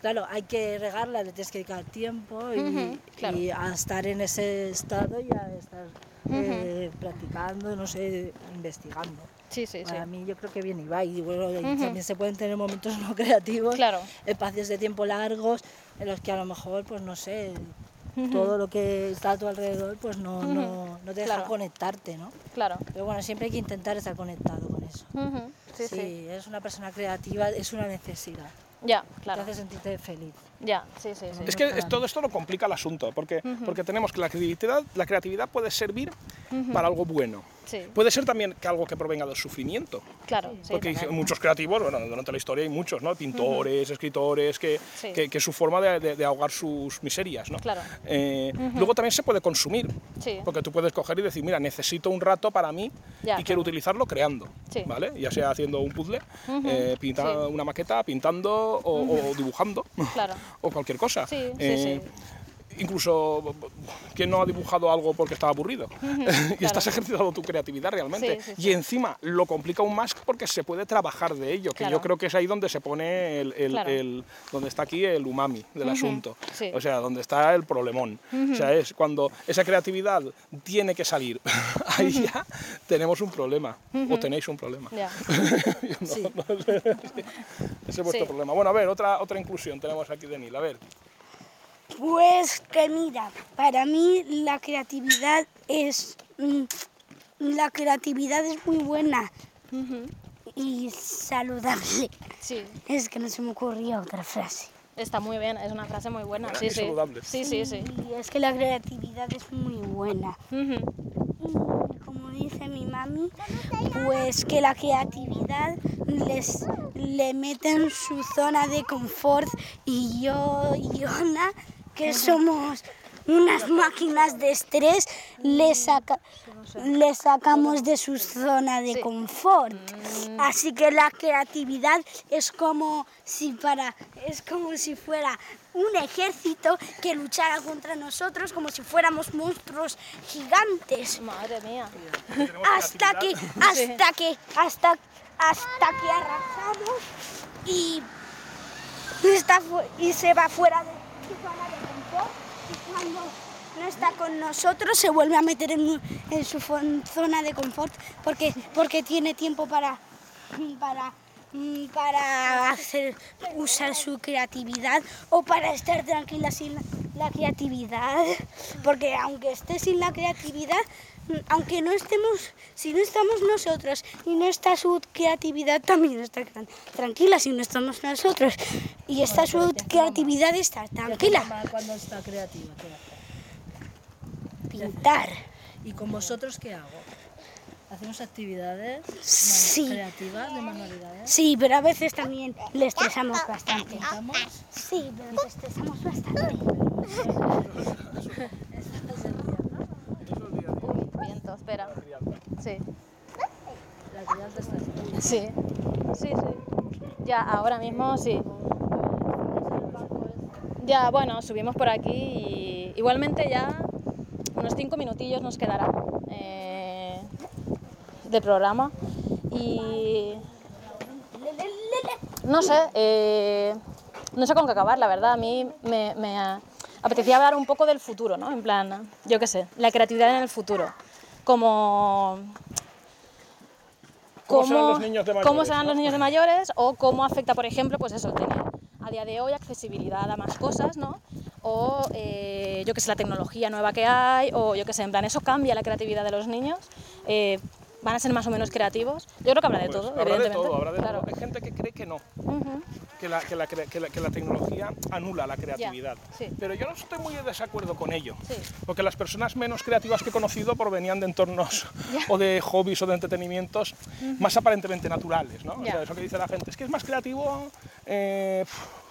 Speaker 8: claro, hay que regarla, le tienes que dedicar tiempo y, y a estar en ese estado y a estar eh, practicando, no sé, investigando.
Speaker 3: Sí, sí,
Speaker 8: Para mí yo creo que viene y va. Y bueno, también se pueden tener momentos no creativos,
Speaker 3: claro.
Speaker 8: espacios de tiempo largos, en los que a lo mejor, pues no sé, todo lo que está a tu alrededor, pues no, no, no, te deja conectarte, ¿no?
Speaker 3: Claro.
Speaker 8: Pero bueno, siempre hay que intentar estar conectado con eso.
Speaker 3: sí,
Speaker 8: sí, sí, eres una persona creativa, es una necesidad.
Speaker 3: Ya, claro.
Speaker 8: Te hace sentirte feliz.
Speaker 3: Ya, sí, sí, sí.
Speaker 6: Es que todo esto lo complica el asunto, porque, porque tenemos que la creatividad, la creatividad puede servir para algo bueno. Puede ser también que algo que provenga del sufrimiento.
Speaker 3: Claro.
Speaker 6: Porque muchos creativos, bueno, durante la historia hay muchos, ¿no? Pintores, escritores, que, que, es su forma de, de, ahogar sus miserias, ¿no?
Speaker 3: Claro.
Speaker 6: Eh, luego también se puede consumir. Porque tú puedes coger y decir, mira, necesito un rato para mí y quiero utilizarlo creando, ¿vale? Ya sea haciendo un puzzle, eh, pintar una maqueta, pintando o, o dibujando.
Speaker 3: Claro.
Speaker 6: o cualquier cosa.
Speaker 3: Sí, sí, eh, sí
Speaker 6: incluso ¿quién no ha dibujado algo porque estaba aburrido? y estás ejercitando tu creatividad realmente. y encima lo complica aún más porque se puede trabajar de ello, que yo creo que es ahí donde se pone el, el, donde está aquí el umami del asunto. O sea, donde está el problemón. O sea, es cuando esa creatividad tiene que salir. ahí ya tenemos un problema. O tenéis un problema. Ese es vuestro problema. Bueno, a ver, otra, otra inclusión tenemos aquí de Nil. A ver.
Speaker 7: Pues que mira, para mí la creatividad es mm, la creatividad es muy buena y saludable.
Speaker 3: Sí.
Speaker 7: Es que no se me ocurría otra frase.
Speaker 3: Está muy bien, es una frase muy buena. Sí, sí. sí, sí, sí.
Speaker 7: Y es que la creatividad es muy buena. Y como dice mi mami, pues que la creatividad les le mete en su zona de confort y yo y Ona que somos unas máquinas de estrés, le, saca, les sacamos de su zona de confort. Así que la creatividad es como si para es como si fuera un ejército que luchara contra nosotros como si fuéramos monstruos gigantes.
Speaker 3: Madre mía.
Speaker 7: Hasta que hasta que hasta hasta que arrasamos y está y se va fuera de su zona de no está con nosotros se vuelve a meter en, su zona de confort porque, porque tiene tiempo para, para, para hacer, usar su creatividad o para estar tranquila sin la, creatividad. Porque aunque esté sin la creatividad, aunque no estemos, si no estamos nosotros y no está su creatividad, también está tran- tranquila si no estamos nosotros. Y está su creatividad está tranquila.
Speaker 8: Cuando está creativa.
Speaker 7: Pintar.
Speaker 8: ¿Y con vosotros qué hago? ¿Hacemos actividades
Speaker 7: Sí.
Speaker 8: creativas de manualidades?
Speaker 7: Sí, pero a veces también le estresamos bastante. Sí, pero le estresamos bastante.
Speaker 3: Viento, espera. Sí.
Speaker 8: La está.
Speaker 3: Sí. Sí, sí. Ya, ahora mismo sí. Ya, bueno, subimos por aquí y igualmente ya unos cinco minutillos nos quedará eh, de programa y no sé, eh, no sé con qué acabar, la verdad. A mí me, me apetecía hablar un poco del futuro, ¿no? En plan, yo qué sé, la creatividad en el futuro. Como
Speaker 6: ¿Cómo serán los niños de
Speaker 3: cómo
Speaker 6: mayores,
Speaker 3: serán
Speaker 6: no?
Speaker 3: los niños de mayores o cómo afecta, por ejemplo, pues eso, tener a día de hoy accesibilidad a más cosas, ¿no? O eh, yo que sé, la tecnología nueva que hay, o yo que sé, en plan, eso cambia la creatividad de los niños. eh, van a ser más o menos creativos. Yo creo que habrá de
Speaker 6: Pues,
Speaker 3: todo,
Speaker 6: habrá de todo, habrá de
Speaker 3: claro.
Speaker 6: todo. Hay gente que cree que no, que la, que la que la- que la tecnología anula la creatividad.
Speaker 3: sí.
Speaker 6: Pero yo no estoy muy de desacuerdo con ello.
Speaker 3: Sí.
Speaker 6: Porque las personas menos creativas que he conocido provenían de entornos o de hobbies o de entretenimientos más aparentemente naturales. ¿no? O
Speaker 3: Ya.
Speaker 6: sea, eso que dice la gente, es que es más creativo eh,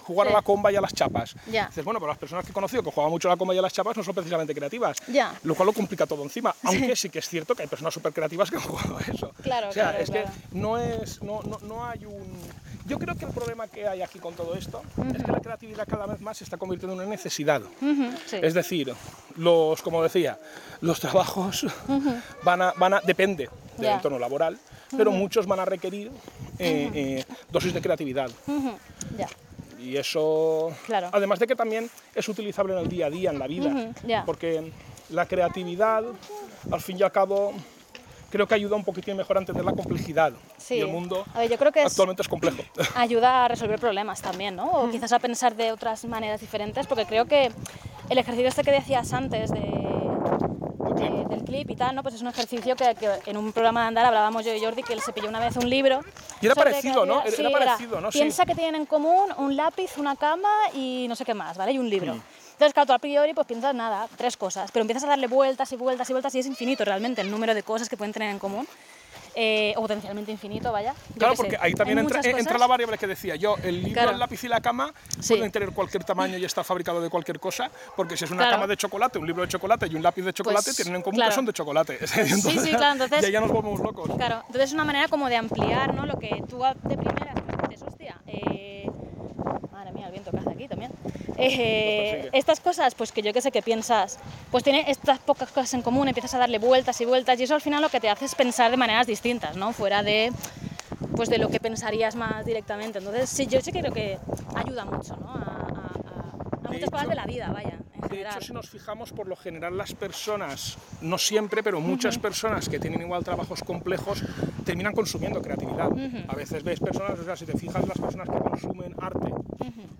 Speaker 6: jugar
Speaker 3: Sí.
Speaker 6: a la comba y a las chapas.
Speaker 3: Ya.
Speaker 6: Dices, bueno, pero las personas que he conocido que juegan mucho a la comba y a las chapas no son precisamente creativas.
Speaker 3: Ya.
Speaker 6: Lo cual lo complica todo encima. Aunque sí que es cierto que hay personas súper creativas que han jugado a eso.
Speaker 3: Claro,
Speaker 6: o sea,
Speaker 3: claro,
Speaker 6: es
Speaker 3: claro.
Speaker 6: que no es no, no, no hay un yo creo que el problema que hay aquí con todo esto es que la creatividad cada vez más se está convirtiendo en una necesidad
Speaker 3: sí.
Speaker 6: es decir los como decía los trabajos van a van a depende del entorno laboral pero muchos van a requerir eh, eh, dosis de creatividad
Speaker 3: Ya.
Speaker 6: Y eso
Speaker 3: Claro.
Speaker 6: además de que también es utilizable en el día a día en la vida porque la creatividad al fin y al cabo creo que ayuda un poquitín mejor a entender la complejidad
Speaker 3: Sí.
Speaker 6: y el mundo
Speaker 3: A ver, yo creo que
Speaker 6: actualmente es complejo
Speaker 3: ayuda a resolver problemas también, ¿no? O quizás a pensar de otras maneras diferentes, porque creo que el ejercicio este que decías antes de, de- del clip y tal, ¿no? Pues es un ejercicio que, que en un programa de andar hablábamos yo y Jordi que él se pilló una vez un libro.
Speaker 6: Y era parecido, ¿no? Era
Speaker 3: Sí,
Speaker 6: parecido, ¿no? Sí.
Speaker 3: Piensa que tienen en común un lápiz, una cama y no sé qué más, ¿vale? Y un libro.
Speaker 6: Mm.
Speaker 3: Entonces, claro, tú a priori pues piensas nada, tres cosas, pero empiezas a darle vueltas y vueltas y vueltas y es infinito realmente el número de cosas que pueden tener en común. Eh, o potencialmente infinito, vaya.
Speaker 6: Claro,
Speaker 3: sé.
Speaker 6: porque ahí también entra,
Speaker 3: muchas
Speaker 6: entra la variable que decía yo, el libro,
Speaker 3: Claro.
Speaker 6: el lápiz y la cama
Speaker 3: Sí.
Speaker 6: pueden tener cualquier tamaño y estar fabricado de cualquier cosa, porque si es una
Speaker 3: Claro.
Speaker 6: cama de chocolate, un libro de chocolate y un lápiz de chocolate,
Speaker 3: Pues,
Speaker 6: tienen en común
Speaker 3: claro.
Speaker 6: que son de chocolate.
Speaker 3: sí, claro, entonces-
Speaker 6: Y ahí ya nos volvemos locos.
Speaker 3: Claro, entonces es una manera como de ampliar, ¿no? Lo que tú de primera dices, hostia, eh, madre mía, el viento que hace aquí también. Eh,
Speaker 6: persigue.
Speaker 3: estas cosas, pues que yo que sé que piensas, pues tiene estas pocas cosas en común, empiezas a darle vueltas y vueltas y eso al final lo que te hace es pensar de maneras distintas, ¿no? Fuera de pues de lo que pensarías más directamente. Entonces, sí, yo sí creo que ayuda mucho, ¿no? A, a- muchas cosas de la vida, vaya, en
Speaker 6: De
Speaker 3: general.
Speaker 6: hecho, si nos fijamos, por lo general las personas, no siempre, pero muchas personas que tienen igual trabajos complejos, terminan consumiendo creatividad. A veces ves personas, o sea, si te fijas, las personas que consumen arte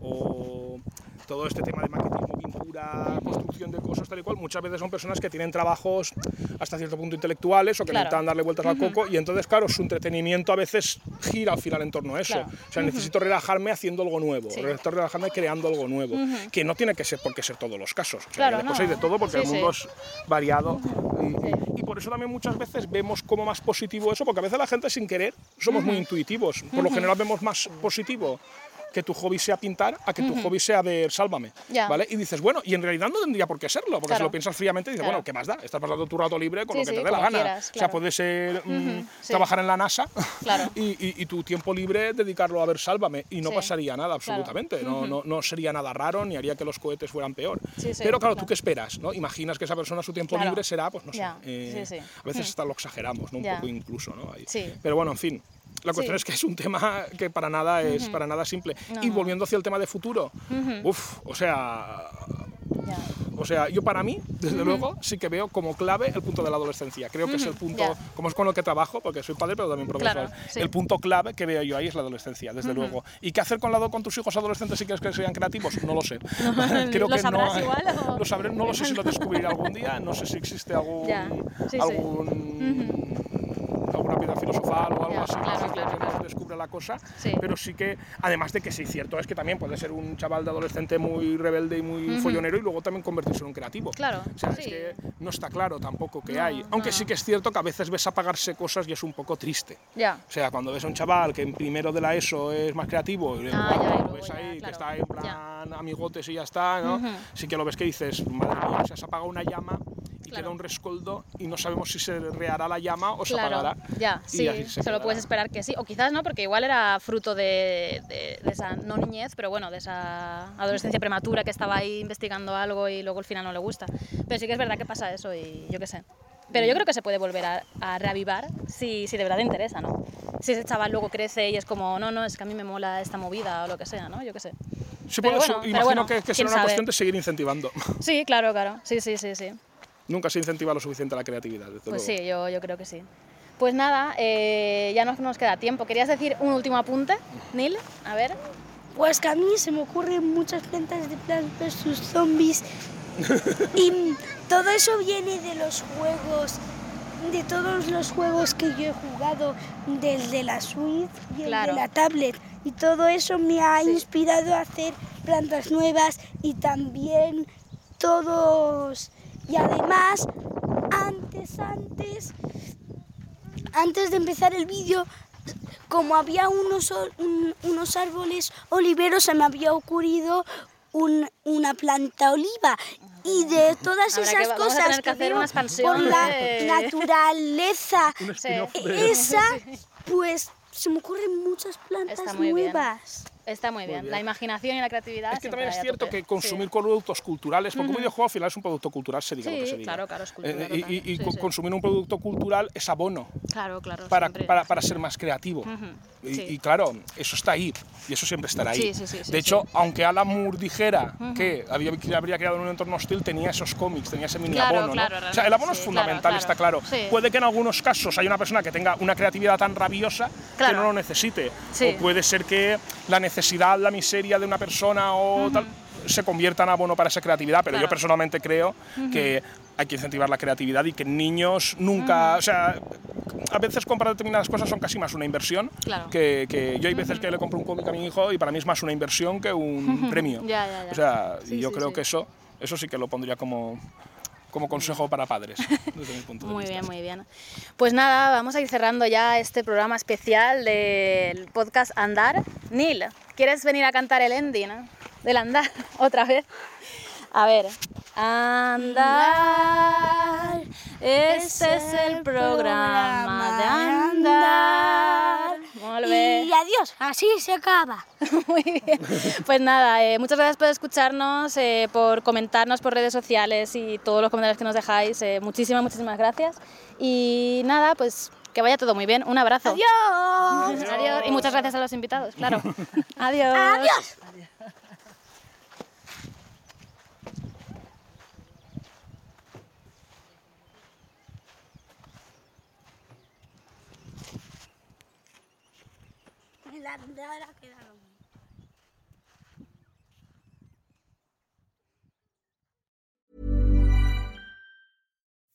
Speaker 6: o todo este tema de maquetismo, pintura, construcción de cosas, tal y cual, muchas veces son personas que tienen trabajos hasta cierto punto intelectuales o que
Speaker 3: Claro.
Speaker 6: necesitan darle vueltas al coco y entonces, claro, su entretenimiento a veces gira al final en torno a eso.
Speaker 3: Claro.
Speaker 6: O sea, necesito relajarme haciendo algo nuevo,
Speaker 3: Sí.
Speaker 6: necesito relajarme creando algo nuevo, que no tiene que ser por qué ser todos los casos. O sea,
Speaker 3: Claro, no.
Speaker 6: hay de todo porque
Speaker 3: Sí,
Speaker 6: el mundo
Speaker 3: sí.
Speaker 6: es variado y, y por eso también muchas veces vemos como más positivo eso, porque a veces la gente sin querer somos muy intuitivos. Por lo general vemos más positivo que tu hobby sea pintar a que tu hobby sea ver Sálvame. ¿vale? Y dices, bueno, y en realidad no tendría por qué serlo, porque
Speaker 3: Claro.
Speaker 6: si lo piensas fríamente, dices,
Speaker 3: Claro.
Speaker 6: bueno, ¿qué más da? Estás pasando tu rato libre con
Speaker 3: Sí,
Speaker 6: lo que
Speaker 3: sí,
Speaker 6: te dé la gana.
Speaker 3: quieras,
Speaker 6: O sea,
Speaker 3: claro.
Speaker 6: puede ser mm,
Speaker 3: sí.
Speaker 6: trabajar en la NASA
Speaker 3: Claro.
Speaker 6: y, y- y tu tiempo libre dedicarlo a ver Sálvame y no pasaría nada absolutamente. No, no, no sería nada raro ni haría que los cohetes fueran peor. Pero claro,
Speaker 3: claro.
Speaker 6: ¿tú qué esperas? ¿no? Imaginas que esa persona su tiempo
Speaker 3: Claro.
Speaker 6: libre será, pues no sé, eh, a veces hasta lo exageramos, ¿no? un poco incluso. ¿no? Ahí.
Speaker 3: Sí.
Speaker 6: Pero bueno, en fin. La cuestión
Speaker 3: Sí.
Speaker 6: es que es un tema que para nada es para nada simple.
Speaker 3: No,
Speaker 6: y volviendo hacia el tema de futuro, uf, o sea, o sea, yo para mí, desde luego, sí que veo como clave el punto de la adolescencia. Creo que es el punto, como es con lo que trabajo, porque soy padre, pero también profesor,
Speaker 3: Claro, sí.
Speaker 6: el punto clave que veo yo ahí es la adolescencia, desde luego. ¿Y qué hacer con, la, con tus hijos adolescentes si quieres que sean creativos? No lo sé. Creo
Speaker 3: ¿Lo
Speaker 6: que
Speaker 3: sabrás
Speaker 6: no,
Speaker 3: igual o?
Speaker 6: Lo sabré, no lo sé si lo descubriré algún día, no sé si existe algún,
Speaker 3: sí, sí.
Speaker 6: Alguna piedra filosofal o algo así
Speaker 3: claro, claro, claro.
Speaker 6: descubra la cosa,
Speaker 3: Sí.
Speaker 6: pero sí que, además de que sí, cierto es que también puede ser un chaval de adolescente muy rebelde y muy follonero y luego también convertirse en un creativo.
Speaker 3: Claro,
Speaker 6: O sea, es
Speaker 3: sí.
Speaker 6: que no está claro tampoco que
Speaker 3: No,
Speaker 6: hay. Aunque
Speaker 3: no,
Speaker 6: sí que es cierto que a veces ves apagarse cosas y es un poco triste.
Speaker 3: Ya.
Speaker 6: O sea, cuando ves a un chaval que en primero de la ESO es más creativo y
Speaker 3: Ah, ya, y
Speaker 6: lo ves
Speaker 3: ya,
Speaker 6: ahí, que está en plan amigotes y ya está, ¿no? Sí que lo ves que dices, madre mía, se has apagado una llama y
Speaker 3: Claro.
Speaker 6: queda un rescoldo y no sabemos si se reará la llama o se
Speaker 3: Claro,
Speaker 6: apagará.
Speaker 3: ya, sí,
Speaker 6: se
Speaker 3: solo puedes esperar que sí, o quizás no, porque igual era fruto de, de- de esa no niñez, pero bueno, de esa adolescencia prematura que estaba ahí investigando algo y luego al final no le gusta. Pero sí que es verdad que pasa eso y yo qué sé. Pero yo creo que se puede volver a, a reavivar si, si de verdad te interesa, ¿no? Si ese chaval luego crece y es como, no, no, es que a mí me mola esta movida o lo que sea, ¿no? Yo qué sé.
Speaker 6: Sí,
Speaker 3: Pero bueno, pero
Speaker 6: imagino
Speaker 3: bueno,
Speaker 6: que, que será una
Speaker 3: sabe.
Speaker 6: cuestión de seguir incentivando.
Speaker 3: Sí, claro, claro. Sí, sí, sí, sí.
Speaker 6: Nunca se incentiva lo suficiente la creatividad, desde
Speaker 3: Pues
Speaker 6: luego.
Speaker 3: sí, yo, yo creo que sí. Pues nada, eh, ya no nos queda tiempo. ¿Querías decir un último apunte, Neil? A ver.
Speaker 7: Pues que a mí se me ocurren muchas plantas de Plants vs Zombies y todo eso viene de los juegos, de todos los juegos que yo he jugado desde la Switch y el
Speaker 3: Claro.
Speaker 7: de la tablet y todo eso me ha inspirado a hacer plantas nuevas y también todos y además antes antes antes de empezar el vídeo, como había unos, un- unos árboles oliveros, se me había ocurrido un- una planta oliva. Y de todas
Speaker 3: que-
Speaker 7: esas cosas
Speaker 3: que hacer
Speaker 7: veo
Speaker 3: una expansión
Speaker 7: por la naturaleza, esa, pues se me ocurren muchas plantas
Speaker 3: Está muy bien. Está muy bien.
Speaker 6: bien.
Speaker 3: La imaginación y la creatividad.
Speaker 6: Es que también es cierto que consumir
Speaker 3: Sí.
Speaker 6: productos culturales, porque un videojuego al final es un producto cultural, se diga lo que
Speaker 3: Sí,
Speaker 6: se diga.
Speaker 3: claro, claro, es cultura
Speaker 6: Eh, y-
Speaker 3: Sí, sí.
Speaker 6: consumir un producto cultural es abono
Speaker 3: Claro, claro.
Speaker 6: para, para, para ser más creativo. Y,
Speaker 3: sí.
Speaker 6: y claro, eso está ahí y eso siempre estará ahí.
Speaker 3: Sí, sí,
Speaker 6: de hecho, aunque Alan Moore dijera que había, que habría creado en un entorno hostil, tenía esos cómics, tenía ese mini
Speaker 3: Claro,
Speaker 6: abono. ¿no? o sea, el abono es fundamental,
Speaker 3: claro.
Speaker 6: está claro. Puede que en algunos casos haya una persona que tenga una creatividad tan rabiosa que no lo necesite. O puede ser que la necesidad, la miseria de una persona o tal se convierta en abono para esa creatividad, pero yo personalmente creo que hay que incentivar la creatividad y que niños nunca, o sea, a veces comprar determinadas cosas son casi más una inversión
Speaker 3: Claro.
Speaker 6: que, que yo hay veces que le compro un cómic a mi hijo y para mí es más una inversión que un premio.
Speaker 3: Ya, ya, ya.
Speaker 6: O sea,
Speaker 3: Sí,
Speaker 6: yo
Speaker 3: sí,
Speaker 6: creo
Speaker 3: sí.
Speaker 6: que eso, eso sí que lo pondría como, como consejo para padres, desde mi punto de
Speaker 3: Muy
Speaker 6: vista.
Speaker 3: bien, muy bien. Pues nada, vamos a ir cerrando ya este programa especial del podcast Andar. Neil, ¿quieres venir a cantar el ending eh? Del Andar otra vez? A ver. Andar, este es el programa de andar.
Speaker 7: Y adiós, así se acaba.
Speaker 3: Muy bien. Pues nada, eh, muchas gracias por escucharnos, eh, por comentarnos por redes sociales y todos los comentarios que nos dejáis. eh, muchísimas, muchísimas gracias. Y nada, pues que vaya todo muy bien. Un abrazo.
Speaker 7: Adiós.
Speaker 3: Adiós. Y muchas gracias a los invitados, claro. Adiós.
Speaker 7: Adiós.